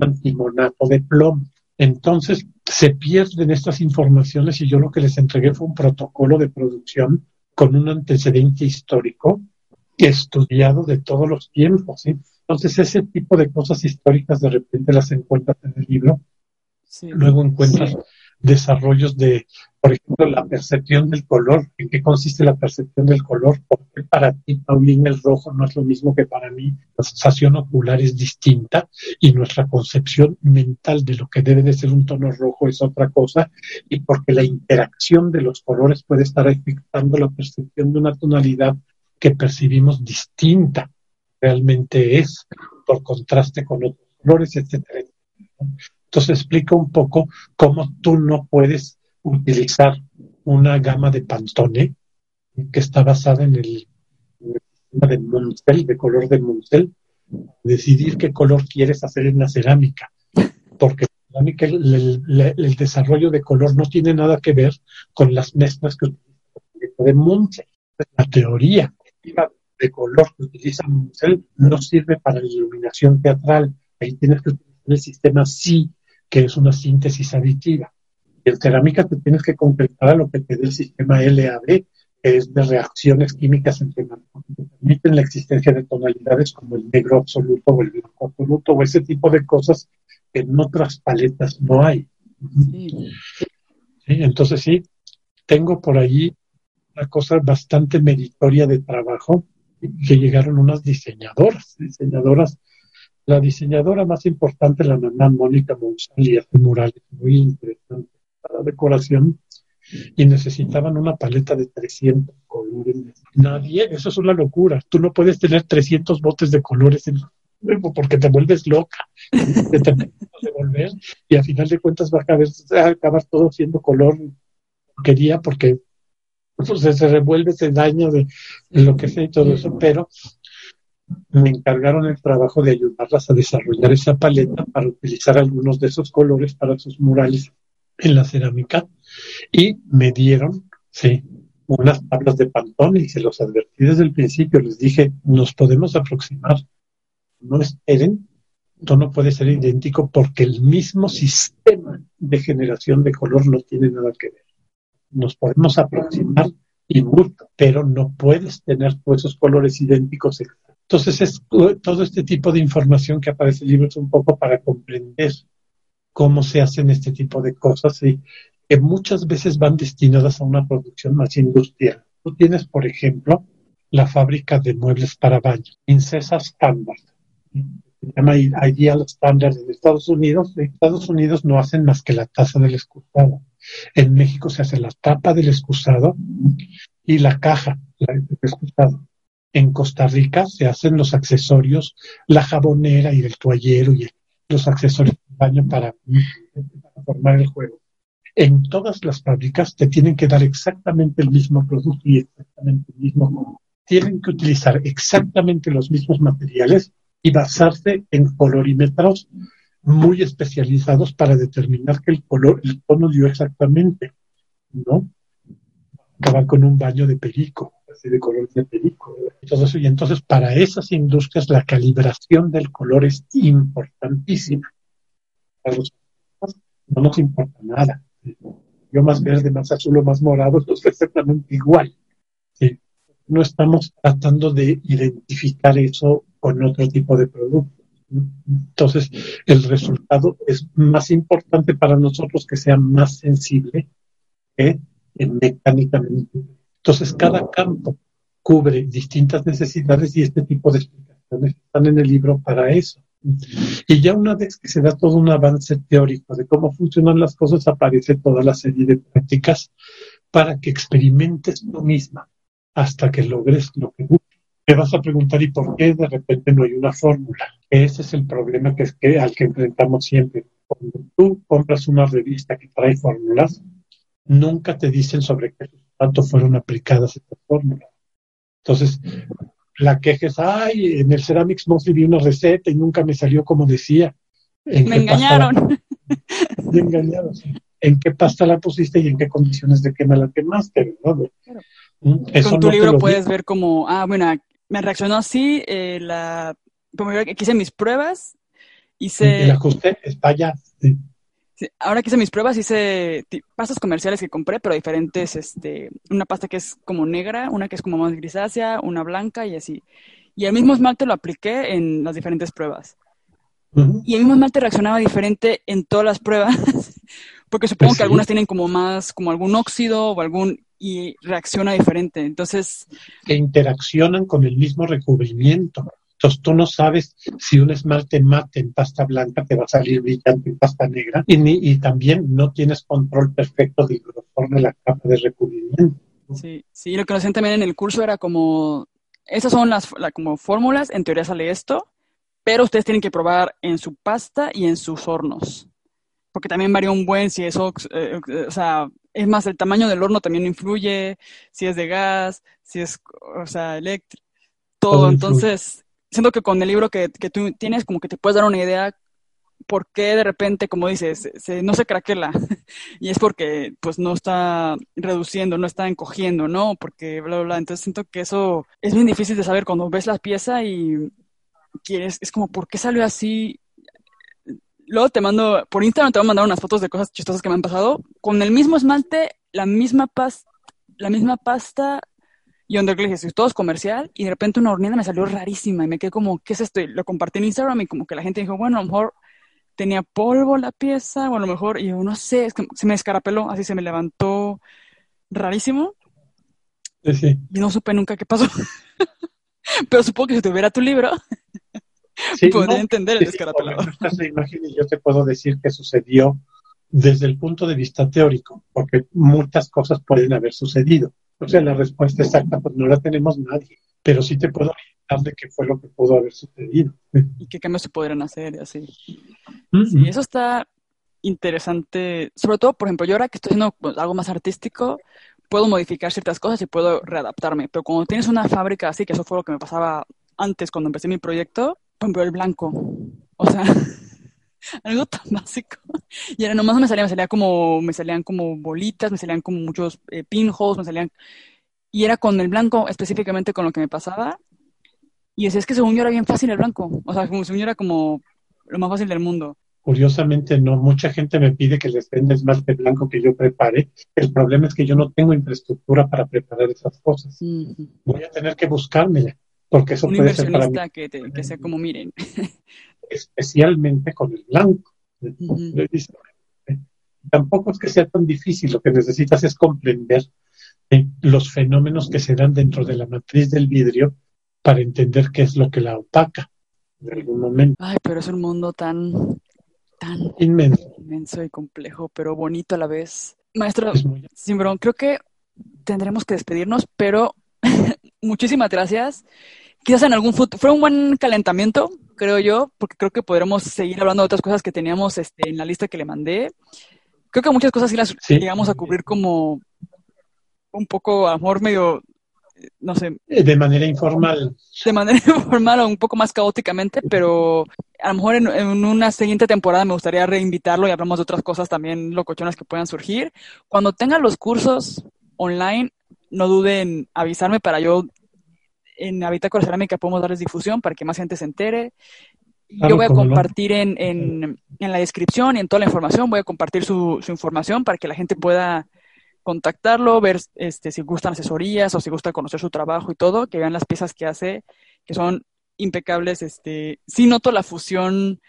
antimonato de plomo. Entonces se pierden estas informaciones y yo lo que les entregué fue un protocolo de producción con un antecedente histórico estudiado de todos los tiempos. Entonces ese tipo de cosas históricas de repente las encuentras en el libro. Luego encuentras desarrollos de, por ejemplo, la percepción del color. ¿En qué consiste la percepción del color? Porque para ti, Paulina, el rojo no es lo mismo que para mí. La sensación ocular es distinta y nuestra concepción mental de lo que debe de ser un tono rojo es otra cosa. Y porque la interacción de los colores puede estar afectando la percepción de una tonalidad que percibimos distinta realmente es por contraste con otros colores, etcétera. Entonces explica un poco cómo tú no puedes utilizar una gama de Pantone que está basada en el, sistema de Munsell, de color de Munsell, decidir qué color quieres hacer en la cerámica, porque el, el, desarrollo de color no tiene nada que ver con las mezclas que utiliza de Munsell. La teoría de color que utiliza Munsell no sirve para la iluminación teatral. Ahí tienes que utilizar el sistema sí que es una síntesis aditiva. Y en cerámica te tienes que concretar a lo que te dé el sistema LAB, que es de reacciones químicas entre que permiten la existencia de tonalidades como el negro absoluto o el blanco absoluto o ese tipo de cosas que en otras paletas no hay. Sí. entonces sí, tengo por ahí una cosa bastante meritoria de trabajo que llegaron unas diseñadoras, diseñadoras la diseñadora más importante, la mamá Mónica Monsalí, hace murales muy interesantes para decoración y necesitaban una paleta de 300 colores. Nadie, eso es una locura. Tú no puedes tener 300 botes de colores en, porque te vuelves loca. de volver y al final de cuentas va a acabar, a acabar todo siendo color quería porque pues, se revuelve, se daña de, lo que sea y todo eso, pero me encargaron el trabajo de ayudarlas a desarrollar esa paleta para utilizar algunos de esos colores para sus murales en la cerámica. Y me dieron, sí, unas tablas de pantone y se los advertí desde el principio, les dije, nos podemos aproximar, no esperen, esto no puede ser idéntico porque el mismo sistema de generación de color no tiene nada que ver. Nos podemos aproximar y pero no puedes tener esos colores idénticos entonces, es todo este tipo de información que aparece en el libro es un poco para comprender cómo se hacen este tipo de cosas y que muchas veces van destinadas a una producción más industrial. Tú tienes, por ejemplo, la fábrica de muebles para baño, Princesa Standard. Se llama Ideal Standard en Estados Unidos. En Estados Unidos no hacen más que la taza del excusado. En México se hace la tapa del excusado y la caja del excusado en Costa Rica se hacen los accesorios, la jabonera y el toallero y los accesorios de baño para, formar el juego. En todas las fábricas te tienen que dar exactamente el mismo producto y exactamente el mismo Tienen que utilizar exactamente los mismos materiales y basarse en colorímetros muy especializados para determinar que el color, el tono dio exactamente, ¿no? Acabar con un baño de perico de color de perico. Y entonces para esas industrias la calibración del color es importantísima. no nos importa nada. Yo más verde, más azul o más morado, es exactamente igual. No estamos tratando de identificar eso con otro tipo de producto. Entonces, el resultado es más importante para nosotros que sea más sensible que mecánicamente entonces, cada campo cubre distintas necesidades y este tipo de explicaciones están en el libro para eso. Y ya una vez que se da todo un avance teórico de cómo funcionan las cosas, aparece toda la serie de prácticas para que experimentes tú misma hasta que logres lo que buscas. Te vas a preguntar, ¿y por qué de repente no hay una fórmula? Ese es el problema que, es que, al que enfrentamos siempre. Cuando tú compras una revista que trae fórmulas, nunca te dicen sobre qué tanto fueron aplicadas estas fórmulas. Entonces, la queja es, ay, en el Ceramics no vi una receta y nunca me salió como decía. me engañaron. me engañaron, ¿En qué pasta la pusiste y en qué condiciones de quema la quemaste? ¿Mm? Con tu libro puedes ver como, ah, bueno, me reaccionó así, eh, la, como hice mis pruebas, hice... El ajuste está allá. ahora que hice mis pruebas, hice pastas comerciales que compré, pero diferentes, este, una pasta que es como negra, una que es como más grisácea, una blanca y así. Y el mismo esmalte lo apliqué en las diferentes pruebas. Y el mismo esmalte reaccionaba diferente en todas las pruebas, porque supongo pues que algunas tienen como más, como algún óxido o algún, y reacciona diferente. Entonces... Que interaccionan con el mismo recubrimiento. Entonces tú no sabes si un esmalte mate en pasta blanca te va a salir brillante en pasta negra y, y también no tienes control perfecto del grosor de la capa de recubrimiento. Sí, sí, lo que nos también en el curso era como, esas son las como fórmulas, en teoría sale esto, pero ustedes tienen que probar en su pasta y en sus hornos, porque también varía un buen si es, eh, o sea, es más, el tamaño del horno también influye, si es de gas, si es, o sea, eléctrico, todo, entonces siento que con el libro que, tú tienes, como que te puedes dar una idea por qué de repente, como dices, se, no se craquela. y es porque pues no está reduciendo, no está encogiendo, ¿no? Porque bla, bla, bla. Entonces siento que eso es bien difícil de saber cuando ves la pieza y quieres, es como, ¿por qué salió así? Luego te mando, por Instagram te voy a mandar unas fotos de cosas chistosas que me han pasado. Con el mismo esmalte, la misma pasta, la misma pasta y donde le dije, todo es comercial, y de repente una hornilla me salió rarísima, y me quedé como, ¿qué es esto? Y lo compartí en Instagram, y como que la gente dijo, bueno, a lo mejor tenía polvo la pieza, o a lo mejor, y yo no sé, es que se me escarapeló, así se me levantó rarísimo. Sí, Y no supe nunca qué pasó. Pero supongo que si tuviera tu libro, podría entender el. Sí, imagen y yo te puedo decir que sucedió desde el punto de vista teórico, porque muchas cosas pueden haber sucedido. O sea, la respuesta exacta pues no la tenemos nadie, pero sí te puedo orientar de qué fue lo que pudo haber sucedido. Y qué cambios se podrían hacer y así. Sí, eso está interesante. Sobre todo, por ejemplo, yo ahora que estoy haciendo pues, algo más artístico, puedo modificar ciertas cosas y puedo readaptarme. Pero cuando tienes una fábrica así, que eso fue lo que me pasaba antes cuando empecé mi proyecto, por ejemplo, el blanco. O sea, algo tan básico. Y era nomás me salía, me salía como, me salían como bolitas, me salían como muchos eh, pinholes, me salían. Y era con el blanco específicamente con lo que me pasaba. Y decía, es que según yo era bien fácil el blanco. O sea, como según yo era como lo más fácil del mundo. Curiosamente, no. Mucha gente me pide que les venda esmalte blanco que yo prepare. El problema es que yo no tengo infraestructura para preparar esas cosas. Voy a tener que buscármela, porque eso puede ser para. Que, que sea como miren. especialmente con el blanco. Tampoco es que sea tan difícil, lo que necesitas es comprender eh, los fenómenos que se dan dentro de la matriz del vidrio para entender qué es lo que la opaca en algún momento. Ay, pero es un mundo tan, tan inmenso. inmenso y complejo, pero bonito a la vez. Maestro Simbrón, creo que tendremos que despedirnos, pero muchísimas gracias. Quizás en algún futuro, fue un buen calentamiento, creo yo, porque creo que podremos seguir hablando de otras cosas que teníamos este, en la lista que le mandé. Creo que muchas cosas sí las llegamos a cubrir como un poco, a lo mejor medio, no sé. Eh, de manera informal. De manera informal o un poco más caóticamente, pero a lo mejor en, en, una siguiente temporada me gustaría reinvitarlo y hablamos de otras cosas también locochonas que puedan surgir. Cuando tengan los cursos online, no duden en avisarme para yo en Habitácora Cerámica podemos darles difusión para que más gente se entere. Yo voy a compartir en, en, en, la descripción y en toda la información, voy a compartir su, su, información para que la gente pueda contactarlo, ver este, si gustan asesorías o si gusta conocer su trabajo y todo, que vean las piezas que hace, que son impecables. Este, sí noto la fusión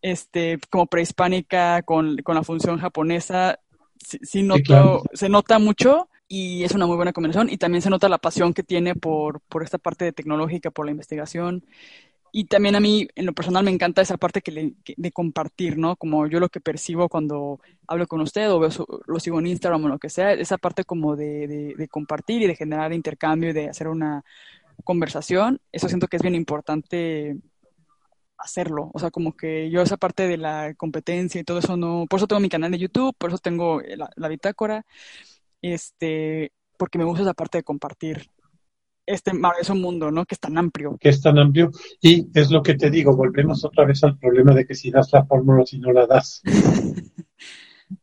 este, como prehispánica con, con la función japonesa, sí, noto, se nota mucho y es una muy buena combinación y también se nota la pasión que tiene por, por esta parte de tecnológica, por la investigación. Y también a mí, en lo personal, me encanta esa parte que, le, de compartir, ¿no? Como yo lo que percibo cuando hablo con usted o veo lo sigo en Instagram o lo que sea, esa parte como de, de, de, compartir y de generar intercambio y de hacer una conversación, eso siento que es bien importante hacerlo. O sea, como que yo esa parte de la competencia y todo eso no... Por eso tengo mi canal de YouTube, por eso tengo la, la bitácora este, porque me gusta esa parte de compartir este maravilloso mundo, ¿no? Que es tan amplio. Que es tan amplio. Y es lo que te digo, volvemos otra vez al problema de que si das la fórmula, si no la das.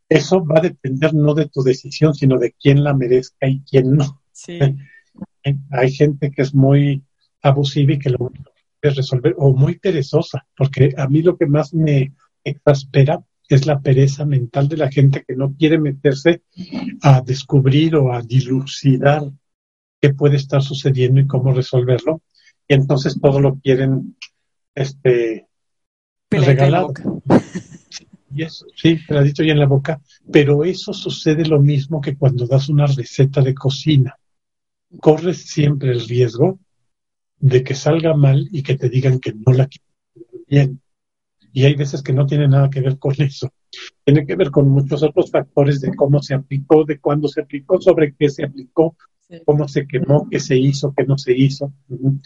Eso va a depender no de tu decisión, sino de quién la merezca y quién no. Sí. Hay gente que es muy abusiva y que lo es resolver, o muy perezosa, porque a mí lo que más me exaspera es la pereza mental de la gente que no quiere meterse a descubrir o a dilucidar qué puede estar sucediendo y cómo resolverlo. Y entonces todo lo quieren este, regalado. Y eso, sí, peladito y en la boca. Pero eso sucede lo mismo que cuando das una receta de cocina. Corres siempre el riesgo de que salga mal y que te digan que no la quieren bien. Y hay veces que no tiene nada que ver con eso. Tiene que ver con muchos otros factores de cómo se aplicó, de cuándo se aplicó, sobre qué se aplicó, cómo se quemó, qué se hizo, qué no se hizo.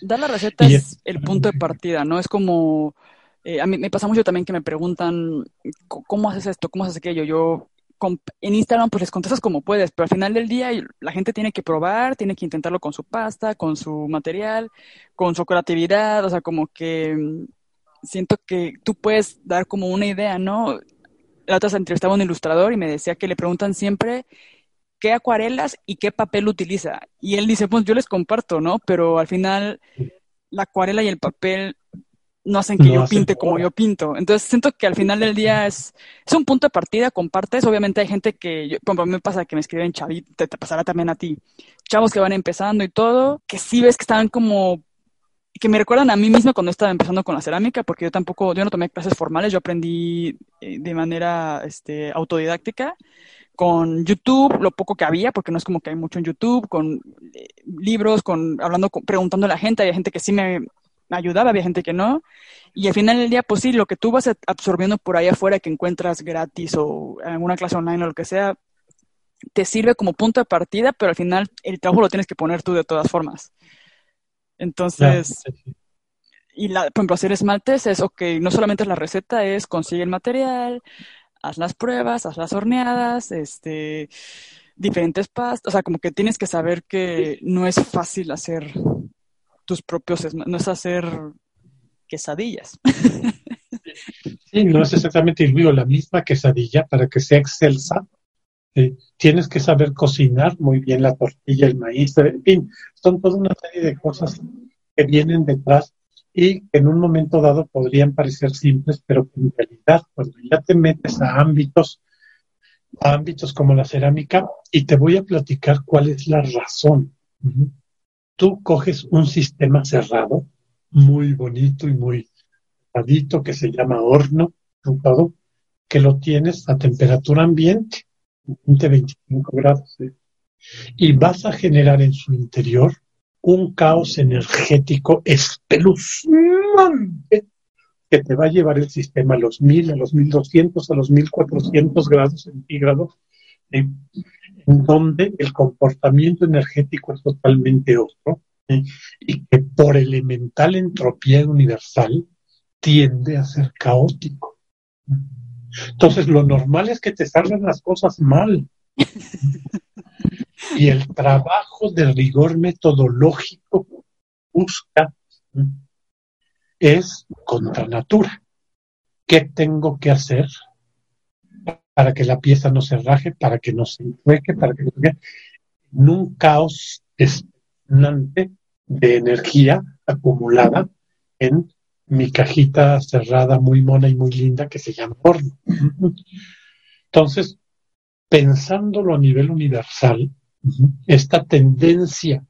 Dar la receta es, el punto de partida, ¿no? Es como, eh, a mí me pasa mucho también que me preguntan, ¿cómo haces esto? ¿Cómo haces aquello? Yo en Instagram pues les contestas como puedes, pero al final del día la gente tiene que probar, tiene que intentarlo con su pasta, con su material, con su creatividad, o sea, como que siento que tú puedes dar como una idea, ¿no? La otra vez entrevistaba a un ilustrador y me decía que le preguntan siempre qué acuarelas y qué papel utiliza. Y él dice, pues yo les comparto, ¿no? Pero al final la acuarela y el papel no hacen que yo pinte como yo pinto. Entonces siento que al final del día es, es un punto de partida, compartes. Obviamente hay gente que, como a mí me pasa que me escriben chavitos, te, pasará también a ti, chavos que van empezando y todo, que sí ves que están como, que me recuerdan a mí mismo cuando estaba empezando con la cerámica, porque yo tampoco, yo no tomé clases formales, yo aprendí eh, de manera este, autodidáctica con YouTube, lo poco que había, porque no es como que hay mucho en YouTube, con eh, libros, con hablando, preguntando a la gente, hay gente que sí me, ayudaba, había gente que no. Y al final del día, pues sí, lo que tú vas absorbiendo por ahí afuera que encuentras gratis o en alguna clase online o lo que sea, te sirve como punto de partida, pero al final el trabajo lo tienes que poner tú de todas formas. Entonces, y la, por ejemplo, hacer esmaltes es, ok, no solamente es la receta, es consigue el material, haz las pruebas, haz las horneadas, este, diferentes pastas, o sea, como que tienes que saber que no es fácil hacer tus propios, no es hacer quesadillas. Sí, no es exactamente igual la misma quesadilla para que sea excelsa. Tienes que saber cocinar muy bien la tortilla, el maíz, en fin, son toda una serie de cosas que vienen detrás y que en un momento dado podrían parecer simples, pero que en realidad cuando ya te metes a ámbitos, a ámbitos como la cerámica, y te voy a platicar cuál es la razón. Tú coges un sistema cerrado, muy bonito y muy cerradito, que se llama horno, todo, que lo tienes a temperatura ambiente, 20-25 grados, y vas a generar en su interior un caos energético espeluznante que te va a llevar el sistema a los 1000, a los 1200, a los 1400 grados centígrados, en donde el comportamiento energético es totalmente otro y que por elemental entropía universal tiende a ser caótico. Entonces, lo normal es que te salgan las cosas mal. y el trabajo de rigor metodológico busca es contra natura. ¿Qué tengo que hacer para que la pieza no se raje, para que no se enjuegue, para que no se... En un caos de energía acumulada en mi cajita cerrada muy mona y muy linda que se llama horno. Entonces, pensándolo a nivel universal, esta tendencia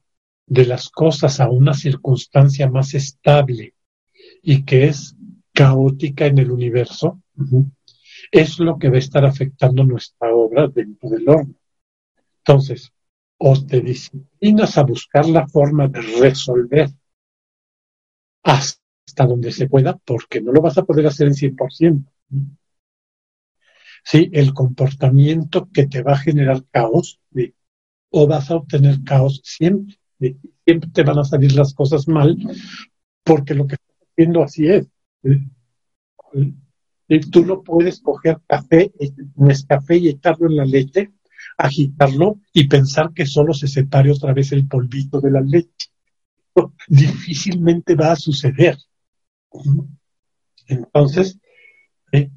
de las cosas a una circunstancia más estable y que es caótica en el universo, es lo que va a estar afectando nuestra obra dentro del horno. Entonces, o te disciplinas a buscar la forma de resolver hasta donde se pueda, porque no lo vas a poder hacer en 100%. Sí, el comportamiento que te va a generar caos, o vas a obtener caos siempre. Siempre te van a salir las cosas mal, porque lo que estás haciendo así es. Tú no puedes coger café, café y echarlo en la leche, agitarlo y pensar que solo se separe otra vez el polvito de la leche. Difícilmente va a suceder. Entonces, eh,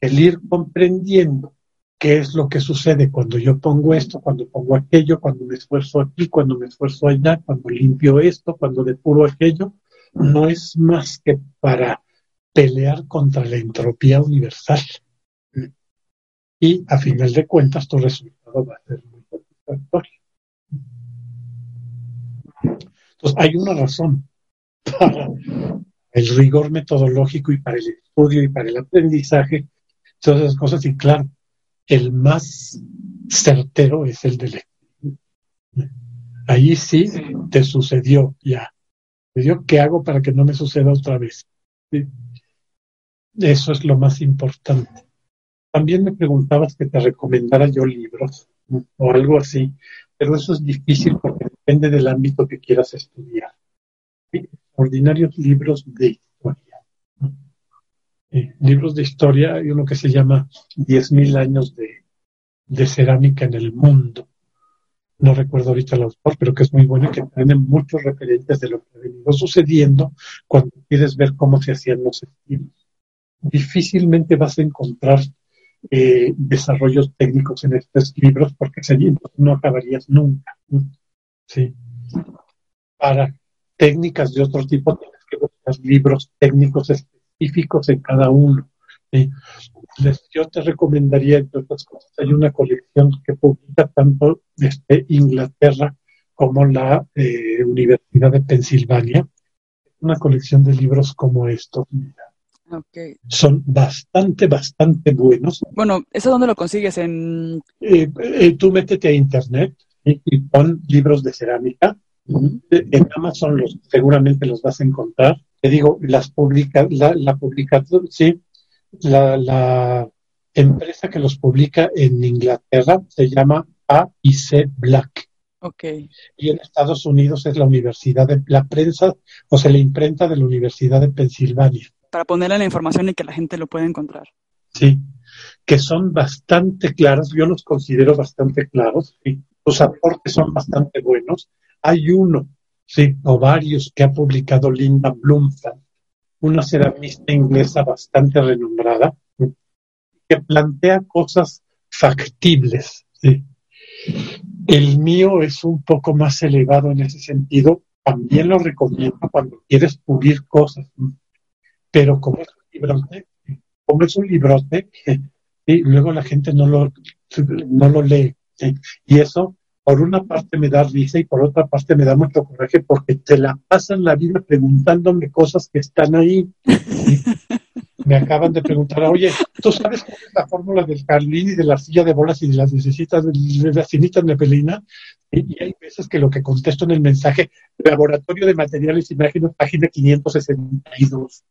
el ir comprendiendo qué es lo que sucede cuando yo pongo esto, cuando pongo aquello, cuando me esfuerzo aquí, cuando me esfuerzo allá, cuando limpio esto, cuando depuro aquello, no es más que para pelear contra la entropía universal. Y a final de cuentas tu resultado va a ser muy satisfactorio. Entonces hay una razón para el rigor metodológico y para el estudio y para el aprendizaje, todas esas cosas. Y claro, el más certero es el del Ahí sí te sucedió ya. ¿Qué hago para que no me suceda otra vez? Eso es lo más importante. También me preguntabas que te recomendara yo libros o algo así, pero eso es difícil porque depende del ámbito que quieras estudiar. Ordinarios libros de historia. libros de historia, hay uno que se llama 10.000 años de, de cerámica en el mundo no recuerdo ahorita el autor, pero que es muy bueno y que tiene muchos referentes de lo que ha venido sucediendo cuando quieres ver cómo se hacían los estilos. Difícilmente vas a encontrar eh, desarrollos técnicos en estos libros porque sería, no acabarías nunca. ¿sí? Para técnicas de otro tipo tienes que buscar libros técnicos específicos en cada uno. ¿sí? yo te recomendaría, entre otras cosas, hay una colección que publica tanto desde Inglaterra como la eh, Universidad de Pensilvania, una colección de libros como estos. Son bastante, bastante buenos. Bueno, ¿eso dónde lo consigues? En... Eh, eh, tú métete a internet y pon libros de cerámica. En Amazon los, seguramente los vas a encontrar. Te digo, las publica, la, la publicación, sí, la, empresa que los publica en Inglaterra se llama AIC Black. Okay. Y en Estados Unidos es la Universidad de la prensa, o sea, la imprenta de la Universidad de Pensilvania. Para ponerle la información y que la gente lo pueda encontrar. Sí, que son bastante claros, yo los considero bastante claros, y los aportes son bastante buenos. Hay uno, o varios que ha publicado Linda Bloomfield, una ceramista inglesa bastante renombrada, que plantea cosas factibles. El mío es un poco más elevado en ese sentido. También lo recomiendo cuando quieres pulir cosas. Pero como es un librote, como es un librote, luego la gente no lo, no lo lee. Y eso por una parte me da risa y por otra parte me da mucho coraje porque te la pasan la vida preguntándome cosas que están ahí. me acaban de preguntar, oye, ¿tú sabes cuál es la fórmula del Carlín y de la silla de bolas y de las necesitas de la cinita nepelina? Y, y hay veces que lo que contesto en el mensaje, Laboratorio de Materiales Imágenes, página 562.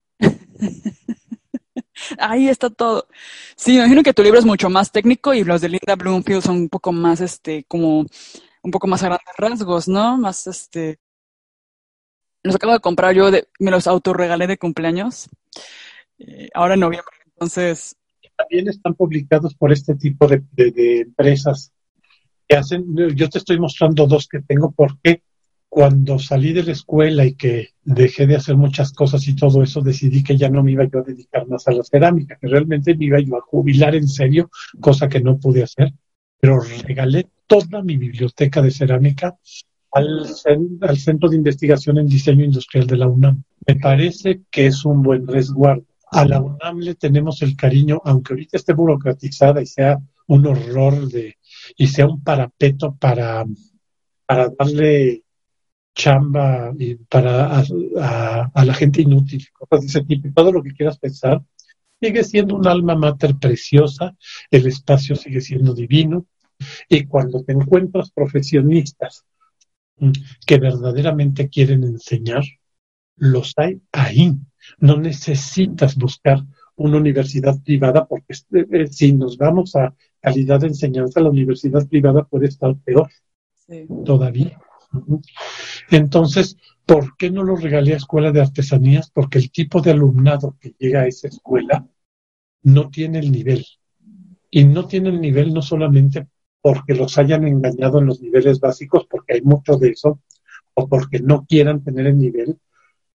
Ahí está todo. Sí, me imagino que tu libro es mucho más técnico y los de Linda Bloomfield son un poco más, este, como, un poco más a grandes rasgos, ¿no? Más, este, los acabo de comprar yo, de, me los autorregalé de cumpleaños, eh, ahora en noviembre, entonces... También están publicados por este tipo de, de empresas que hacen, yo te estoy mostrando dos que tengo, ¿por qué? Cuando salí de la escuela y que dejé de hacer muchas cosas y todo eso, decidí que ya no me iba yo a dedicar más a la cerámica, que realmente me iba yo a jubilar en serio, cosa que no pude hacer, pero regalé toda mi biblioteca de cerámica al, al Centro de Investigación en Diseño Industrial de la UNAM. Me parece que es un buen resguardo. A la UNAM le tenemos el cariño, aunque ahorita esté burocratizada y sea un horror de, y sea un parapeto para, para darle chamba y para a, la gente inútil, cosas de ese tipo, y todo lo que quieras pensar, sigue siendo un alma mater preciosa, el espacio sigue siendo divino, y cuando te encuentras profesionistas mm, que verdaderamente quieren enseñar, los hay ahí. No necesitas buscar una universidad privada porque eh, eh, si nos vamos a calidad de enseñanza, la universidad privada puede estar peor todavía. Entonces, ¿por qué no lo regalé a escuela de artesanías? Porque el tipo de alumnado que llega a esa escuela no tiene el nivel. Y no tiene el nivel no solamente porque los hayan engañado en los niveles básicos, porque hay mucho de eso, o porque no quieran tener el nivel,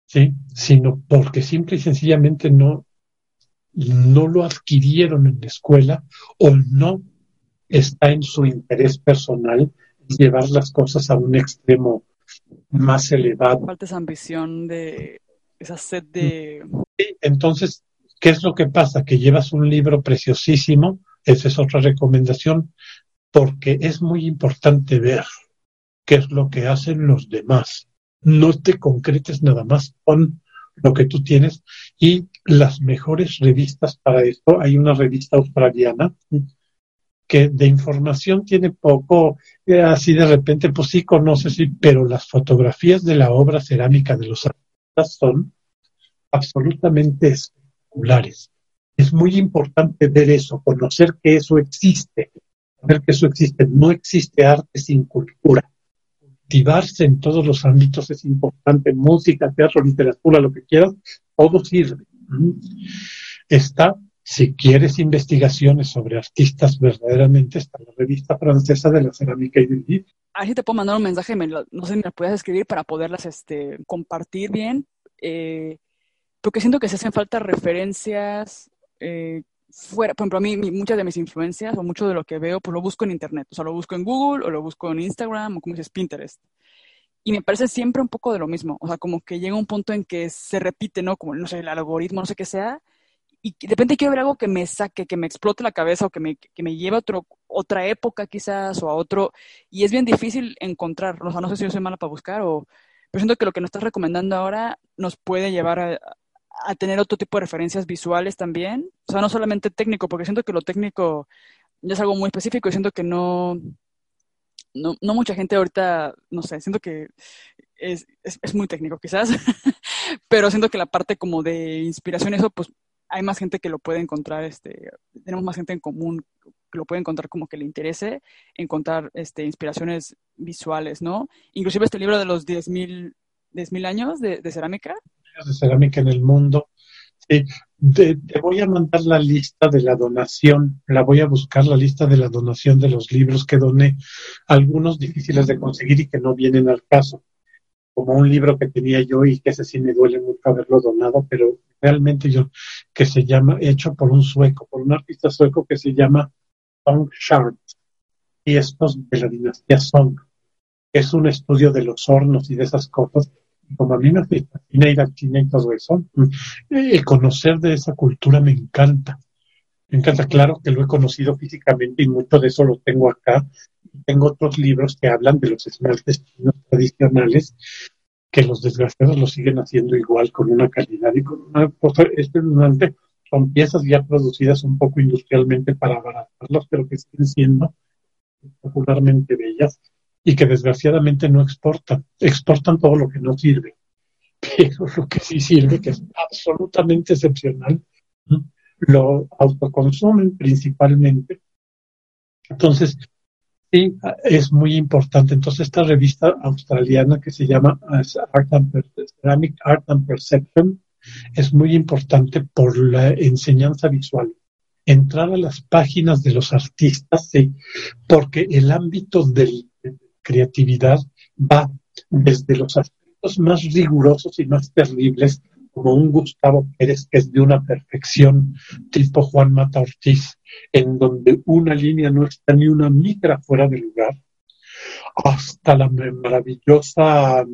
¿sí? sino porque simple y sencillamente no, no lo adquirieron en la escuela o no está en su interés personal llevar las cosas a un extremo más elevado. Falta esa ambición de esa sed de... Sí, entonces, ¿Qué es lo que pasa? Que llevas un libro preciosísimo, esa es otra recomendación, porque es muy importante ver qué es lo que hacen los demás. No te concretes nada más con lo que tú tienes y las mejores revistas para esto. Hay una revista australiana que de información tiene poco, eh, así de repente, pues sí conoces, sí, pero las fotografías de la obra cerámica de los artistas son absolutamente espectaculares. Es muy importante ver eso, conocer que eso existe, ver que eso existe. No existe arte sin cultura. Cultivarse en todos los ámbitos es importante, música, teatro, literatura, lo que quieras, todo sirve. Está si quieres investigaciones sobre artistas verdaderamente, está la revista francesa de la cerámica y del vidrio. Ahí te puedo mandar un mensaje, no sé si me puedes escribir para poderlas este, compartir bien, eh, porque siento que se hacen falta referencias eh, fuera, por ejemplo, a mí muchas de mis influencias o mucho de lo que veo, pues lo busco en internet, o sea, lo busco en Google o lo busco en Instagram o como dices, Pinterest. Y me parece siempre un poco de lo mismo, o sea, como que llega un punto en que se repite, ¿no? Como, no sé, el algoritmo, no sé qué sea, y de repente quiero ver algo que me saque, que me explote la cabeza o que me, que me lleve a otro, otra época quizás o a otro, y es bien difícil encontrar, o sea, no sé si yo soy mala para buscar o, pero siento que lo que nos estás recomendando ahora nos puede llevar a, tener otro tipo de referencias visuales también, o sea, no solamente técnico, porque siento que lo técnico ya es algo muy específico y siento que no, no, no mucha gente ahorita, no sé, siento que es, es, es muy técnico quizás, pero siento que la parte como de inspiración, eso pues hay más gente que lo puede encontrar, este, tenemos más gente en común que lo puede encontrar como que le interese, encontrar este, inspiraciones visuales, ¿no? Inclusive este libro de los 10.000 10, años de, cerámica. De cerámica en el mundo. Sí, te, voy a mandar la lista de la donación, la voy a buscar, la lista de la donación de los libros que doné, algunos difíciles de conseguir y que no vienen al caso, como un libro que tenía yo y que ese sí me duele mucho haberlo donado, pero realmente yo, que se llama, hecho por un sueco, por un artista sueco que se llama Song Shard, y estos de la dinastía Song. Es un estudio de los hornos y de esas cosas. Como a mí me fascina ir a China y todo eso, el conocer de esa cultura me encanta. Me encanta, claro que lo he conocido físicamente y mucho de eso lo tengo acá. Tengo otros libros que hablan de los esmaltes chinos tradicionales que los desgraciados lo siguen haciendo igual, con una calidad y con una cosa espeluznante. Son piezas ya producidas un poco industrialmente para abaratarlas, pero que siguen siendo popularmente bellas y que desgraciadamente no exportan. Exportan todo lo que no sirve, pero lo que sí sirve, que es absolutamente excepcional, lo autoconsumen principalmente. Entonces, Sí, es muy importante. Entonces, esta revista australiana que se llama Art and, Ceramic Art and Perception es muy importante por la enseñanza visual. Entrar a las páginas de los artistas, sí, porque el ámbito de creatividad va desde los aspectos más rigurosos y más terribles como un Gustavo Pérez que es de una perfección tipo Juan Mata Ortiz, en donde una línea no está ni una micra fuera de lugar, hasta la maravillosa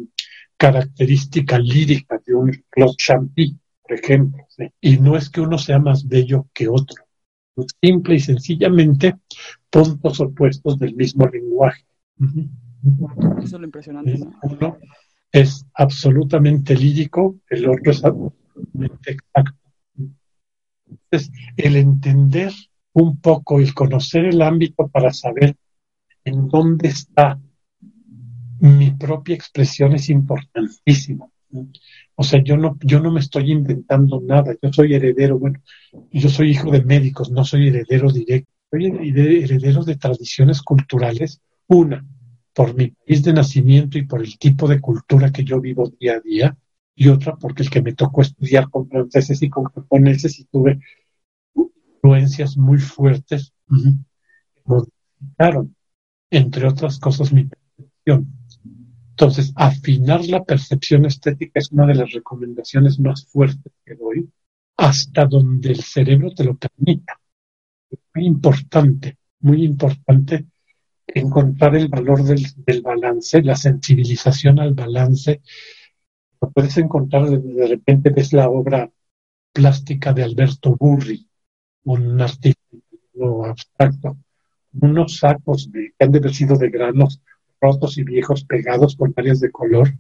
característica lírica de un Claude Champy, por ejemplo. Y no es que uno sea más bello que otro, simple y sencillamente puntos opuestos del mismo lenguaje. Eso es lo impresionante es absolutamente lírico, el otro es absolutamente exacto. Entonces, el entender un poco, el conocer el ámbito para saber en dónde está mi propia expresión es importantísimo. O sea, yo no, yo no me estoy inventando nada, yo soy heredero, bueno, yo soy hijo de médicos, no soy heredero directo, soy heredero de tradiciones culturales, una, por mi país de nacimiento y por el tipo de cultura que yo vivo día a día, y otra porque el que me tocó estudiar con franceses y con japoneses y tuve influencias muy fuertes modificaron, entre otras cosas, mi percepción. Entonces, afinar la percepción estética es una de las recomendaciones más fuertes que doy, hasta donde el cerebro te lo permita. Muy importante, muy importante encontrar el valor del, balance, la sensibilización al balance. Lo puedes encontrar, de, repente ves la obra plástica de Alberto Burri, un artista abstracto, unos sacos que han de haber sido de granos rotos y viejos pegados con áreas de color,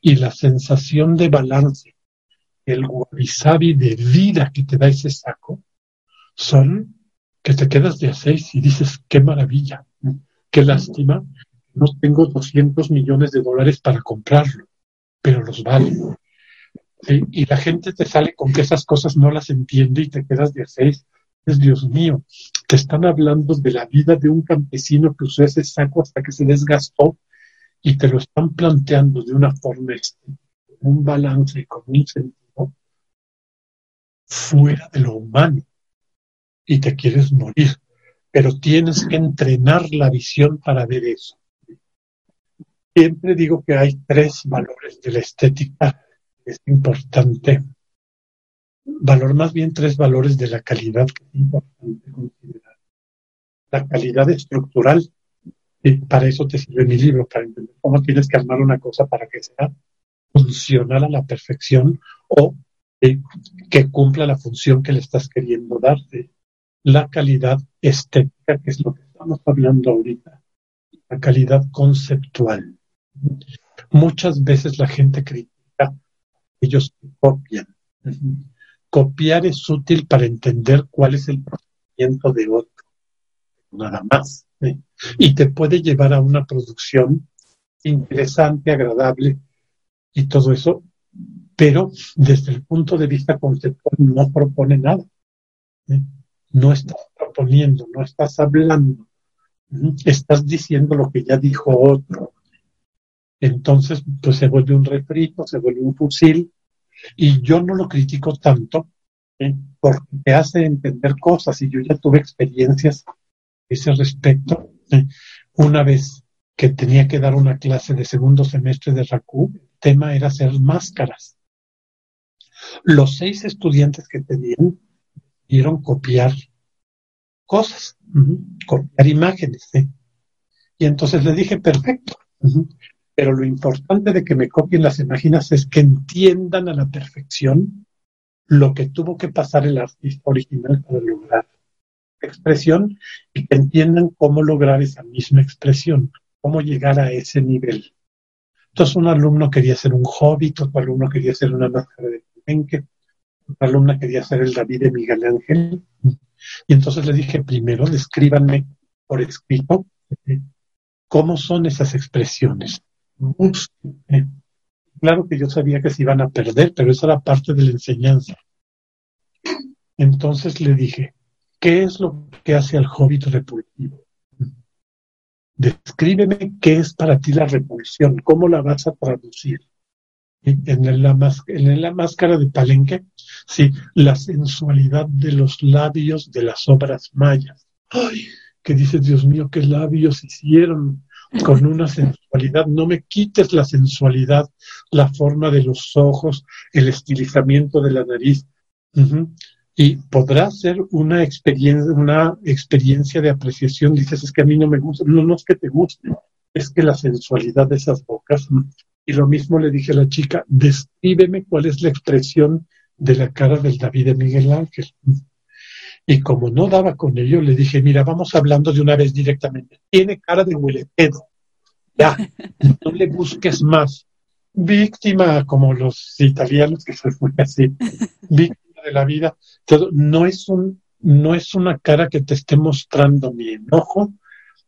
y la sensación de balance, el guavisabi de vida que te da ese saco, son que te quedas de a seis y dices, qué maravilla, qué lástima, no tengo 200 millones de dólares para comprarlo, pero los vale. Y la gente te sale con que esas cosas no las entiende y te quedas de seis. Es Dios mío, te están hablando de la vida de un campesino que usó ese saco hasta que se desgastó y te lo están planteando de una forma, este, un balance y con un sentido fuera de lo humano y te quieres morir, pero tienes que entrenar la visión para ver eso. Siempre digo que hay tres valores de la estética, es importante. Valor más bien tres valores de la calidad que es importante considerar. La calidad estructural, y para eso te sirve mi libro, para entender cómo tienes que armar una cosa para que sea funcional a la perfección o que cumpla la función que le estás queriendo darte. La calidad estética, que es lo que estamos hablando ahorita, la calidad conceptual. Muchas veces la gente critica, ellos copian. Copiar es útil para entender cuál es el procedimiento de otro, nada más y te puede llevar a una producción interesante, agradable y todo eso, pero desde el punto de vista conceptual no propone nada. No estás proponiendo, no estás hablando, estás diciendo lo que ya dijo otro. Entonces, pues se vuelve un refrito, se vuelve un fusil, y yo no lo critico tanto porque te hace entender cosas y yo ya tuve experiencias a ese respecto una vez que tenía que dar una clase de segundo semestre de RACU, el tema era hacer máscaras. Los seis estudiantes que tenían dieron copiar cosas, copiar imágenes. Y entonces le dije, perfecto. Pero lo importante de que me copien las imágenes es que entiendan a la perfección lo que tuvo que pasar el artista original para lograr expresión y que entiendan cómo lograr esa misma expresión, cómo llegar a ese nivel. Entonces un alumno quería ser un hobbit, otro alumno quería ser una máscara de Palenque, otra alumna quería ser el David de Miguel Ángel. Y entonces le dije, primero descríbanme por escrito cómo son esas expresiones. Claro que yo sabía que se iban a perder, pero esa era parte de la enseñanza. Entonces le dije, ¿Qué es lo que hace al hobbit repulsivo? Descríbeme qué es para ti la repulsión, cómo la vas a traducir. En la, en la máscara de Palenque, sí, la sensualidad de los labios de las obras mayas. Ay, que dices, Dios mío, qué labios hicieron con una sensualidad. No me quites la sensualidad, la forma de los ojos, el estilizamiento de la nariz y podrá ser una experiencia, una experiencia de apreciación. Dices, es que a mí no me gusta. No, no es que te guste, es que la sensualidad de esas bocas. Y lo mismo le dije a la chica, descríbeme cuál es la expresión de la cara del David de Miguel Ángel. Y como no daba con ello, le dije, mira, vamos hablando de una vez directamente. Tiene cara de huelepedo. Ya, no le busques más. Víctima, como los italianos que se fue así. Víctima de la vida, no es un, no es una cara que te esté mostrando ni enojo,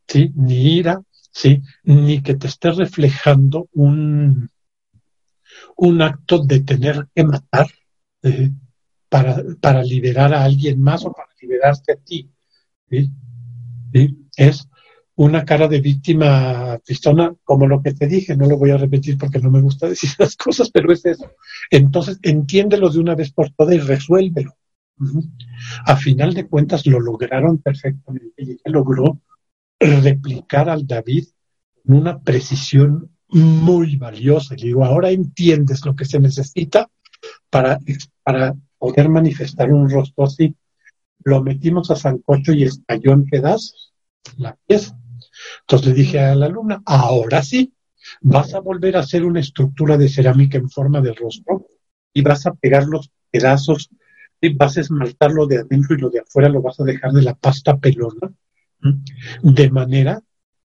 ¿sí? ni ira, ¿sí? ni que te esté reflejando un, un acto de tener que matar para, para liberar a alguien más o para liberarte a ti. Es una cara de víctima tristona, como lo que te dije, no lo voy a repetir porque no me gusta decir las cosas, pero es eso. Entonces, entiéndelo de una vez por todas y resuélvelo. A final de cuentas lo lograron perfectamente y ella logró replicar al David con una precisión muy valiosa. Y digo, ahora entiendes lo que se necesita para, para poder manifestar un rostro así. Lo metimos a Sancocho y estalló en pedazos la pieza. Entonces le dije a la alumna, ahora sí, vas a volver a hacer una estructura de cerámica en forma de rostro y vas a pegar los pedazos y vas a esmaltar lo de adentro y lo de afuera lo vas a dejar de la pasta pelona, de manera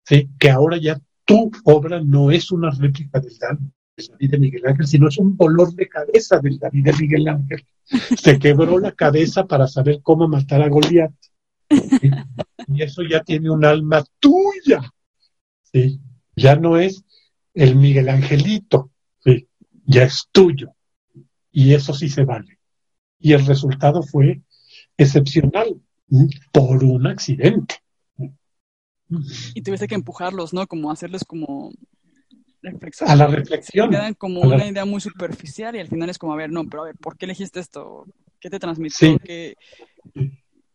que ahora ya tu obra no es una réplica del David de Miguel Ángel, sino es un dolor de cabeza del David de Miguel Ángel. Se quebró la cabeza para saber cómo matar a Goliat. Y eso ya tiene un alma tuya. ¿sí? Ya no es el Miguel Angelito, ¿sí? ya es tuyo. Y eso sí se vale. Y el resultado fue excepcional por un accidente. Y tuviste que empujarlos, ¿no? Como hacerles como reflexión. A la reflexión. quedan como una idea muy superficial y al final es como, a ver, no, pero a ver, ¿por qué elegiste esto? ¿Qué te transmitió?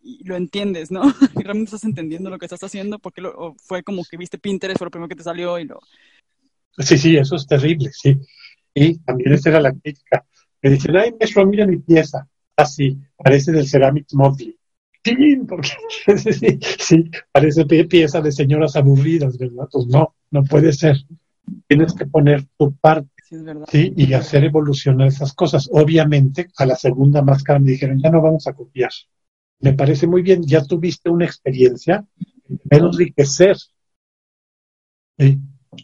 Y lo entiendes, ¿no? Y realmente estás entendiendo lo que estás haciendo porque lo... fue como que viste Pinterest, fue lo primero que te salió y lo... Sí, sí, eso es terrible, sí. Y también esa era la crítica. Me dicen, ay, maestro, mira mi pieza. Así, ah, parece del Ceramics Monthly. Sí, porque sí, sí, parece pieza de señoras aburridas, ¿verdad? Pues no, no puede ser. Tienes que poner tu parte. Sí, y hacer evolucionar esas cosas. Obviamente, a la segunda máscara me dijeron, ya no vamos a copiar. Me parece muy bien, ya tuviste una experiencia, menos enriquecer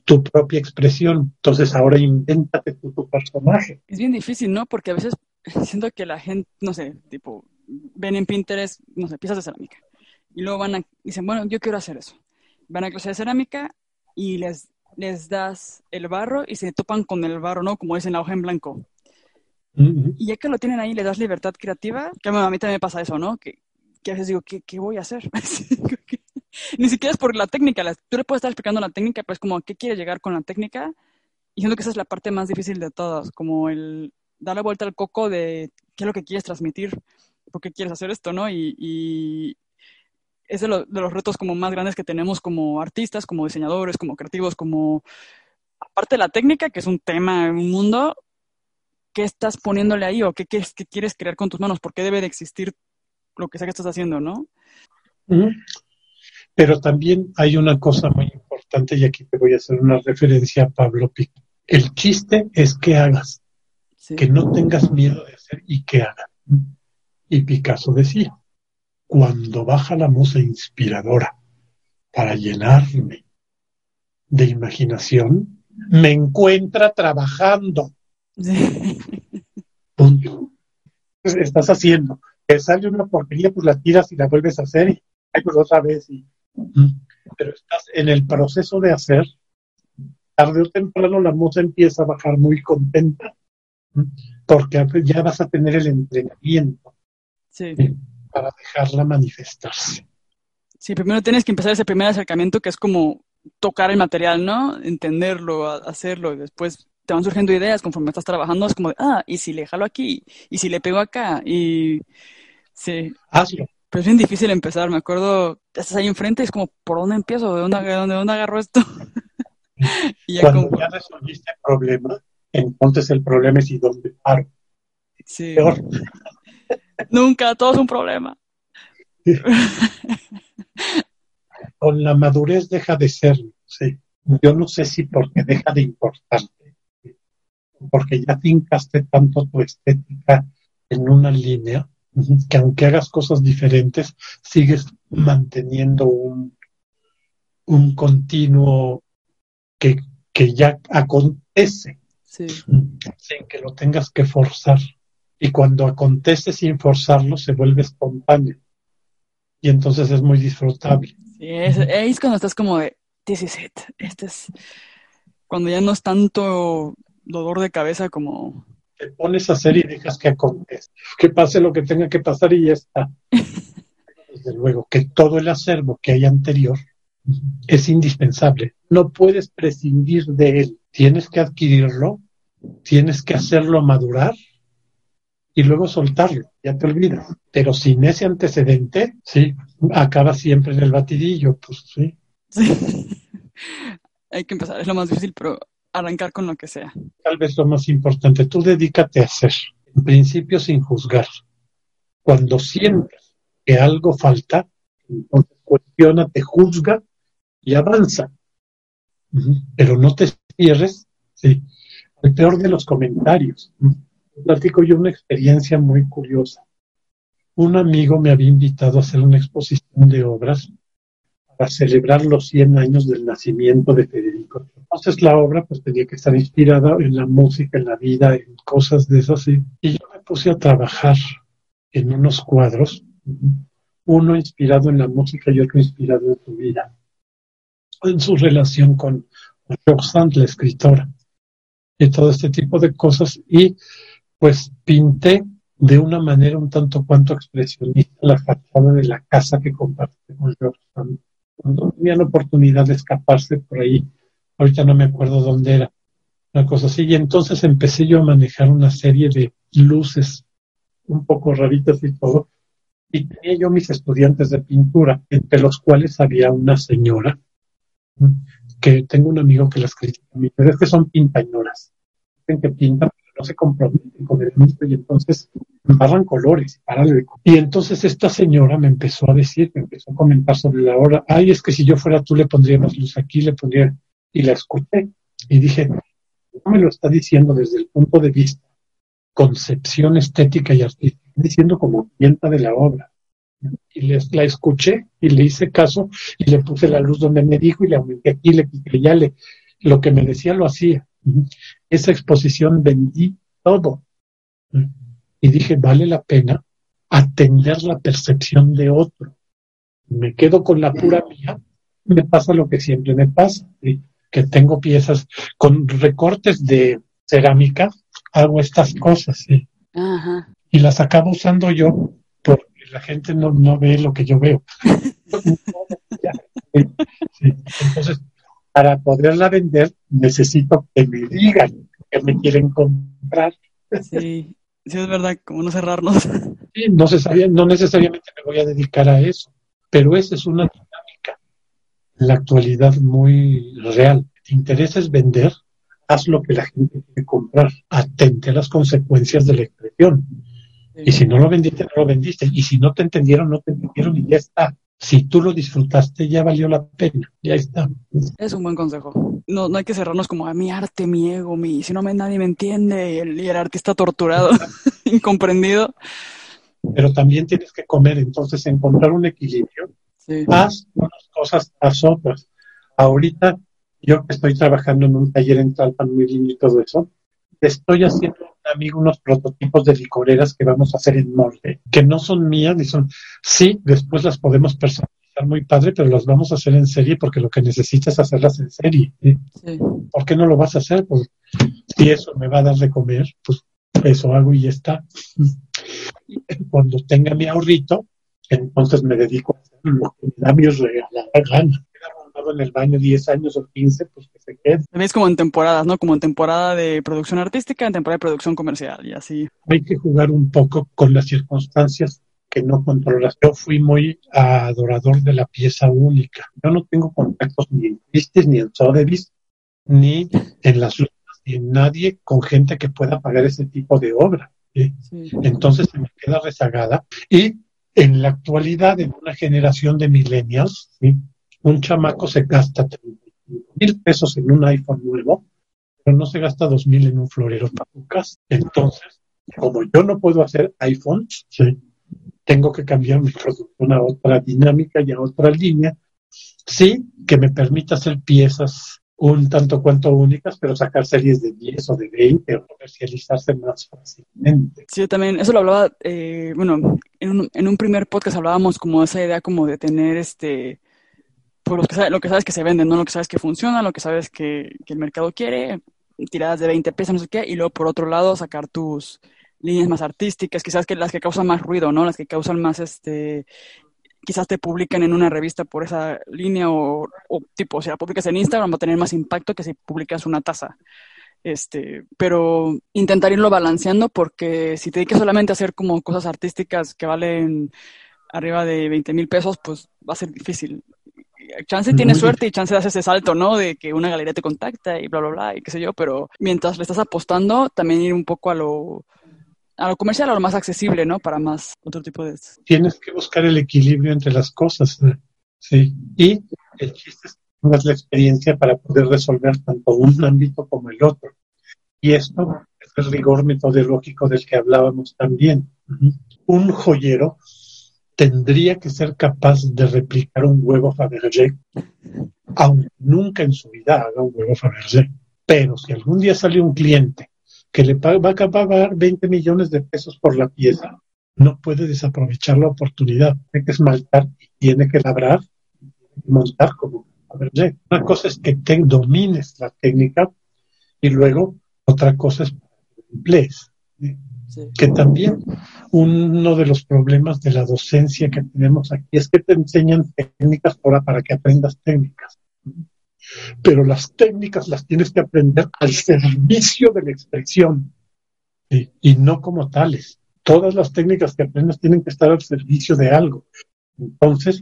tu propia expresión. Entonces ahora invéntate tu, tu personaje. Es bien difícil, ¿no? Porque a veces siento que la gente, no sé, tipo, ven en Pinterest, no sé, piezas de cerámica. Y luego van a, dicen, bueno, yo quiero hacer eso. Van a clase de cerámica y les, les das el barro y se topan con el barro, ¿no? Como dicen la hoja en blanco. Y ya que lo tienen ahí, le das libertad creativa, que a mí también me pasa eso, ¿no? Que, que a veces digo, ¿qué, qué voy a hacer? Ni siquiera es por la técnica, tú le puedes estar explicando la técnica, pero es como, ¿qué quieres llegar con la técnica? Y siento que esa es la parte más difícil de todas, como el dar la vuelta al coco de qué es lo que quieres transmitir por qué quieres hacer esto, ¿no? Y, es de, de, los retos como más grandes que tenemos como artistas, como diseñadores, como creativos, como aparte de la técnica, que es un tema, un mundo, ¿qué estás poniéndole ahí o qué, qué, qué quieres crear con tus manos? ¿Por qué debe de existir lo que sea que estás haciendo, no? Pero también hay una cosa muy importante y aquí te voy a hacer una referencia a Pablo Pico. El chiste es que hagas, que no tengas miedo de hacer y que hagas. Y Picasso decía, cuando baja la musa inspiradora para llenarme de imaginación, me encuentra trabajando. Punto. Estás haciendo. Te sale una porquería, pues la tiras y la vuelves a hacer y pues otra vez. pero estás en el proceso de hacer. Tarde o temprano la musa empieza a bajar muy contenta porque ya vas a tener el entrenamiento para dejarla manifestarse. Sí, primero tienes que empezar ese primer acercamiento que es como tocar el material, ¿no? Entenderlo, hacerlo, y después te van surgiendo ideas conforme estás trabajando, es como de, ah, y si le jalo aquí, y si le pego acá, y sí. Hazlo. Pero es bien difícil empezar, me acuerdo, estás ahí enfrente es como, ¿por dónde empiezo? ¿De dónde, de dónde, agarro esto? y Cuando ya resolviste el problema, entonces el problema es y dónde paro. Sí. Peor. Nunca, todo es un problema. Con la madurez deja de ser, sí. Yo no sé si porque deja de importarte, porque ya fincaste tanto tu estética en una línea, que aunque hagas cosas diferentes, sigues manteniendo un, un continuo que, que ya acontece, sin que lo tengas que forzar y cuando acontece sin forzarlo se vuelve espontáneo y entonces es muy disfrutable. Sí, es, cuando estás como de, this is it, este es cuando ya no es tanto dolor de cabeza como... Te pones a hacer y dejas que acontezca, que pase lo que tenga que pasar y ya está. Desde luego, que todo el acervo que hay anterior es indispensable. No puedes prescindir de él. Tienes que adquirirlo, tienes que hacerlo madurar y luego soltarlo, ya te olvidas. Pero sin ese antecedente, sí, acaba siempre en el batidillo, pues sí. Sí. Hay que empezar, es lo más difícil, pero arrancar con lo que sea. Tal vez lo más importante, tú dedícate a hacer, en principio sin juzgar. Cuando sientes que algo falta, entonces cuestiona, te juzga y avanza. Pero no te cierres, sí. El peor de los comentarios platico yo una experiencia muy curiosa. un amigo me había invitado a hacer una exposición de obras para celebrar los 100 años del nacimiento de Federico. Entonces la obra pues tenía que estar inspirada en la música, en la vida, en cosas de esas. Y, yo me puse a trabajar en unos cuadros, uno inspirado en la música y otro inspirado en su vida, en su relación con Roxanne, la escritora, y todo este tipo de cosas. Y pues pinté de una manera un tanto cuanto expresionista la fachada de la casa que comparte con Roxanne. Cuando tenían oportunidad de escaparse por ahí, ahorita no me acuerdo dónde era, una cosa así. Y entonces empecé yo a manejar una serie de luces un poco raritas y todo. Y tenía yo mis estudiantes de pintura, entre los cuales había una señora, que tengo un amigo que las critica pero es que son pintañoras. Dicen que pintan, no se comprometen con el mundo y entonces embarran colores. Y entonces esta señora me empezó a decir, me empezó a comentar sobre la hora, ay, es que si yo fuera tú le pondría más luz aquí, le pondría... Y la escuché y dije, no me lo está diciendo desde el punto de vista concepción estética y artística, diciendo como clienta de la obra. Y les, la escuché y le hice caso y le puse la luz donde me dijo y le aumenté aquí, le quité lo que me decía lo hacía. Esa exposición vendí todo. Y dije, vale la pena atender la percepción de otro. Me quedo con la pura mía, me pasa lo que siempre me pasa, que tengo piezas con recortes de cerámica hago estas cosas, ¿sí? Y las acabo usando yo porque la gente no, no ve lo que yo veo. Entonces, para poderla vender, necesito que me digan que me quieren comprar. Sí, sí es verdad, como no cerrarnos. Sí, no, se no necesariamente me voy a dedicar a eso, pero esa es una dinámica en la actualidad muy real. ¿Te interesa es vender? haz lo que la gente quiere comprar, atente a las consecuencias de la expresión. Y si no lo vendiste, no lo vendiste. Y si no te entendieron, no te entendieron y ya está. Si tú lo disfrutaste, ya valió la pena. Ya está. Es un buen consejo. No, no hay que cerrarnos como a mi arte, mi ego, mi, si no me, nadie me entiende y el, artista torturado, incomprendido. Pero también tienes que comer, entonces encontrar un equilibrio. Haz unas cosas, haz otras. Ahorita yo que estoy trabajando en un taller en Tlalpan muy lindo y todo eso, estoy haciendo amigo unos prototipos de licoreras que vamos a hacer en molde, que no son mías, y son, sí, después las podemos personalizar muy padre, pero las vamos a hacer en serie porque lo que necesitas es hacerlas en serie. ¿Por qué no lo vas a hacer? Pues si eso me va a dar de comer, pues eso hago y ya está. Cuando tenga mi ahorrito, entonces me dedico a hacer lo que me da mi regalada gana en el baño 10 años o 15, pues que se quede. Es como en temporadas, ¿no? Como en temporada de producción artística, en temporada de producción comercial y así. Hay que jugar un poco con las circunstancias que no controlas. Yo fui muy adorador de la pieza única. Yo no tengo contactos ni en Christie's, ni en Sotheby's, ni en las lunas, ni en nadie con gente que pueda pagar ese tipo de obra. Entonces se me queda rezagada. Y en la actualidad, en una generación de millennials, ¿sí? Un chamaco se gasta 35 mil pesos en un iPhone nuevo, pero no se gasta dos mil en un florero casa. Entonces, como yo no puedo hacer iPhones, tengo que cambiar mi producción a otra dinámica y a otra línea. Sí, que me permita hacer piezas un tanto cuanto únicas, pero sacar series de 10 o de 20 o comercializarse más fácilmente. Sí, yo también, eso lo hablaba, eh, bueno, en un, en un primer podcast hablábamos como esa idea como de tener este por lo que, lo que sabes que se vende, no lo que sabes que funciona, lo que sabes que, el mercado quiere, tiradas de 20 pesos, no sé qué, y luego por otro lado sacar tus líneas más artísticas, quizás que las que causan más ruido, ¿no? Las que causan más, este, quizás te publican en una revista por esa línea o, tipo, si la publicas en Instagram va a tener más impacto que si publicas una taza. Este, pero intentar irlo balanceando porque si te dedicas solamente a hacer como cosas artísticas que valen arriba de 20 mil pesos, pues va a ser difícil chance tiene suerte y chance hace ese salto, ¿no? De que una galería te contacta y bla, bla, bla, y qué sé yo, pero mientras le estás apostando, también ir un poco a lo, a lo comercial, a lo más accesible, ¿no? Para más otro tipo de... Tienes que buscar el equilibrio entre las cosas, sí. Y el chiste es que tengas la experiencia para poder resolver tanto un ámbito como el otro. Y esto es el rigor metodológico del que hablábamos también. un joyero tendría que ser capaz de replicar un huevo Fabergé, aunque nunca en su vida haga un huevo Fabergé. Pero si algún día sale un cliente que le va a pagar 20 millones de pesos por la pieza, no puede desaprovechar la oportunidad. Tiene que esmaltar tiene que labrar y montar como Fabergé. Una cosa es que te domines la técnica y luego otra cosa es que emplees. Que también uno de los problemas de la docencia que tenemos aquí es que te enseñan técnicas para, para que aprendas técnicas. Pero las técnicas las tienes que aprender al servicio de la expresión y no como tales. Todas las técnicas que aprendes tienen que estar al servicio de algo. Entonces,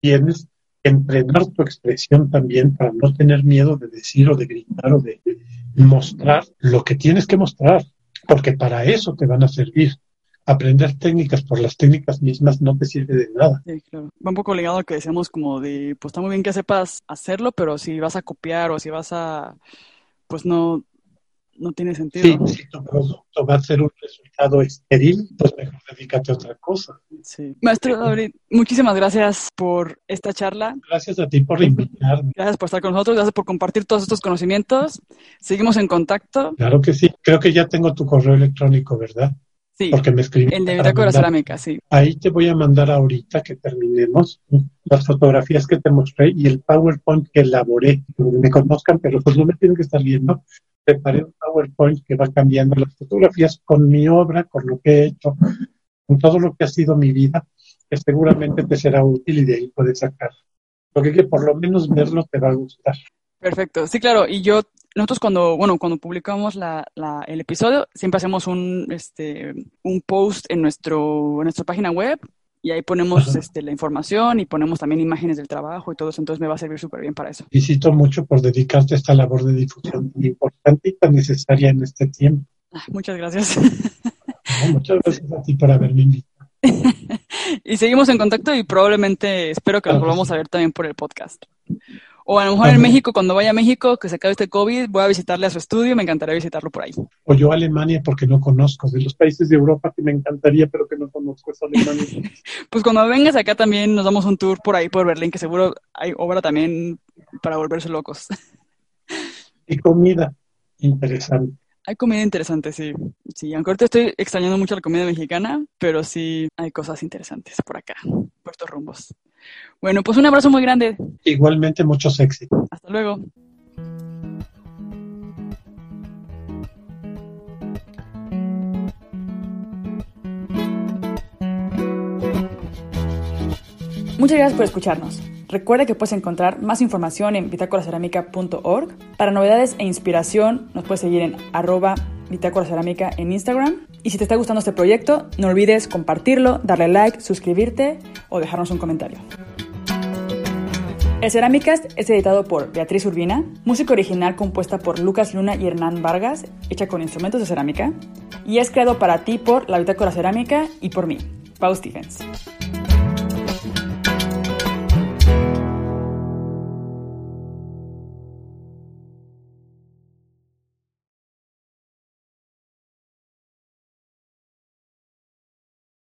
tienes que entrenar tu expresión también para no tener miedo de decir o de gritar o de mostrar lo que tienes que mostrar, porque para eso te van a servir aprender técnicas por las técnicas mismas no te sirve de nada. Sí, claro. Va un poco ligado a que decíamos como de, pues está muy bien que sepas hacerlo, pero si vas a copiar o si vas a, pues no, no tiene sentido. Sí, si tu producto va a ser un resultado estéril, pues mejor dedícate a otra cosa. Sí. Maestro David, muchísimas gracias por esta charla. Gracias a ti por invitarme. Gracias por estar con nosotros, gracias por compartir todos estos conocimientos. Seguimos en contacto. Claro que sí. Creo que ya tengo tu correo electrónico, ¿verdad? Sí, porque me escribí. el de Bitácora Cerámica, sí. Ahí te voy a mandar ahorita que terminemos las fotografías que te mostré y el PowerPoint que elaboré. Me conozcan, pero pues no me tienen que estar viendo. Preparé un PowerPoint que va cambiando las fotografías con mi obra, con lo que he hecho, con todo lo que ha sido mi vida, que seguramente te será útil y de ahí puedes sacar. Lo que, que por lo menos verlo te va a gustar. Perfecto, sí, claro. Y yo nosotros cuando, bueno, cuando publicamos la, la, el episodio, siempre hacemos un, este, un post en, nuestro, en nuestra página web y ahí ponemos este, la información y ponemos también imágenes del trabajo y todo eso, entonces me va a servir súper bien para eso. Felicito mucho por dedicarte a esta labor de difusión tan importante y tan necesaria en este tiempo. Ah, muchas gracias. muchas gracias a ti por haberme invitado. y seguimos en contacto y probablemente espero que nos volvamos a ver también por el podcast. O a lo mejor en México, cuando vaya a México, que se acabe este COVID, voy a visitarle a su estudio, me encantaría visitarlo por ahí. O yo a Alemania porque no conozco, de los países de Europa que me encantaría, pero que no conozco es Alemania. pues cuando vengas acá también nos damos un tour por ahí, por Berlín, que seguro hay obra también para volverse locos. y comida interesante. Hay comida interesante, sí. Sí, aunque ahorita estoy extrañando mucho la comida mexicana, pero sí hay cosas interesantes por acá, por estos rumbos. Bueno, pues un abrazo muy grande. Igualmente, mucho sexy. Hasta luego. Muchas gracias por escucharnos. Recuerda que puedes encontrar más información en bitácoracerámica.org. Para novedades e inspiración nos puedes seguir en arroba bitácoracerámica en Instagram. Y si te está gustando este proyecto, no olvides compartirlo, darle like, suscribirte o dejarnos un comentario. El Cerámicas es editado por Beatriz Urbina, música original compuesta por Lucas Luna y Hernán Vargas, hecha con instrumentos de cerámica, y es creado para ti por la Bitácora Cerámica y por mí, Pau Stephens.